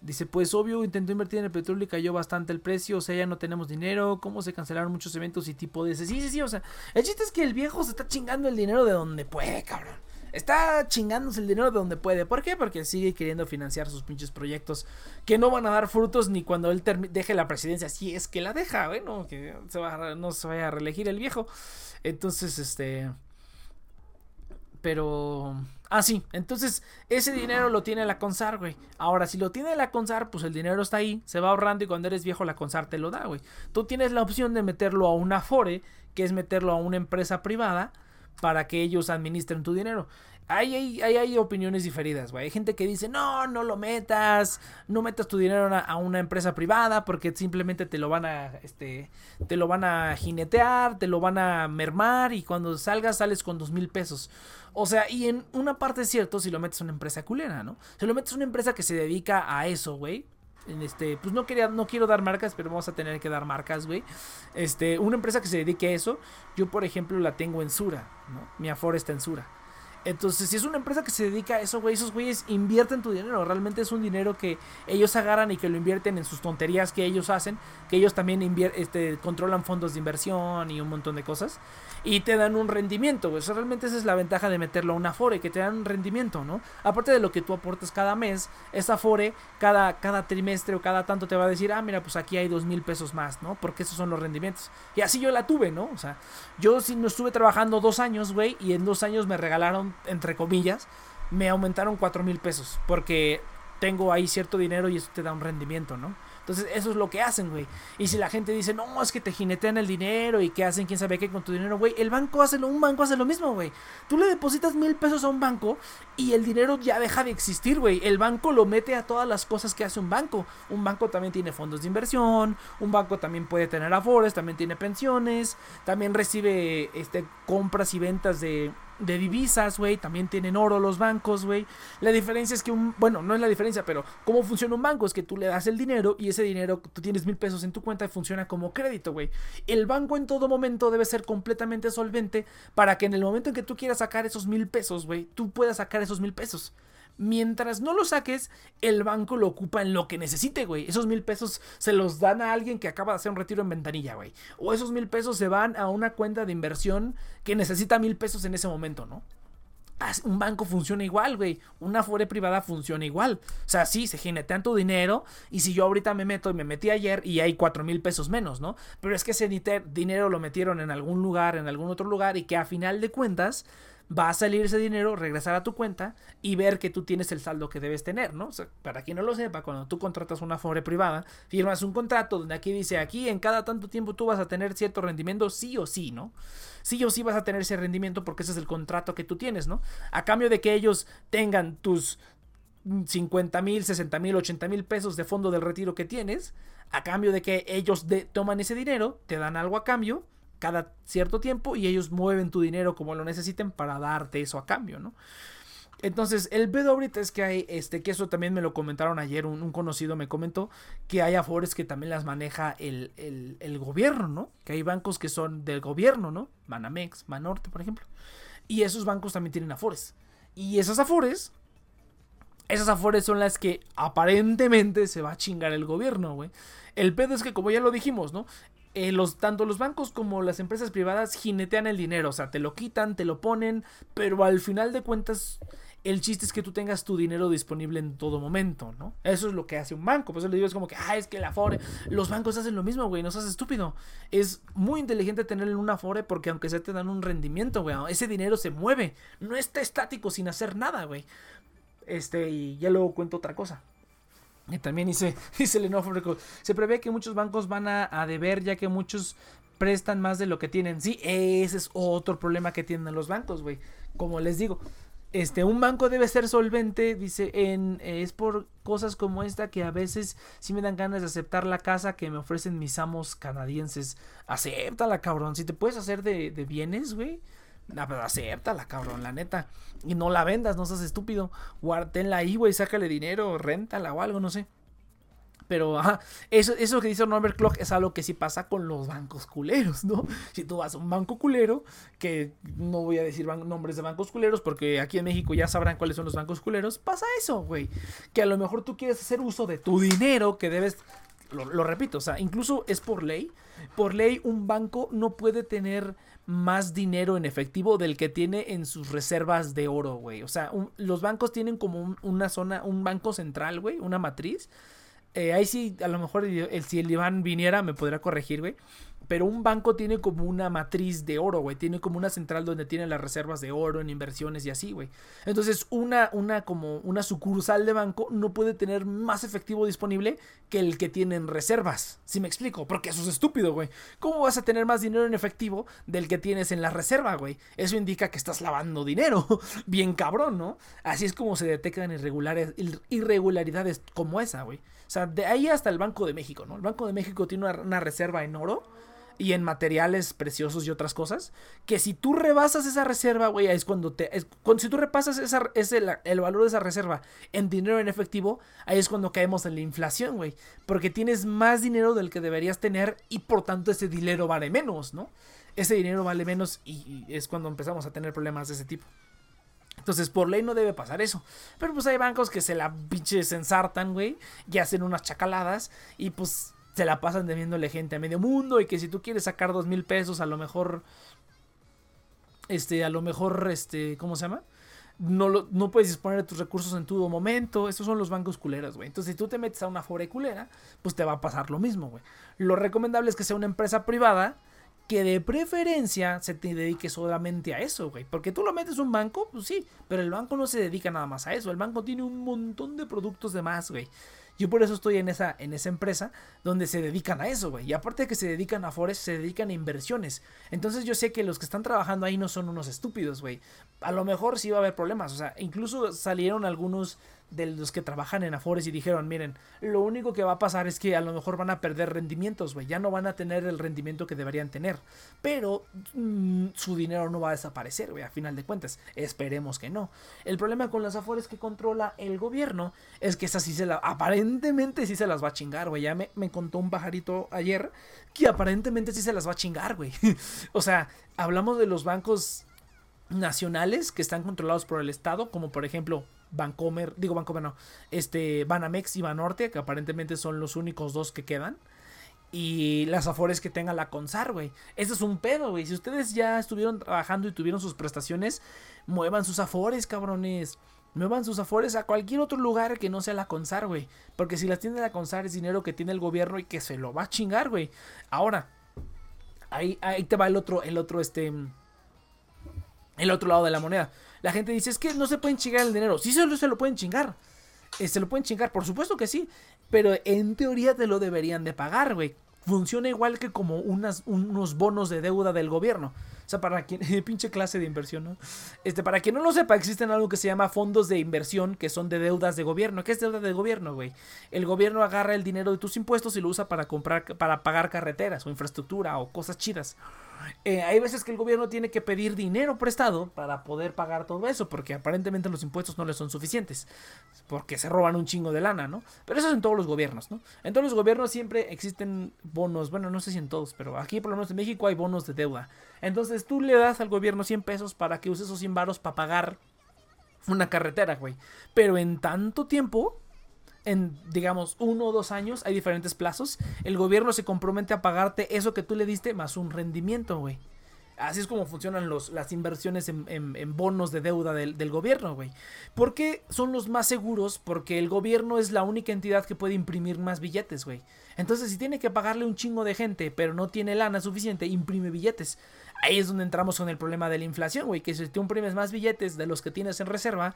Dice, pues obvio, intentó invertir en el petróleo y cayó bastante el precio. O sea, ya no tenemos dinero. ¿Cómo se cancelaron muchos eventos y tipo de? Sí, sí, sí. O sea, el chiste es que el viejo se está chingando el dinero de donde puede, cabrón. Está chingándose el dinero de donde puede. ¿Por qué? Porque sigue queriendo financiar sus pinches proyectos que no van a dar frutos ni cuando él deje la presidencia. Si es que la deja, bueno, que se va a- no se vaya a reelegir el viejo. Entonces, este. Pero. Ah, sí. Entonces, ese dinero lo tiene la Consar, güey. Ahora, si lo tiene la Consar, pues el dinero está ahí, se va ahorrando y cuando eres viejo la Consar te lo da, güey. Tú tienes la opción de meterlo a una Afore, que es meterlo a una empresa privada para que ellos administren tu dinero. Ahí hay, hay opiniones diferidas, güey. Hay gente que dice, no, no lo metas, no metas tu dinero a una, empresa privada porque simplemente te lo van a, este, te lo van a jinetear, te lo van a mermar y cuando salgas sales con dos mil pesos. O sea, y en una parte es cierto si lo metes a una empresa culera, ¿no? Si lo metes a una empresa que se dedica a eso, güey. Este, pues no quería, no quiero dar marcas, pero vamos a tener que dar marcas, güey. Este, una empresa que se dedique a eso, yo por ejemplo la tengo en Sura, ¿no? Mi Afore está en Sura. Entonces, si es una empresa que se dedica a eso, güey, esos güeyes invierten tu dinero. Realmente es un dinero que ellos agarran y que lo invierten en sus tonterías que ellos hacen. Que ellos también este, controlan fondos de inversión y un montón de cosas. Y te dan un rendimiento, güey. O sea, realmente esa es la ventaja de meterlo a una Afore, que te dan un rendimiento, ¿no? Aparte de lo que tú aportes cada mes, esa Afore, cada, cada trimestre o cada tanto te va a decir, ah, mira, pues aquí hay dos mil pesos más, ¿no? Porque esos son los rendimientos. Y así yo la tuve, ¿no? O sea, yo sí no estuve trabajando dos años, güey, y en dos años me regalaron, entre comillas, me aumentaron cuatro mil pesos. Porque tengo ahí cierto dinero y eso te da un rendimiento, ¿no? Entonces, eso es lo que hacen, güey. Y si la gente dice, no, es que te jinetean el dinero y que hacen quién sabe qué con tu dinero, güey, el banco hace lo, un banco hace lo mismo, güey. Tú le depositas mil pesos a un banco y el dinero ya deja de existir, güey. El banco lo mete a todas las cosas que hace un banco. Un banco también tiene fondos de inversión, un banco también puede tener afores, también tiene pensiones, también recibe este, compras y ventas de, de divisas, güey. También tienen oro los bancos, güey. La diferencia es que un. Bueno, no es la diferencia, pero cómo funciona un banco es que tú le das el dinero y ese dinero, tú tienes mil pesos en tu cuenta y funciona como crédito, güey. El banco en todo momento debe ser completamente solvente para que en el momento en que tú quieras sacar esos mil pesos, güey, tú puedas sacar esos mil pesos. Mientras no lo saques, el banco lo ocupa en lo que necesite, güey. Esos mil pesos se los dan a alguien que acaba de hacer un retiro en ventanilla, güey. O esos mil pesos se van a una cuenta de inversión que necesita mil pesos en ese momento, ¿no? Un banco funciona igual, güey. Una fore privada funciona igual. O sea, sí, se jinetean tu dinero. Y si yo ahorita me meto y me metí ayer y hay cuatro mil pesos menos, ¿no? Pero es que ese dinero lo metieron en algún lugar, en algún otro lugar. Y que a final de cuentas va a salir ese dinero, regresar a tu cuenta y ver que tú tienes el saldo que debes tener, ¿no? Para quien no lo sepa, cuando tú contratas una fore privada, firmas un contrato donde aquí dice, aquí en cada tanto tiempo tú vas a tener cierto rendimiento, sí o sí, ¿no? Sí o sí vas a tener ese rendimiento porque ese es el contrato que tú tienes, ¿no? A cambio de que ellos tengan tus 50 mil, 60 mil, 80 mil pesos de fondo del retiro que tienes, a cambio de que ellos de- toman ese dinero, te dan algo a cambio cada cierto tiempo y ellos mueven tu dinero como lo necesiten para darte eso a cambio, ¿no? Entonces, el pedo ahorita es que hay, este, que eso también me lo comentaron ayer, un, un conocido me comentó que hay afores que también las maneja el, el, el gobierno, ¿no? Que hay bancos que son del gobierno, ¿no? Banamex, Banorte, por ejemplo. Y esos bancos también tienen afores. Y esas afores, esas afores son las que aparentemente se va a chingar el gobierno, güey. El pedo es que, como ya lo dijimos, ¿no? Eh, los, tanto los bancos como las empresas privadas jinetean el dinero, o sea, te lo quitan, te lo ponen, pero al final de cuentas, el chiste es que tú tengas tu dinero disponible en todo momento, ¿no? Eso es lo que hace un banco. Por eso le digo, es como que, ah, es que la Afore, los bancos hacen lo mismo, güey, no seas estúpido. Es muy inteligente tenerlo en una Afore porque aunque sea te dan un rendimiento, güey, ese dinero se mueve, no está estático sin hacer nada, güey. Este, y ya luego cuento otra cosa. Y también dice, dice Lenovo se prevé que muchos bancos van a, a deber ya que muchos prestan más de lo que tienen. Sí, ese es otro problema que tienen los bancos, güey. Como les digo, este, un banco debe ser solvente, dice, en, eh, es por cosas como esta que a veces sí me dan ganas de aceptar la casa que me ofrecen mis amos canadienses. Acéptala, cabrón. Si te puedes hacer de, de bienes, güey. No, acéptala, cabrón, la neta. Y no la vendas, no seas estúpido. Guárdenla ahí, güey, sácale dinero, réntala o algo, no sé. Pero ajá, eso, eso que dice Norbert Clock es algo que sí pasa con los bancos culeros, ¿no? Si tú vas a un banco culero, que no voy a decir nombres de bancos culeros porque aquí en México ya sabrán cuáles son los bancos culeros, pasa eso, güey. Que a lo mejor tú quieres hacer uso de tu dinero que debes lo, lo repito, o sea, incluso es por ley. Por ley, un banco no puede tener más dinero en efectivo del que tiene en sus reservas de oro, güey. O sea, los bancos tienen como un- una zona, un banco central, güey, una matriz. Eh, ahí sí, a lo mejor el, el- si el Iván viniera me podría corregir, güey. Pero un banco tiene como una matriz de oro, güey. Tiene como una central donde tiene las reservas de oro en inversiones y así, güey. Entonces, una, una como una sucursal de banco no puede tener más efectivo disponible que el que tiene en reservas. ¿Sí me explico? Porque eso es estúpido, güey. ¿Cómo vas a tener más dinero en efectivo del que tienes en la reserva, güey? Eso indica que estás lavando dinero. *laughs* Bien cabrón, ¿no? Así es como se detectan irregularidades como esa, güey. Sea, de ahí hasta el Banco de México, ¿no? El Banco de México tiene una, reserva en oro y en materiales preciosos y otras cosas, que si tú rebasas esa reserva, güey, es cuando te... Es, cuando, si tú repasas esa, ese, la- el valor de esa reserva en dinero en efectivo, ahí es cuando caemos en la inflación, güey. Porque tienes más dinero del que deberías tener y por tanto ese dinero vale menos, ¿no? Ese dinero vale menos y es cuando empezamos a tener problemas de ese tipo. Entonces, por ley no debe pasar eso. Pero pues hay bancos que se la pinches ensartan, güey, y hacen unas chacaladas y pues se la pasan debiéndole gente a medio mundo y que si tú quieres sacar dos mil pesos, a lo mejor, este, a lo mejor, este, ¿cómo se llama? No, lo- no puedes disponer de tus recursos en todo momento. Estos son los bancos culeros, güey. Entonces, si tú te metes a una fore culera, pues te va a pasar lo mismo, güey. Lo recomendable es que sea una empresa privada que de preferencia se te dedique solamente a eso, güey. Porque tú lo metes un banco, pues sí, pero el banco no se dedica nada más a eso. El banco tiene un montón de productos de más, güey. Yo por eso estoy en esa, en esa empresa donde se dedican a eso, güey. Y aparte de que se dedican a forex, se dedican a inversiones. Entonces yo sé que los que están trabajando ahí no son unos estúpidos, güey. A lo mejor sí va a haber problemas. O sea, incluso salieron algunos de los que trabajan en Afores y dijeron, miren, lo único que va a pasar es que a lo mejor van a perder rendimientos, güey, ya no van a tener el rendimiento que deberían tener, pero mm, su dinero no va a desaparecer, güey, a final de cuentas, esperemos que no. El problema con las Afores que controla el gobierno es que esas sí se la, aparentemente sí se las va a chingar, güey, ya me, me contó un pajarito ayer que aparentemente sí se las va a chingar, güey. *laughs* o sea, hablamos de los bancos nacionales que están controlados por el Estado, como por ejemplo Bancomer, digo Bancomer no, este Banamex y Banorte, que aparentemente son los únicos dos que quedan. Y las afores que tenga la Consar, güey. Eso es un pedo, güey. Si ustedes ya estuvieron trabajando y tuvieron sus prestaciones, muevan sus afores, cabrones. Muevan sus afores a cualquier otro lugar que no sea la Consar, güey. Porque si las tiene la Consar es dinero que tiene el gobierno y que se lo va a chingar, güey. Ahora, ahí, ahí te va el otro, el otro, este el otro lado de la moneda. La gente dice, es que no se pueden chingar el dinero. Sí, solo se lo pueden chingar. Eh, se lo pueden chingar, por supuesto que sí. Pero en teoría te lo deberían de pagar, güey. Funciona igual que como unas, unos bonos de deuda del gobierno. O sea, para quien. *laughs* pinche clase de inversión, ¿no? Este, para quien no lo sepa, existen algo que se llama fondos de inversión que son de deudas de gobierno. ¿Qué es deuda de gobierno, güey? El gobierno agarra el dinero de tus impuestos y lo usa para comprar, para pagar carreteras o infraestructura o cosas chidas. Eh, hay veces que el gobierno tiene que pedir dinero prestado para poder pagar todo eso, porque aparentemente los impuestos no les son suficientes, porque se roban un chingo de lana, ¿no? Pero eso es en todos los gobiernos, ¿no? En todos los gobiernos siempre existen bonos, bueno, no sé si en todos, pero aquí por lo menos en México hay bonos de deuda. Entonces tú le das al gobierno 100 pesos para que use esos 100 varos para pagar una carretera, güey. Pero en tanto tiempo, en digamos uno o dos años, hay diferentes plazos, el gobierno se compromete a pagarte eso que tú le diste más un rendimiento, güey. Así es como funcionan los, las inversiones en, bonos de deuda del, del gobierno, güey. ¿Por qué son los más seguros? Porque el gobierno es la única entidad que puede imprimir más billetes, güey. Entonces, si tiene que pagarle un chingo de gente, pero no tiene lana suficiente, imprime billetes. Ahí es donde entramos con el problema de la inflación, güey. Que si tú imprimes más billetes de los que tienes en reserva,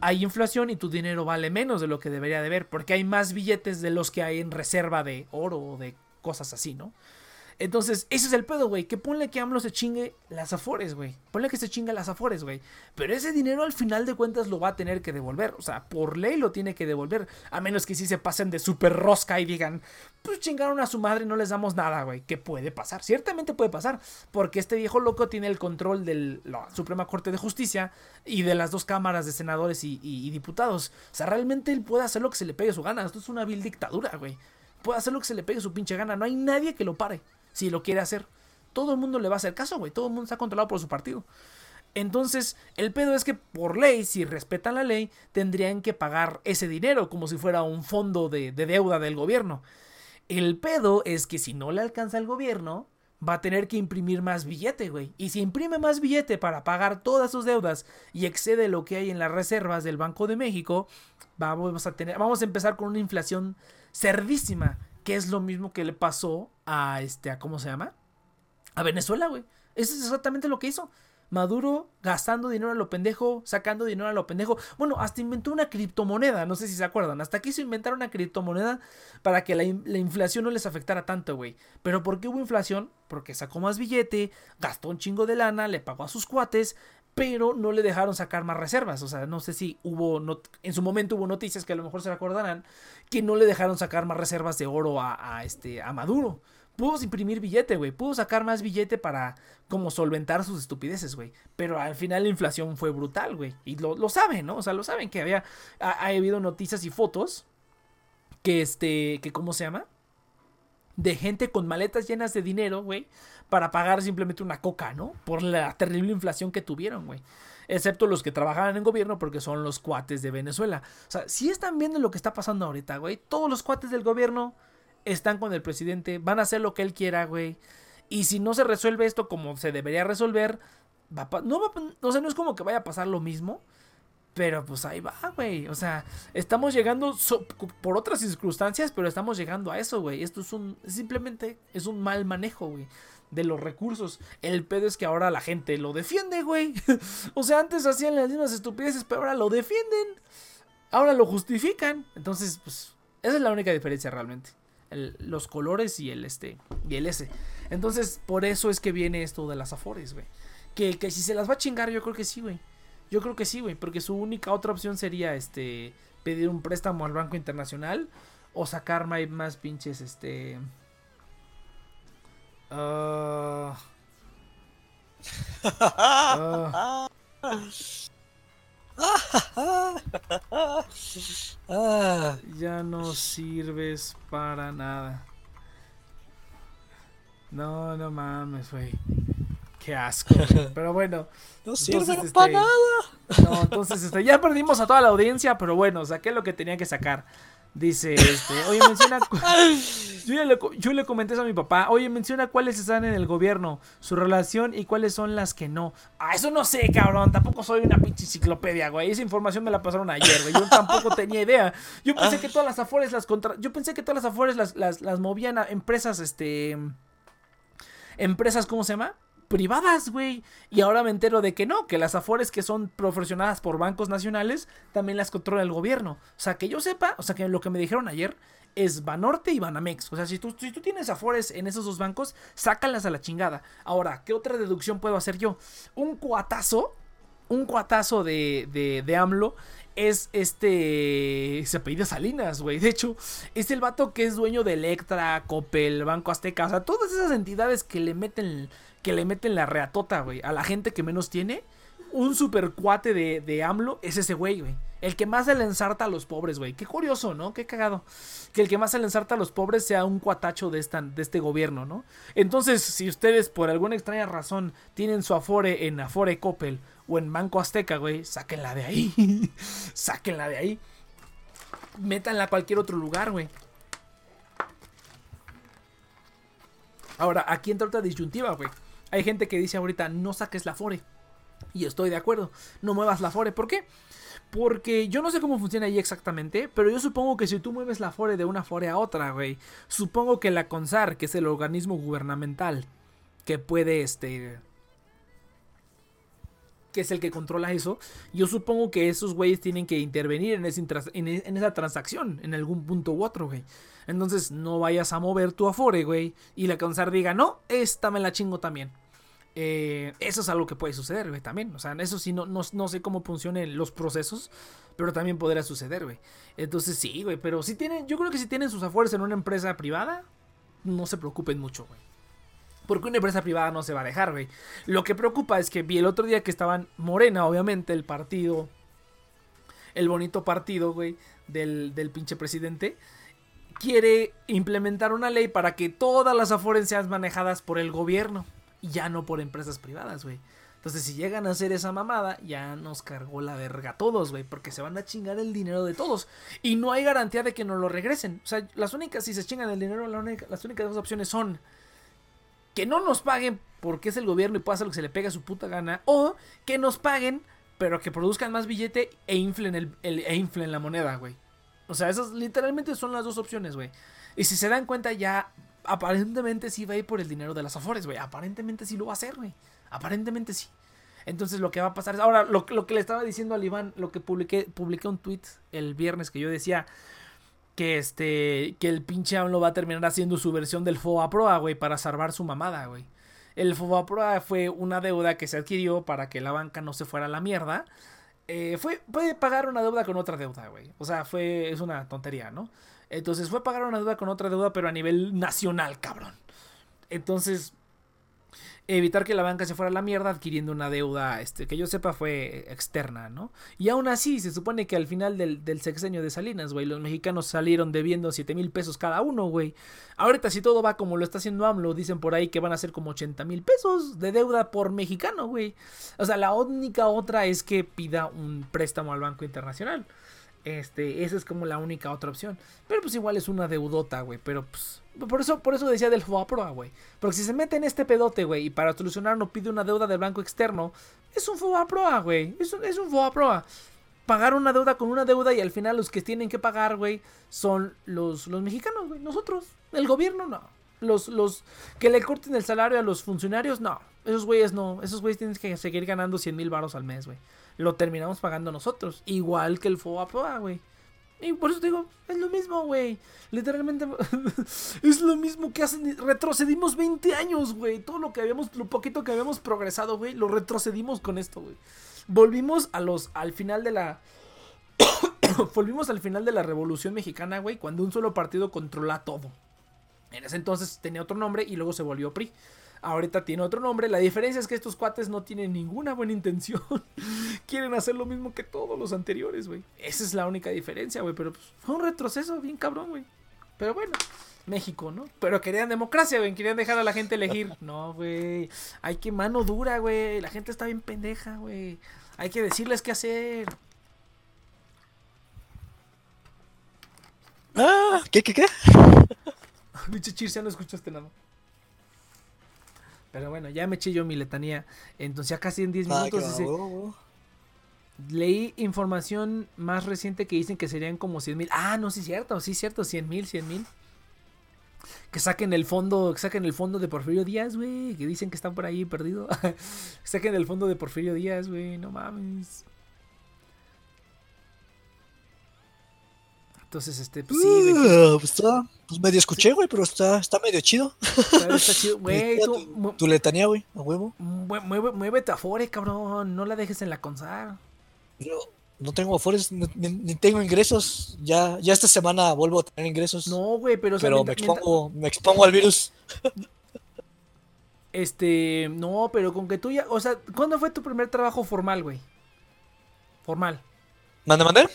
hay inflación y tu dinero vale menos de lo que debería de ver, porque hay más billetes de los que hay en reserva de oro o de cosas así, ¿no? Entonces, ese es el pedo, güey. Que ponle que AMLO se chingue las afores, güey. Ponle que se chingue las afores, güey. Pero ese dinero al final de cuentas lo va a tener que devolver. O sea, por ley lo tiene que devolver. A menos que sí se pasen de super rosca y digan, pues chingaron a su madre y no les damos nada, güey. Que puede pasar. Ciertamente puede pasar. Porque este viejo loco tiene el control de la Suprema Corte de Justicia y de las dos cámaras de senadores y- y diputados. O sea, realmente él puede hacer lo que se le pegue su gana. Esto es una vil dictadura, güey. Puede hacer lo que se le pegue su pinche gana. No hay nadie que lo pare si lo quiere hacer. Todo el mundo le va a hacer caso, güey. Todo el mundo está controlado por su partido. Entonces, el pedo es que por ley, si respetan la ley, tendrían que pagar ese dinero como si fuera un fondo de, de deuda del gobierno. El pedo es que si no le alcanza al gobierno, va a tener que imprimir más billete, güey. Y si imprime más billete para pagar todas sus deudas y excede lo que hay en las reservas del Banco de México, vamos a tener, vamos a empezar con una inflación cerdísima que es lo mismo que le pasó a este, a ¿cómo se llama? A Venezuela, güey. Eso es exactamente lo que hizo. Maduro gastando dinero a lo pendejo, sacando dinero a lo pendejo. Bueno, hasta inventó una criptomoneda, no sé si se acuerdan. Hasta quiso inventar una criptomoneda para que la, la inflación no les afectara tanto, güey. Pero ¿por qué hubo inflación? Porque sacó más billete, gastó un chingo de lana, le pagó a sus cuates, pero no le dejaron sacar más reservas. O sea, no sé si hubo, en su momento hubo noticias que a lo mejor se recordarán, que no le dejaron sacar más reservas de oro a, este, a Maduro. Pudo imprimir billete, güey. Pudo sacar más billete para como solventar sus estupideces, güey. Pero al final la inflación fue brutal, güey. Y lo, lo saben, ¿no? O sea, lo saben que había, ha, ha habido noticias y fotos que este, que ¿cómo se llama? De gente con maletas llenas de dinero, güey, para pagar simplemente una coca, ¿no? Por la terrible inflación que tuvieron, güey. Excepto los que trabajaban en gobierno porque son los cuates de Venezuela. O sea, si están viendo lo que está pasando ahorita, güey. Todos los cuates del gobierno están con el presidente, van a hacer lo que él quiera, güey. Y si no se resuelve esto como se debería resolver, va a no va a o sea, no es como que vaya a pasar lo mismo, pero pues ahí va, güey. O sea, estamos llegando por otras circunstancias, pero estamos llegando a eso, güey. Esto es un simplemente es un mal manejo, güey, de los recursos. El pedo es que ahora la gente lo defiende, güey. *laughs* o sea, antes hacían las mismas estupideces, pero ahora lo defienden. Ahora lo justifican. Entonces, pues esa es la única diferencia realmente. Los colores y el este y el S. Entonces, por eso es que viene esto de las Afores, güey. Que, que si se las va a chingar, yo creo que sí, güey. Yo creo que sí, güey. Porque su única otra opción sería este pedir un préstamo al Banco Internacional. O sacar más pinches, este. Ah, *laughs* Ah, ya no sirves para nada. No, no mames, güey. Qué asco. güey. *laughs* Pero bueno. no sirve este, para nada. No, entonces este, ya perdimos a toda la audiencia, pero bueno, saqué lo que tenía que sacar. Dice, este, oye, menciona. *laughs* Yo, le, comenté eso a mi papá. Oye, menciona cuáles están en el gobierno, su relación y cuáles son las que no. Ah, eso no sé, cabrón. Tampoco soy una pinche enciclopedia, güey. Esa información me la pasaron ayer, güey. Yo tampoco tenía idea. Yo pensé que todas las afores las contra. Yo pensé que todas las afores las, las, las movían a empresas, este. Empresas, ¿cómo se llama? Privadas, güey. Y ahora me entero de que no, que las afores que son proporcionadas por bancos nacionales también las controla el gobierno. O sea, que yo sepa, o sea, que lo que me dijeron ayer es Banorte y Banamex. O sea, si tú, si tú tienes afores en esos dos bancos, sácalas a la chingada. Ahora, ¿qué otra deducción puedo hacer yo? Un cuatazo, un cuatazo de, de, de AMLO es este. Se apellida Salinas, güey. De hecho, es el vato que es dueño de Electra, Coppel, Banco Azteca. O sea, todas esas entidades que le meten. Que le meten la reatota, güey. A la gente que menos tiene. Un super cuate de, de AMLO es ese güey, güey. El que más se le ensarta a los pobres, güey. Qué curioso, ¿no? Qué cagado. Que el que más se le ensarta a los pobres sea un cuatacho de, esta, de este gobierno, ¿no? Entonces, si ustedes por alguna extraña razón tienen su Afore en Afore Coppel o en Banco Azteca, güey, sáquenla de ahí. *laughs* sáquenla de ahí. Métanla a cualquier otro lugar, güey. Ahora, aquí entra otra disyuntiva, güey. Hay gente que dice ahorita, no saques la Afore. Y estoy de acuerdo. No muevas la Afore. ¿Por qué? Porque yo no sé cómo funciona ahí exactamente, pero yo supongo que si tú mueves la Afore de una Afore a otra, güey, supongo que la CONSAR, que es el organismo gubernamental que puede, este, que es el que controla eso, yo supongo que esos güeyes tienen que intervenir en, e- esa transacción, en algún punto u otro, güey. Entonces, no vayas a mover tu Afore, güey, y la CONSAR diga, no, esta me la chingo también. Eh, eso es algo que puede suceder, güey, también. O sea, eso sí, no, no, sé cómo funcionan los procesos, pero también podría suceder, güey. Entonces, sí, güey, pero si tienen, yo creo que si tienen sus afueras en una empresa privada, no se preocupen mucho, güey. Porque una empresa privada no se va a dejar, güey. Lo que preocupa es que vi el otro día que estaban Morena, obviamente, el partido, el bonito partido, güey, del, del pinche presidente, quiere implementar una ley para que todas las afores sean manejadas por el gobierno ya no por empresas privadas, güey. Entonces, si llegan a hacer esa mamada, ya nos cargó la verga a todos, güey, porque se van a chingar el dinero de todos. Y no hay garantía de que nos lo regresen. O sea, las únicas, si se chingan el dinero, las únicas dos opciones son que no nos paguen porque es el gobierno y hacer lo que se le pega a su puta gana, o que nos paguen, pero que produzcan más billete e inflen, el- e inflen la moneda, güey. O sea, esas literalmente son las dos opciones, güey. Y si se dan cuenta ya, aparentemente sí va a ir por el dinero de las Afores, güey. Aparentemente sí lo va a hacer, güey. Aparentemente sí. Entonces lo que va a pasar es, ahora lo, lo que le estaba diciendo al Iván, lo que publiqué, publiqué un tweet el viernes que yo decía que este, que el pinche AMLO va a terminar haciendo su versión del FOA Proa, güey, para salvar su mamada, güey. El FOA Proa fue una deuda que se adquirió para que la banca no se fuera a la mierda. Eh, fue, puede pagar una deuda con otra deuda, güey. O sea, fue, es una tontería, ¿no? Entonces fue pagar una deuda con otra deuda, pero a nivel nacional, cabrón. Entonces, evitar que la banca se fuera a la mierda adquiriendo una deuda, este, que yo sepa fue externa, ¿no? Y aún así, se supone que al final del, del sexenio de Salinas, güey, los mexicanos salieron debiendo 7 mil pesos cada uno, güey. Ahorita si todo va como lo está haciendo AMLO, dicen por ahí que van a ser como 80 mil pesos de deuda por mexicano, güey. O sea, la única otra es que pida un préstamo al Banco Internacional. Este, esa es como la única otra opción. Pero pues igual es una deudota, güey. Pero pues. Por eso, por eso decía del FOAPROA, güey. Porque si se mete en este pedote, güey, y para solucionar no pide una deuda del banco externo, es un FOAPROA, güey. Es un, es un FOAPROA. Pagar una deuda con una deuda y al final los que tienen que pagar, güey, son los, los mexicanos, güey. Nosotros. El gobierno, no. Los, los que le corten el salario a los funcionarios, no. Esos güeyes no. Esos güeyes tienen que seguir ganando 100 mil baros al mes, güey. Lo terminamos pagando nosotros. Igual que el FOAPROA, güey. Y por eso te digo, es lo mismo, güey. Literalmente *laughs* es lo mismo que hacen. Retrocedimos 20 años, güey. Todo lo que habíamos, lo poquito que habíamos progresado, güey, lo retrocedimos con esto, güey. Volvimos a los, al final de la. *coughs* Volvimos al final de la Revolución Mexicana, güey, cuando un solo partido controla todo. En ese entonces tenía otro nombre y luego se volvió PRI. Ahorita tiene otro nombre. La diferencia es que estos cuates no tienen ninguna buena intención. *laughs* Quieren hacer lo mismo que todos los anteriores, güey. Esa es la única diferencia, güey. Pero pues, fue un retroceso bien cabrón, güey. Pero bueno, México, ¿no? Pero querían democracia, güey. Querían dejar a la gente elegir. *laughs* No, güey. Hay que mano dura, güey. La gente está bien pendeja, güey. Hay que decirles qué hacer. Ah, ¿qué, qué, qué? *laughs* Bicho Chir, ya no escuchaste nada. Pero bueno, ya me eché yo mi letanía. Entonces ya casi en 10 Ah, minutos dice, leí información más reciente que dicen que serían como 100 mil. Ah, no, sí cierto, sí cierto, 100 mil, 100 mil. Que saquen el fondo, que saquen el fondo de Porfirio Díaz, güey. Que dicen que está por ahí perdido. *laughs* saquen el fondo de Porfirio Díaz, güey. No mames. Entonces, este, pues sí, güey. Ah, pues está, pues medio escuché, güey, pero está, está medio chido. Está, está chido. *laughs* Güey, tu, tu letanía, güey, a huevo. mue- mueve, muévete afore, cabrón. No la dejes en la consar. Yo no tengo afores, ni, ni tengo ingresos. Ya, ya esta semana vuelvo a tener ingresos. No, güey, pero, o sea, pero me mientras- expongo, me expongo al virus. *laughs* Este, no, pero con que tú ya, o sea, ¿cuándo fue tu primer trabajo formal, güey? Formal. ¿Mande, mande?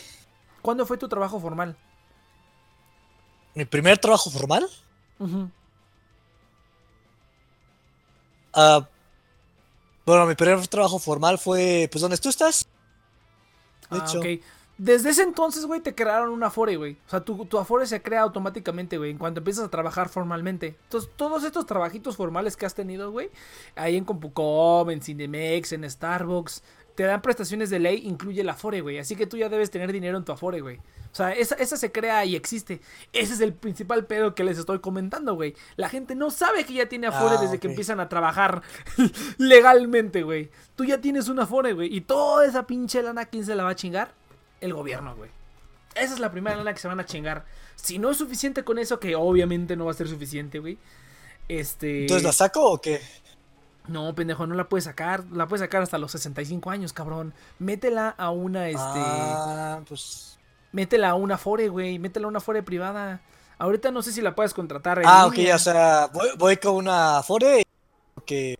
¿Cuándo fue tu trabajo formal? Mi primer trabajo formal. Ah, bueno, mi primer trabajo formal fue, pues, ¿dónde tú estás? De Ah, hecho. Desde ese entonces, güey, te crearon un Afore, güey. O sea, tu, tu Afore se crea automáticamente, güey, en cuanto empiezas a trabajar formalmente. Entonces, todos estos trabajitos formales que has tenido, güey, ahí en Compucom, en Cinemex, en Starbucks, te dan prestaciones de ley, incluye el Afore, güey. Así que tú ya debes tener dinero en tu Afore, güey. O sea, esa, esa se crea y existe. Ese es el principal pedo que les estoy comentando, güey. La gente no sabe que ya tiene Afore Ah, desde que empiezan a trabajar *laughs* legalmente, güey. Tú ya tienes un Afore, güey. Y toda esa pinche lana, ¿quién se la va a chingar? El gobierno, güey. Esa es la primera lana que se van a chingar. Si no es suficiente con eso, que obviamente no va a ser suficiente, güey. Este. Entonces, ¿la saco o qué? No, pendejo, no la puedes sacar. La puedes sacar hasta los 65 años, cabrón. Métela a una, este. Ah, pues. Métela a una Fore, güey. Métela a una Fore privada. Ahorita no sé si la puedes contratar. en Ah, ok, línea. o sea, voy, voy con una Afore que.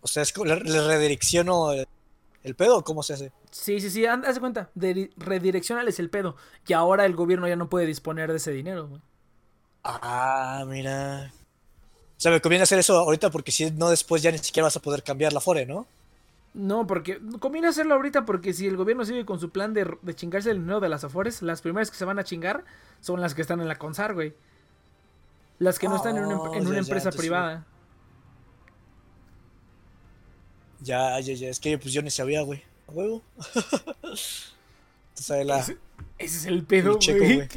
O sea, es le, le redirecciono el, el pedo, ¿o ¿cómo se hace? Sí, sí, sí, haz de cuenta. De, redireccionales el pedo. Y ahora el gobierno ya no puede disponer de ese dinero, güey. Ah, mira. O sea, me conviene hacer eso ahorita porque si no, después ya ni siquiera vas a poder cambiar la Afore, ¿no? No, porque conviene hacerlo ahorita porque si el gobierno sigue con su plan de, de chingarse el dinero de las afores, las primeras que se van a chingar son las que están en la CONSAR, güey. Las que no están en una, em- Oh, en ya, una ya, empresa privada. Ya, ya, ya. Es que pues yo ni sabía, güey. A huevo. *laughs* Entonces la. Ese, ese es el pedo, güey.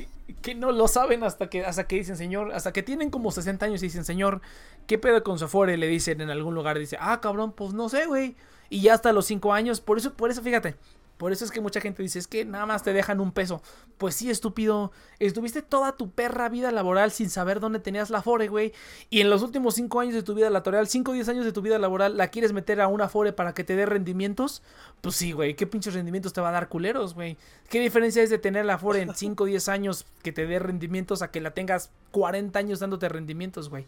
Que no lo saben hasta que, hasta que dicen, señor, hasta que tienen como 60 años y dicen, señor, ¿qué pedo con su Afore? Le dicen en algún lugar, dice, ah, cabrón, pues no sé, güey. Y ya hasta los 5 años, por eso, por eso, fíjate, por eso es que mucha gente dice, es que nada más te dejan un peso. Pues sí, estúpido. Estuviste toda tu perra vida laboral sin saber dónde tenías la Afore, güey. Y en los últimos 5 años de tu vida laboral, 5 o 10 años de tu vida laboral, la quieres meter a una Afore para que te dé rendimientos. Pues sí, güey. ¿Qué pinches rendimientos te va a dar culeros, güey? ¿Qué diferencia es de tener la Afore en 5 o 10 años que te dé rendimientos a que la tengas 40 años dándote rendimientos, güey?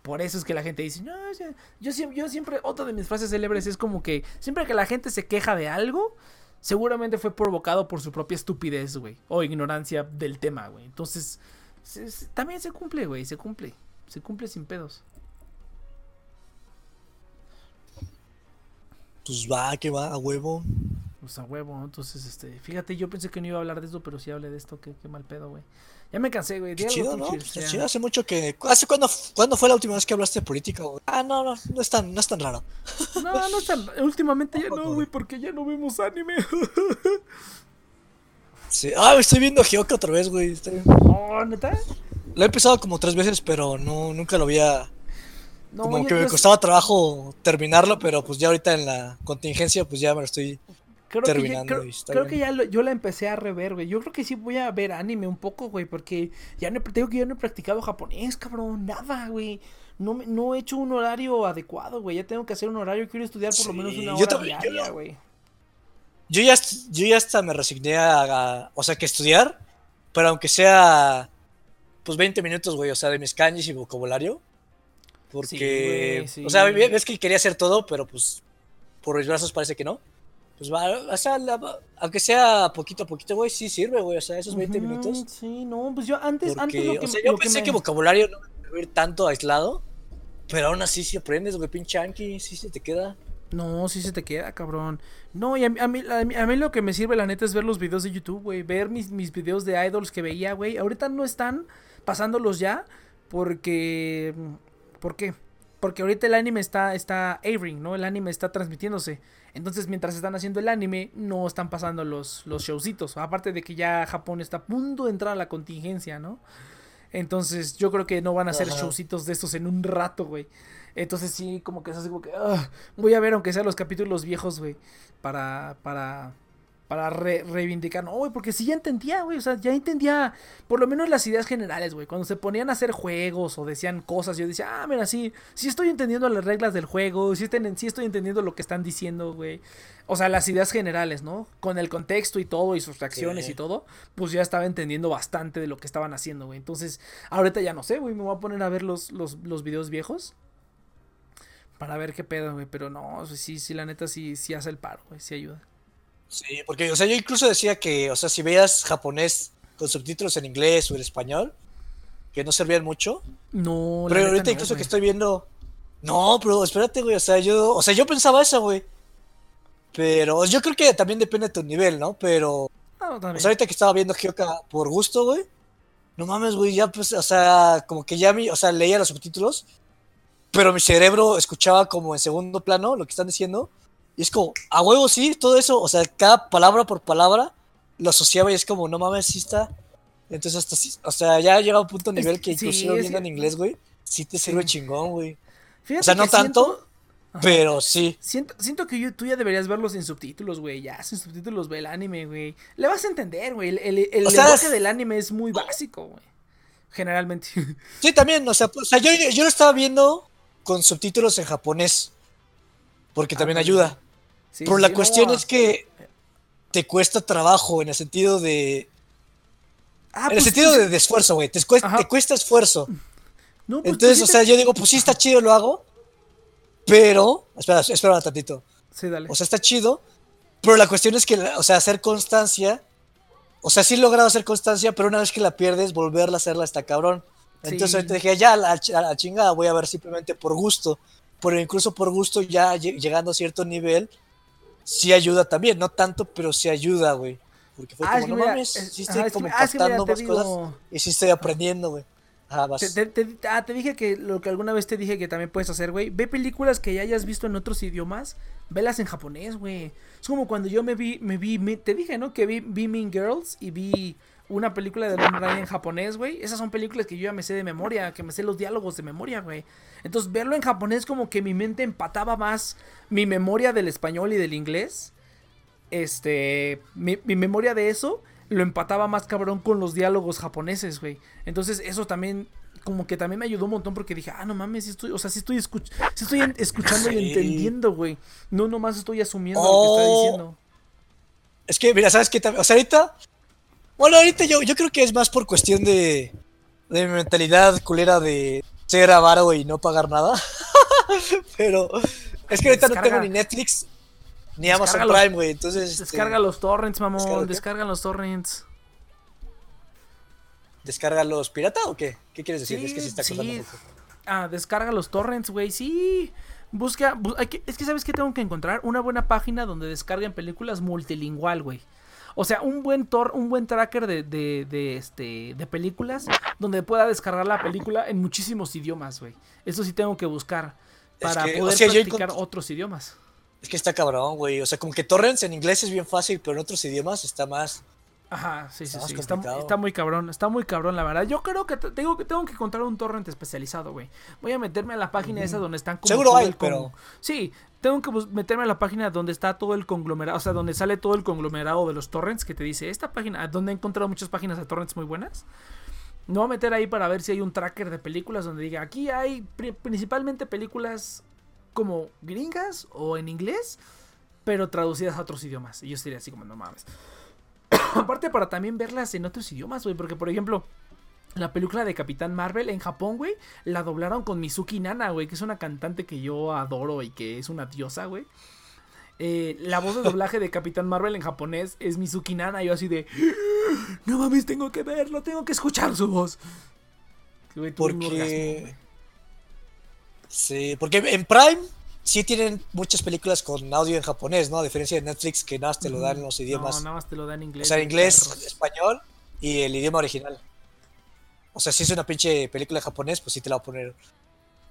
Por eso es que la gente dice, no, yo, yo siempre, otra de mis frases célebres es como que siempre que la gente se queja de algo, seguramente fue provocado por su propia estupidez, güey, o ignorancia del tema, güey. Entonces, se- se- también se cumple, güey, se cumple, se cumple sin pedos. Pues va, que va, a huevo. Pues a huevo, entonces, este, fíjate, yo pensé que no iba a hablar de esto, pero sí hablé de esto, qué, qué mal pedo, güey. Ya me cansé, güey. Qué chido, ¿no? Ya. chido, hace mucho que. ¿Hace cuándo, cuándo fue la última vez que hablaste de política, güey? Ah, no, no, no es tan, no es tan raro. No, no es tan, últimamente ya no, güey, porque ya no vemos anime. *laughs* Sí. Ah, estoy viendo Hyoka otra vez, güey. Estoy- oh, ¿neta? Lo he empezado como tres veces, pero no, nunca lo había. No, como que me costaba trabajo terminarlo, pero pues ya ahorita en la contingencia, pues ya me lo estoy. Creo que ya, terminando creo, que ya lo- yo la empecé a rever, güey. Yo creo que sí voy a ver anime un poco, güey, porque ya no he, te digo que ya no he practicado japonés, cabrón, nada, güey. No, no he hecho un horario adecuado, güey. Ya tengo que hacer un horario. Quiero estudiar por lo menos una yo hora también, diaria, güey. Yo ya, yo ya hasta me resigné a, a- O sea, que estudiar, pero aunque sea. Pues 20 minutos, güey, o sea, de mis kanjis y vocabulario. Porque. güey, sí. O sea, ves que quería hacer todo, pero pues. Por mis brazos parece que no. Pues va, o sea, la- aunque sea poquito a poquito, güey, sí sirve, güey, o sea, esos 20 Ujú, minutos. Sí, no, pues yo antes, antes Porque, lo que, o sea, yo lo que pensé me- que vocabulario no iba a tanto aislado, pero aún así si aprendes, güey, pinche Anki, sí se te queda. No, sí se te queda, cabrón. No, y a, mí- a mí, a, mí, a mí lo que me sirve, la neta, es ver los videos de YouTube, güey. Ver mis, mis videos de idols que veía, güey. Ahorita no están pasándolos ya porque... ¿Por qué? Porque ahorita el anime está, está airing, ¿no? El anime está transmitiéndose. Entonces, mientras están haciendo el anime, no están pasando los, los showcitos. Aparte de que ya Japón está a punto de entrar a la contingencia, ¿no? Entonces, yo creo que no van a hacer Ajá. showcitos de estos en un rato, güey. Entonces, sí, como que es así como que. voy a ver, aunque sean los capítulos viejos, güey. Para. Para. Para re- reivindicar. No, güey, porque sí ya entendía, güey. O sea, ya entendía. Por lo menos las ideas generales, güey. Cuando se ponían a hacer juegos o decían cosas, yo decía, ah, mira, sí. Sí estoy entendiendo las reglas del juego. Sí, estén- sí estoy entendiendo lo que están diciendo, güey. O sea, las ideas generales, ¿no? Con el contexto y todo, y sus reacciones Sí. y todo, pues ya estaba entendiendo bastante de lo que estaban haciendo, güey. Entonces, ahorita ya no sé, güey, me voy a poner a ver los, los, los videos viejos. Para ver qué pedo, güey. Pero no, sí, sí, la neta sí, sí hace el paro, güey, sí ayuda. Sí, porque, o sea, yo incluso decía que, o sea, si veías japonés con subtítulos en inglés o en español, que no servían mucho, No, pero ahorita no, incluso que estoy viendo, no, pero espérate, güey, o sea, yo, o sea, yo pensaba eso, güey, pero yo creo que también depende de tu nivel, ¿no? Pero, No, también. o sea, ahorita que estaba viendo Hyoka por gusto, güey, no mames, güey, ya pues, o sea, como que ya mi, o sea, leía los subtítulos, pero mi cerebro escuchaba como en segundo plano lo que están diciendo, y es como, a huevo sí, todo eso, o sea, cada palabra por palabra lo asociaba y es como, no mames, sí está. Entonces, hasta sí, o sea, ya llega a un punto nivel que sí, inclusive viendo en inglés, güey, sí te Sí. sirve chingón, güey. Fíjate o sea, no tanto, siento-. Pero sí. Siento, siento que yo- tú ya deberías verlo sin subtítulos, güey. Ya sin subtítulos ve el anime, güey. Le vas a entender, güey. El, el, el O sea, lenguaje es- del anime es muy básico, güey. Generalmente. *laughs* Sí, también, o sea, pues, o sea, yo, yo lo estaba viendo con subtítulos en japonés. Porque también Ah, ayuda. Sí, Pero sí, la sí, cuestión no. es que te cuesta trabajo en el sentido de. Ah, en el pues, sentido pues, de, de esfuerzo, güey. Te, te cuesta esfuerzo. no, pues, Entonces, o sea, yo digo, pues sí está chido, lo hago. Pero. Espera, espera un tantito. Sí, dale. O sea, está chido. Pero la cuestión es que, o sea, hacer constancia. O sea, sí he logrado hacer constancia, pero una vez que la pierdes, volverla a hacerla está cabrón. Entonces Sí. ahorita dije, ya, a la, ch- a la chingada, voy a ver simplemente por gusto. Pero incluso por gusto, ya lle- llegando a cierto nivel, sí ayuda también. No tanto, pero sí ayuda, güey. Porque fue Ah, como, es que no mira, mames, es- sí ajá, estoy es que como ah, es que mira, más digo- cosas y sí estoy aprendiendo, güey. Ah, vas. Te, te- te- ah, te dije que lo que alguna vez te dije que también puedes hacer, güey. Ve películas que ya hayas visto en otros idiomas, velas en japonés, güey. Es como cuando yo me vi, me vi, me- te dije, ¿no? Que vi, vi Mean Girls y vi una película de Don Ryan en japonés, güey. Esas son películas que yo ya me sé de memoria, que me sé los diálogos de memoria, güey. Entonces, verlo en japonés como que mi mente empataba más mi memoria del español y del inglés. Este, mi, mi memoria de eso lo empataba más cabrón con los diálogos japoneses, güey. Entonces, eso también, como que también me ayudó un montón porque dije, ah, no mames, sí estoy, o sea, sí estoy, escuch- sí estoy en- escuchando y entendiendo, güey. No nomás estoy asumiendo lo que Oh. está diciendo. Es que, mira, ¿sabes qué? O sea, ahorita. Bueno, ahorita yo, yo creo que es más por cuestión de. De mi mentalidad culera de ser avaro y no pagar nada. *laughs* Pero. Es que ahorita no tengo ni Netflix ni Amazon. Prime, güey. Entonces. este, Descarga los torrents, mamón. ¿descarga qué? Descarga los torrents. ¿Descarga los pirata o qué? ¿Qué quieres decir? Sí, es que se está sí. un poco. Ah, descarga los torrents, güey. Sí. Busca. bu- hay que- es que, ¿sabes qué tengo que encontrar? Una buena página donde descarguen películas multilingüal, güey. O sea, un buen tor, un buen tracker de, de, de, este, de películas donde pueda descargar la película en muchísimos idiomas, güey. Eso sí tengo que buscar Es para que, o poder sea, practicar encont- otros idiomas. Es que está cabrón, güey. O sea, como que torrents en inglés es bien fácil, pero en otros idiomas está más. Ajá, sí, sí, Está sí. Está, muy cabrón, está muy cabrón, la verdad. Yo creo que te- tengo, que tengo que encontrar un torrent especializado, güey. Voy a meterme a la página esa donde están como Seguro hay, pero- Sí, tengo que meterme a la página donde está todo el conglomerado, o sea, donde sale todo el conglomerado de los torrents que te dice esta página, donde he encontrado muchas páginas de torrents muy buenas. Me voy a meter ahí para ver si hay un tracker de películas donde diga, aquí hay pri- principalmente películas como gringas o en inglés, pero traducidas a otros idiomas. Y yo estaría así como, no mames. *coughs* Aparte para también verlas en otros idiomas, güey. Porque, por ejemplo, la película de Capitán Marvel en Japón, güey, la doblaron con Mizuki Nana, güey, que es una cantante que yo adoro y que es una diosa, güey. Eh, la voz de doblaje de Capitán Marvel en japonés es Mizuki Nana. y Yo así de, no mames, tengo que verlo, tengo que escuchar su voz. Güey, orgasmo, Porque. Sí, porque en Prime sí tienen muchas películas con audio en japonés, ¿no? A diferencia de Netflix que nada más te lo dan en los idiomas. No, nada más te lo da en o inglés. sea, en güey, inglés, perros. español y el idioma original. O sea, si es una pinche película en japonés, pues sí te la va a poner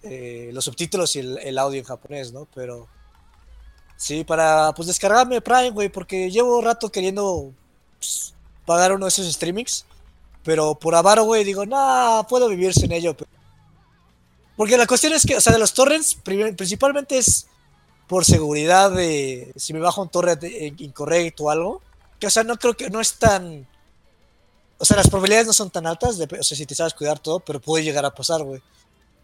eh, los subtítulos y el, audio en japonés, ¿no? Pero sí, para pues descargarme Prime, güey, porque llevo rato queriendo pues, pagar uno de esos streamings, pero por avaro, güey, digo, nah, puedo vivir sin ello. pero-". Porque la cuestión es que, o sea, de los torrents, principalmente es por seguridad de si me bajo un torrent eh, incorrecto o algo. Que, o sea, no creo que no es tan. O sea, las probabilidades no son tan altas, de- o sea, si te sabes cuidar todo, pero puede llegar a pasar, güey.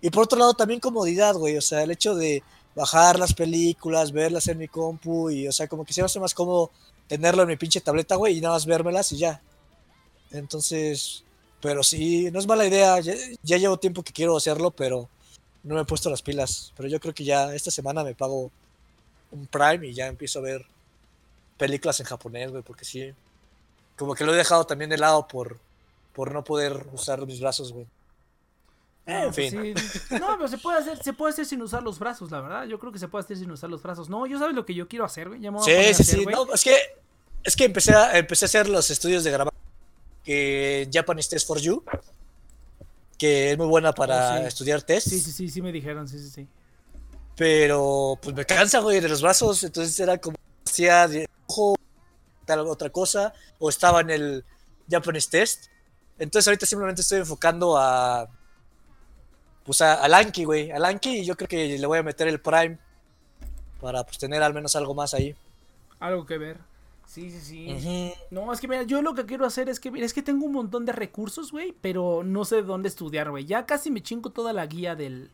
Y por otro lado, también comodidad, güey. O sea, el hecho de bajar las películas, verlas en mi compu y, o sea, como que se me hace más cómodo tenerlo en mi pinche tableta, güey, y nada más vérmelas y ya. Entonces, pero sí, no es mala idea. Ya, ya llevo tiempo que quiero hacerlo, pero no me he puesto las pilas. Pero yo creo que ya esta semana me pago un Prime y ya empiezo a ver películas en japonés, güey, porque sí. Como que lo he dejado también de lado por, por no poder usar mis brazos, güey. No, En pues fin. sí. No, pero se puede hacer, se puede hacer sin usar los brazos, la verdad. Yo creo que se puede hacer sin usar los brazos. No, yo sabes lo que yo quiero hacer, güey. Sí, sí, hacer, sí. güey. No, es que, es que empecé, a, empecé a hacer los estudios de grabar que Japanese Test for You, que es muy buena para Oh, sí. estudiar test. Sí, sí, sí, sí me dijeron, sí, sí, sí. Pero pues me cansa, güey, de los brazos. Entonces era como hacía dibujo, otra cosa, o estaba en el Japanese Test. Entonces ahorita simplemente estoy enfocando a. Pues a, a Lanky, güey. A Lanky, y yo creo que le voy a meter el Prime para pues tener al menos algo más ahí. Algo que ver. Sí, sí, sí. No, es que mira, yo lo que quiero hacer es que, mira, es que tengo un montón de recursos, güey, pero no sé dónde estudiar, güey. Ya casi me chingo toda la guía del,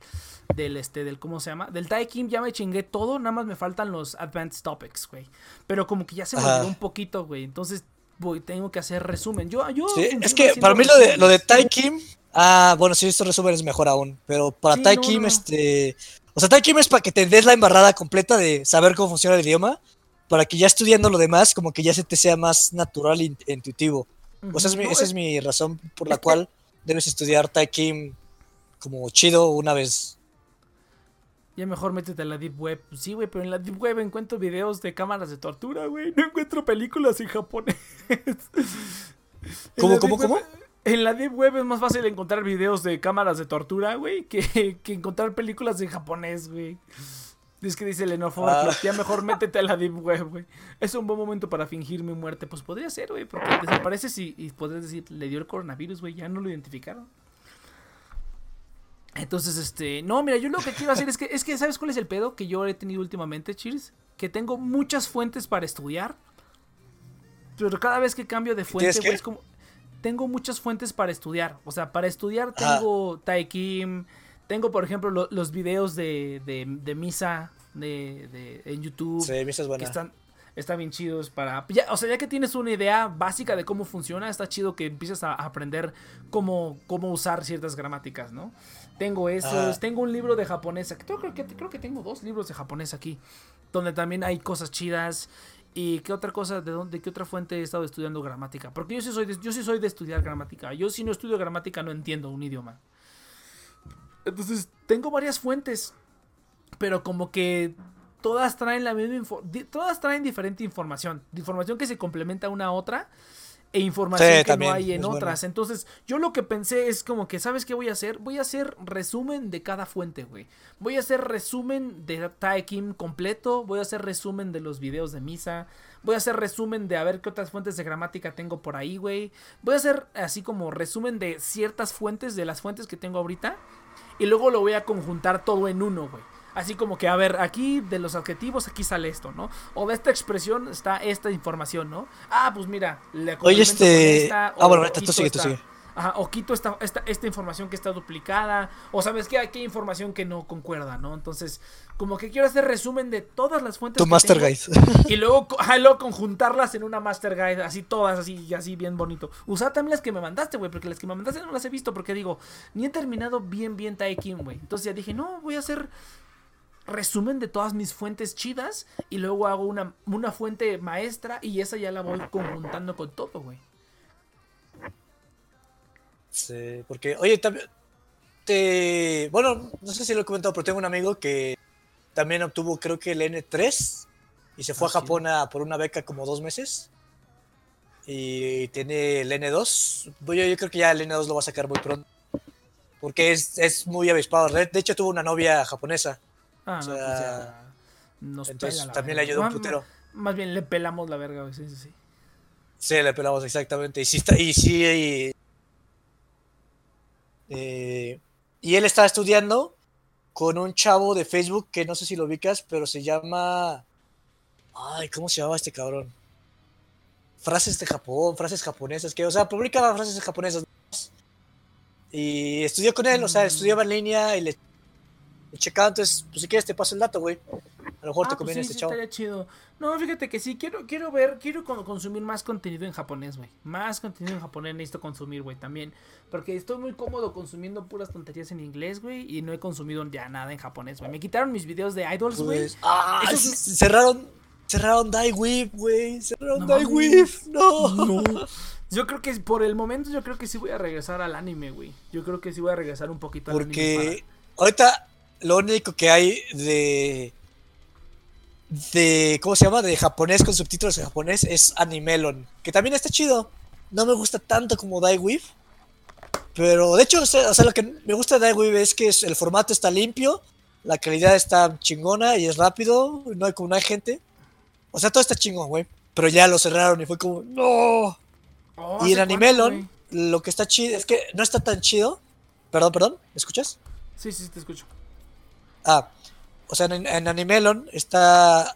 del, este, del, ¿cómo se llama? Del Taikim, ya me chingué todo, nada más me faltan los Advanced Topics, güey. Pero como que ya se me olvidó un poquito, güey, entonces, voy, tengo que hacer resumen. Yo, yo Sí, es que para mí lo de, lo de. Ah, bueno, sí, estos resúmenes mejor aún. Pero para Sí, Tai no, Kim, no. este. O sea, Tai Kim es para que te des la embarrada completa de saber cómo funciona el idioma. Para que ya estudiando lo demás, como que ya se te sea más natural e in- intuitivo. O sea, es mi- esa es- mi razón por la cual debes estudiar Tai Kim como chido una vez. Ya mejor métete a la Deep Web. Sí, güey, pero en la Deep Web encuentro videos de cámaras de tortura, güey. No encuentro películas en japonés. ¿Cómo, cómo, cómo? En la Deep Web es más fácil encontrar videos de cámaras de tortura, güey, que, que encontrar películas en japonés, güey. Es que dice Lenovo, Ah. ya mejor métete a la Deep Web, güey. Es un buen momento para fingir mi muerte. Pues podría ser, güey, porque desapareces y, y podrías decir, le dio el coronavirus, güey, ya no lo identificaron. Entonces, este, no, mira, yo lo que quiero hacer es que, es que, ¿sabes cuál es el pedo que yo he tenido últimamente, Cheers? Que tengo muchas fuentes para estudiar, pero cada vez que cambio de fuente, güey, es como, tengo muchas fuentes para estudiar. O sea, para estudiar tengo Taikim, tengo, por ejemplo, lo- los videos de, de, de misa de, de- en YouTube Sí, Misa es que buena. están, están bien chidos para... Ya, o sea, ya que tienes una idea básica de cómo funciona, está chido que empieces a aprender cómo, cómo usar ciertas gramáticas, ¿no? Tengo esos, tengo un libro de japonés, creo, creo, que, creo que tengo dos libros de japonés aquí, donde también hay cosas chidas. ¿Y qué otra cosa, de dónde, de qué otra fuente he estado estudiando gramática? Porque yo sí soy de, yo sí soy de estudiar gramática. Yo si no estudio gramática no entiendo un idioma. Entonces, tengo varias fuentes, pero como que todas traen la misma todas traen diferente información, información que se complementa una a otra e información Sí, que no hay en bueno. otras. Entonces, yo lo que pensé es como que, ¿sabes qué voy a hacer? Voy a hacer resumen de cada fuente, güey. Voy a hacer resumen de Taekim completo, voy a hacer resumen de los videos de misa, voy a hacer resumen de a ver qué otras fuentes de gramática tengo por ahí, güey. Voy a hacer así como resumen de ciertas fuentes, de las fuentes que tengo ahorita, y luego lo voy a conjuntar todo en uno, güey. Así como que, a ver, aquí de los adjetivos, aquí sale esto, ¿no? O de esta expresión está esta información, ¿no? Ah, pues mira, le complemento este- esta, ah, bueno, tú sigue, tú sigue. Ajá, o quito esta, esta, esta información que está duplicada, o sabes que aquí hay información que no concuerda, ¿no? Entonces, como que quiero hacer resumen de todas las fuentes Tu que Master tengo Guide. y luego, ajá, luego conjuntarlas en una Master Guide, así todas, así, así bien bonito. Usar también las que me mandaste, güey, porque las que me mandaste no las he visto, porque digo, ni he terminado bien, bien Taikin, güey. Entonces ya dije, no, voy a hacer resumen de todas mis fuentes chidas y luego hago una, una fuente maestra y esa ya la voy conjuntando con todo, güey. Sí, porque, oye, también. Te... Bueno, no sé si lo he comentado, pero tengo un amigo que también obtuvo, creo que el N3 y se fue Ah, a Japón a- por una beca como dos meses. Y tiene el N2. Yo, yo creo que ya el N2 lo va a sacar muy pronto. Porque es, es muy avispado. De de hecho, tuvo una novia japonesa. Ah, O no, sea, pues ya nos Entonces pela la también le ayudó un putero. Más bien le pelamos la verga, sí, sí, sí. Sí, le pelamos exactamente. Y sí, está, y sí. Y, eh, y él estaba estudiando con un chavo de Facebook que no sé si lo ubicas, pero se llama. Ay, ¿cómo se llamaba este cabrón? Frases de Japón, frases japonesas, que, o sea, publicaba frases japonesas. Y estudió con él, o sea, estudiaba en línea y le, le checaba. Entonces, pues si quieres, te paso el dato, güey. A lo mejor te Ah, pues conviene sí, este sí, chavo. estaría chido. No, fíjate que sí, quiero, quiero ver, quiero consumir más contenido en japonés, güey. Más contenido en japonés necesito consumir, güey, también. Porque estoy muy cómodo consumiendo puras tonterías en inglés, güey, y no he consumido ya nada en japonés, güey. Me quitaron mis videos de idols, güey. Pues, ah, cerraron, cerraron Die Whip, güey. Cerraron No Die. Whip, no. No. Yo creo que por el momento yo creo que sí voy a regresar al anime, güey. Yo creo que sí voy a regresar un poquito al Porque anime ahorita lo único que hay de. de. ¿Cómo se llama? De japonés con subtítulos en japonés es Animelon. Que también está chido. No me gusta tanto como Die Whip. Pero de hecho, o sea, lo que me gusta de Die Whip es que el formato está limpio. La calidad está chingona y es rápido. No hay como hay gente. O sea, todo está chingón, güey. Pero ya lo cerraron y fue como, no. Oh, y ¿hace en Animelon, lo que está chido es que no está tan chido. Perdón, perdón, ¿me escuchas? Sí, sí, sí, te escucho. Ah, o sea, en, en Animelon está.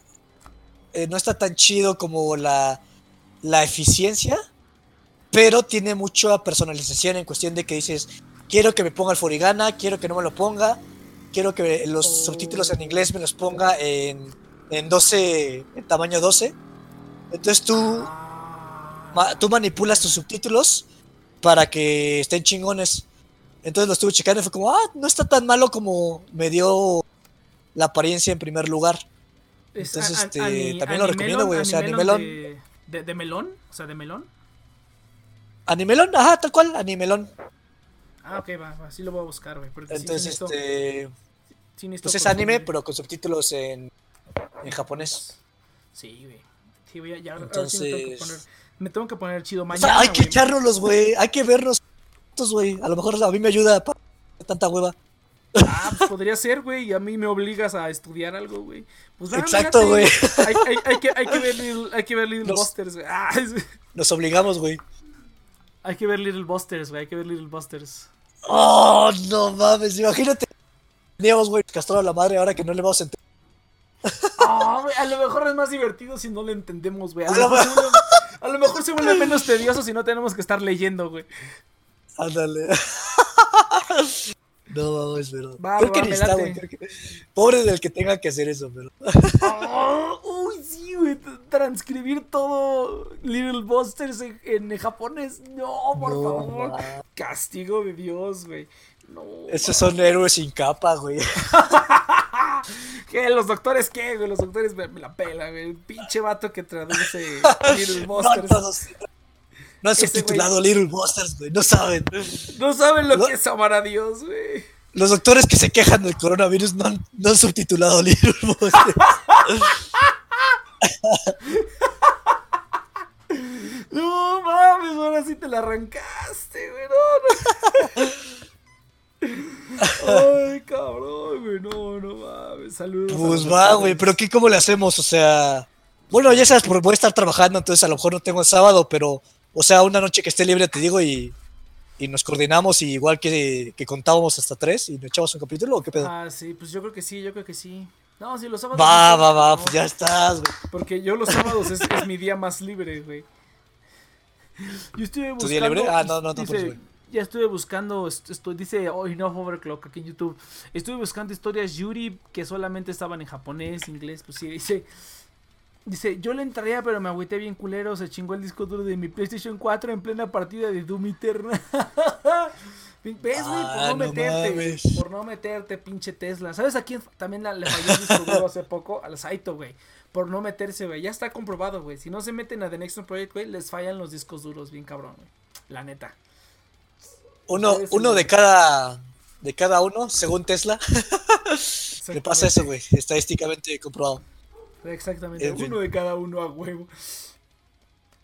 eh, no está tan chido como la, la eficiencia, pero tiene mucha personalización en cuestión de que dices: Quiero que me ponga el Forigana, quiero que no me lo ponga, quiero que los Oh. subtítulos en inglés me los ponga en, en 12, en tamaño 12. Entonces tú. Ma- tú manipulas tus subtítulos para que estén chingones. Entonces lo estuve checando y fue como, ah, no está tan malo como me dio la apariencia en primer lugar. es entonces, a- este, también lo recomiendo, güey, o sea, Animelon Animelon- De, de, de melón, o sea, de melón. Animelon, ajá, tal cual, Animelón. Ah, ok, va, va, sí lo voy a buscar, güey. Entonces, necesito- este, sí necesito pues es anime, pero con subtítulos en, en japonés. Sí, güey. Sí, voy a, ya, ahora sí me tengo que Entonces- poner. Me tengo que poner chido O mañana. sea, hay que güey. echárnoslos, güey, hay que vernos Güey. A lo mejor a mí me ayuda para tanta hueva. Ah, pues podría ser, güey, y a mí me obligas a estudiar algo, güey. Pues va, Exacto, güey. Hay, hay- hay que, hay que ver Little, hay que ver Little Busters, güey. Ah, Nos obligamos, güey. hay que ver Little Busters, güey, hay que ver Little Busters. Oh, no mames. Imagínate. Teníamos, güey, castrado a la madre ahora que no le vamos a entender. Ah, a lo mejor es más divertido si no lo entendemos, güey. *laughs* A lo mejor se vuelve menos tedioso si no tenemos que estar leyendo, güey. Ándale. *laughs* No mames, pero. Va, creo va, que ni está, güey. creo que- Pobre del que tenga que hacer eso, pero. Oh, *laughs* uy, sí, güey. Transcribir todo Little Busters en, en japonés. No, por No, favor. Castigo de Dios, güey. No. Esos son héroes sin capa, güey. *laughs* ¿Qué? ¿Los doctores qué, güey? Los doctores me, me la pela, güey. Pinche vato que traduce Little No, Busters. todos- no Ese subtitulado Little Busters, güey. No saben. No saben lo Lo- que es amar a Dios, güey. Los doctores que se quejan del coronavirus no han, no han subtitulado Little Busters. *laughs* No mames, ahora sí te la arrancaste, güey. No, no. Ay, cabrón, güey. No, no mames. Saludos. Pues va, güey. Pero ¿qué, ¿cómo le hacemos? O sea. Bueno, ya sabes, porque voy a estar trabajando, entonces a lo mejor no tengo el sábado, pero. O sea, una noche que esté libre, te digo, y. Y nos coordinamos, y igual que, que contábamos hasta tres, y nos echamos un capítulo, ¿o qué pedo? Ah, sí, pues yo creo que sí, yo creo que sí. No, sí, los sábados. va, va, va, pues ya estás, güey. Porque yo los sábados es, es mi día más libre, güey. Yo estuve buscando. ¿Tu día libre? Ah, no, no, no, dice, pues, güey. Ya estuve buscando, est- estoy, dice, oh, no overclock aquí en YouTube. Estuve buscando historias Yuri que solamente estaban en japonés, inglés, pues sí, dice. Dice, yo le entraría, pero me agüité bien culero. Se chingó el disco duro de mi PlayStation 4 en plena partida de Doom Eternal. *laughs* ¿Ves, güey? Por Ah, no no meterte, mames. Por no meterte, pinche Tesla. ¿Sabes a quién también la- le falló el disco duro hace poco? Al Saito, güey. Por no meterse, güey. Ya está comprobado, güey. Si no se meten a The Next Project, güey, les fallan los discos duros, bien cabrón, güey. La neta. Uno, uno de cada. De cada uno, según Tesla. *laughs* Le pasa eso, güey. Estadísticamente comprobado. Exactamente. En fin. Uno de cada uno a huevo.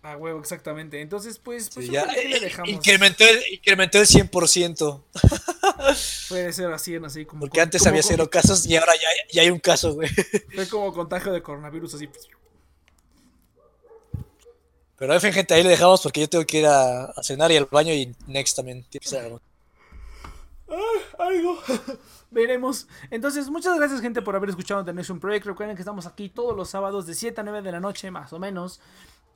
A huevo, exactamente. Entonces, pues, pues Sí, ya, le eh, dejamos. incrementó, el, incrementó el 100%. *laughs* Puede ser así, en así como. Porque con- antes como había cero casos y ahora ya, ya hay un caso, güey. Fue como contagio de coronavirus, así. Pero en fin, gente, ahí le dejamos porque yo tengo que ir a, a cenar y al baño y Next también tiene que ser algo. algo. *laughs* Veremos. Entonces, muchas gracias, gente, por haber escuchado The Nation Project. Recuerden que estamos aquí todos los sábados de 7 a 9 de la noche, más o menos.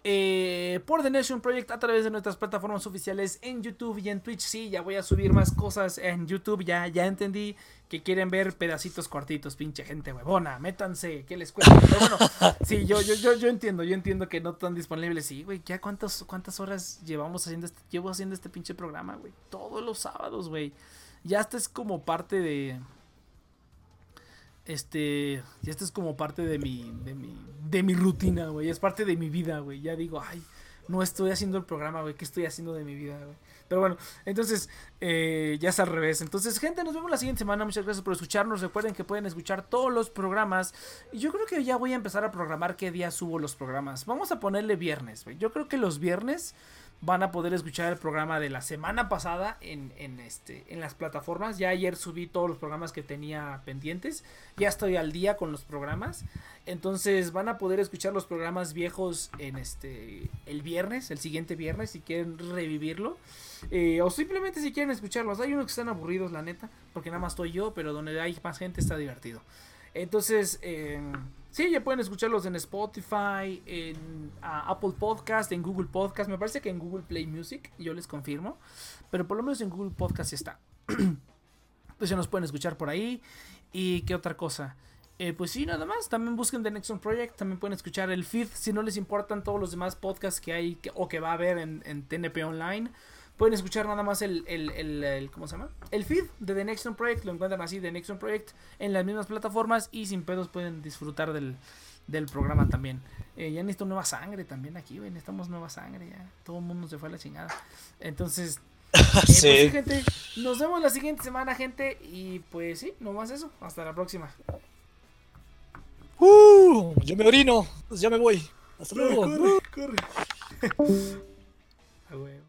eh, por The Nation Project a través de nuestras plataformas oficiales en YouTube y en Twitch. Sí, ya voy a subir más cosas en YouTube. Ya, ya entendí que quieren ver pedacitos cortitos, pinche gente huevona. Métanse, ¿qué les cuesta? Pero bueno, *laughs* sí, yo, yo, yo, yo entiendo, yo entiendo que no están disponibles. Sí, güey, ya cuántas, cuántas horas llevamos haciendo este, llevo haciendo este pinche programa, güey. Todos los sábados, güey. Ya esta es como parte de. Este. Ya esta es como parte de mi. De mi, de mi rutina, güey. Es parte de mi vida, güey. Ya digo, ay, no estoy haciendo el programa, güey. ¿Qué estoy haciendo de mi vida, güey? Pero bueno, entonces, eh, ya es al revés. Entonces, gente, nos vemos la siguiente semana. Muchas gracias por escucharnos. Recuerden que pueden escuchar todos los programas. Y yo creo que ya voy a empezar a programar qué día subo los programas. Vamos a ponerle viernes, güey. Yo creo que los viernes van a poder escuchar el programa de la semana pasada en, en, este, en las plataformas. Ya ayer subí todos los programas que tenía pendientes. Ya estoy al día con los programas. Entonces van a poder escuchar los programas viejos en este el viernes, el siguiente viernes, si quieren revivirlo. Eh, o simplemente si quieren escucharlos. Hay unos que están aburridos, la neta, porque nada más estoy yo, pero donde hay más gente está divertido. Entonces, eh, sí, ya pueden escucharlos en Spotify, en Apple Podcast, en Google Podcast. Me parece que en Google Play Music, yo les confirmo. Pero por lo menos en Google Podcast sí está. *clears throat* pues ya nos pueden escuchar por ahí. ¿Y qué otra cosa? Eh, pues sí, nada más. También busquen The Next One Project. También pueden escuchar el feed. Si no les importan todos los demás podcasts que hay o que va a haber en, en TNP Online. Pueden escuchar nada más el, el, el- el- ¿Cómo se llama? El feed de The Next One Project. Lo encuentran así, The Next One Project. En las mismas plataformas. Y sin pedos pueden disfrutar del, del programa también. Eh, ya necesito nueva sangre también aquí, güey. Necesitamos nueva sangre ya. Todo el mundo se fue a la chingada. Entonces, *laughs* eh, pues sí, gente. Nos vemos la siguiente semana, gente. Y pues sí, nomás eso. Hasta la próxima. Uh, yo me orino. Pues ya me voy. Hasta luego. corre. *laughs* A huevo.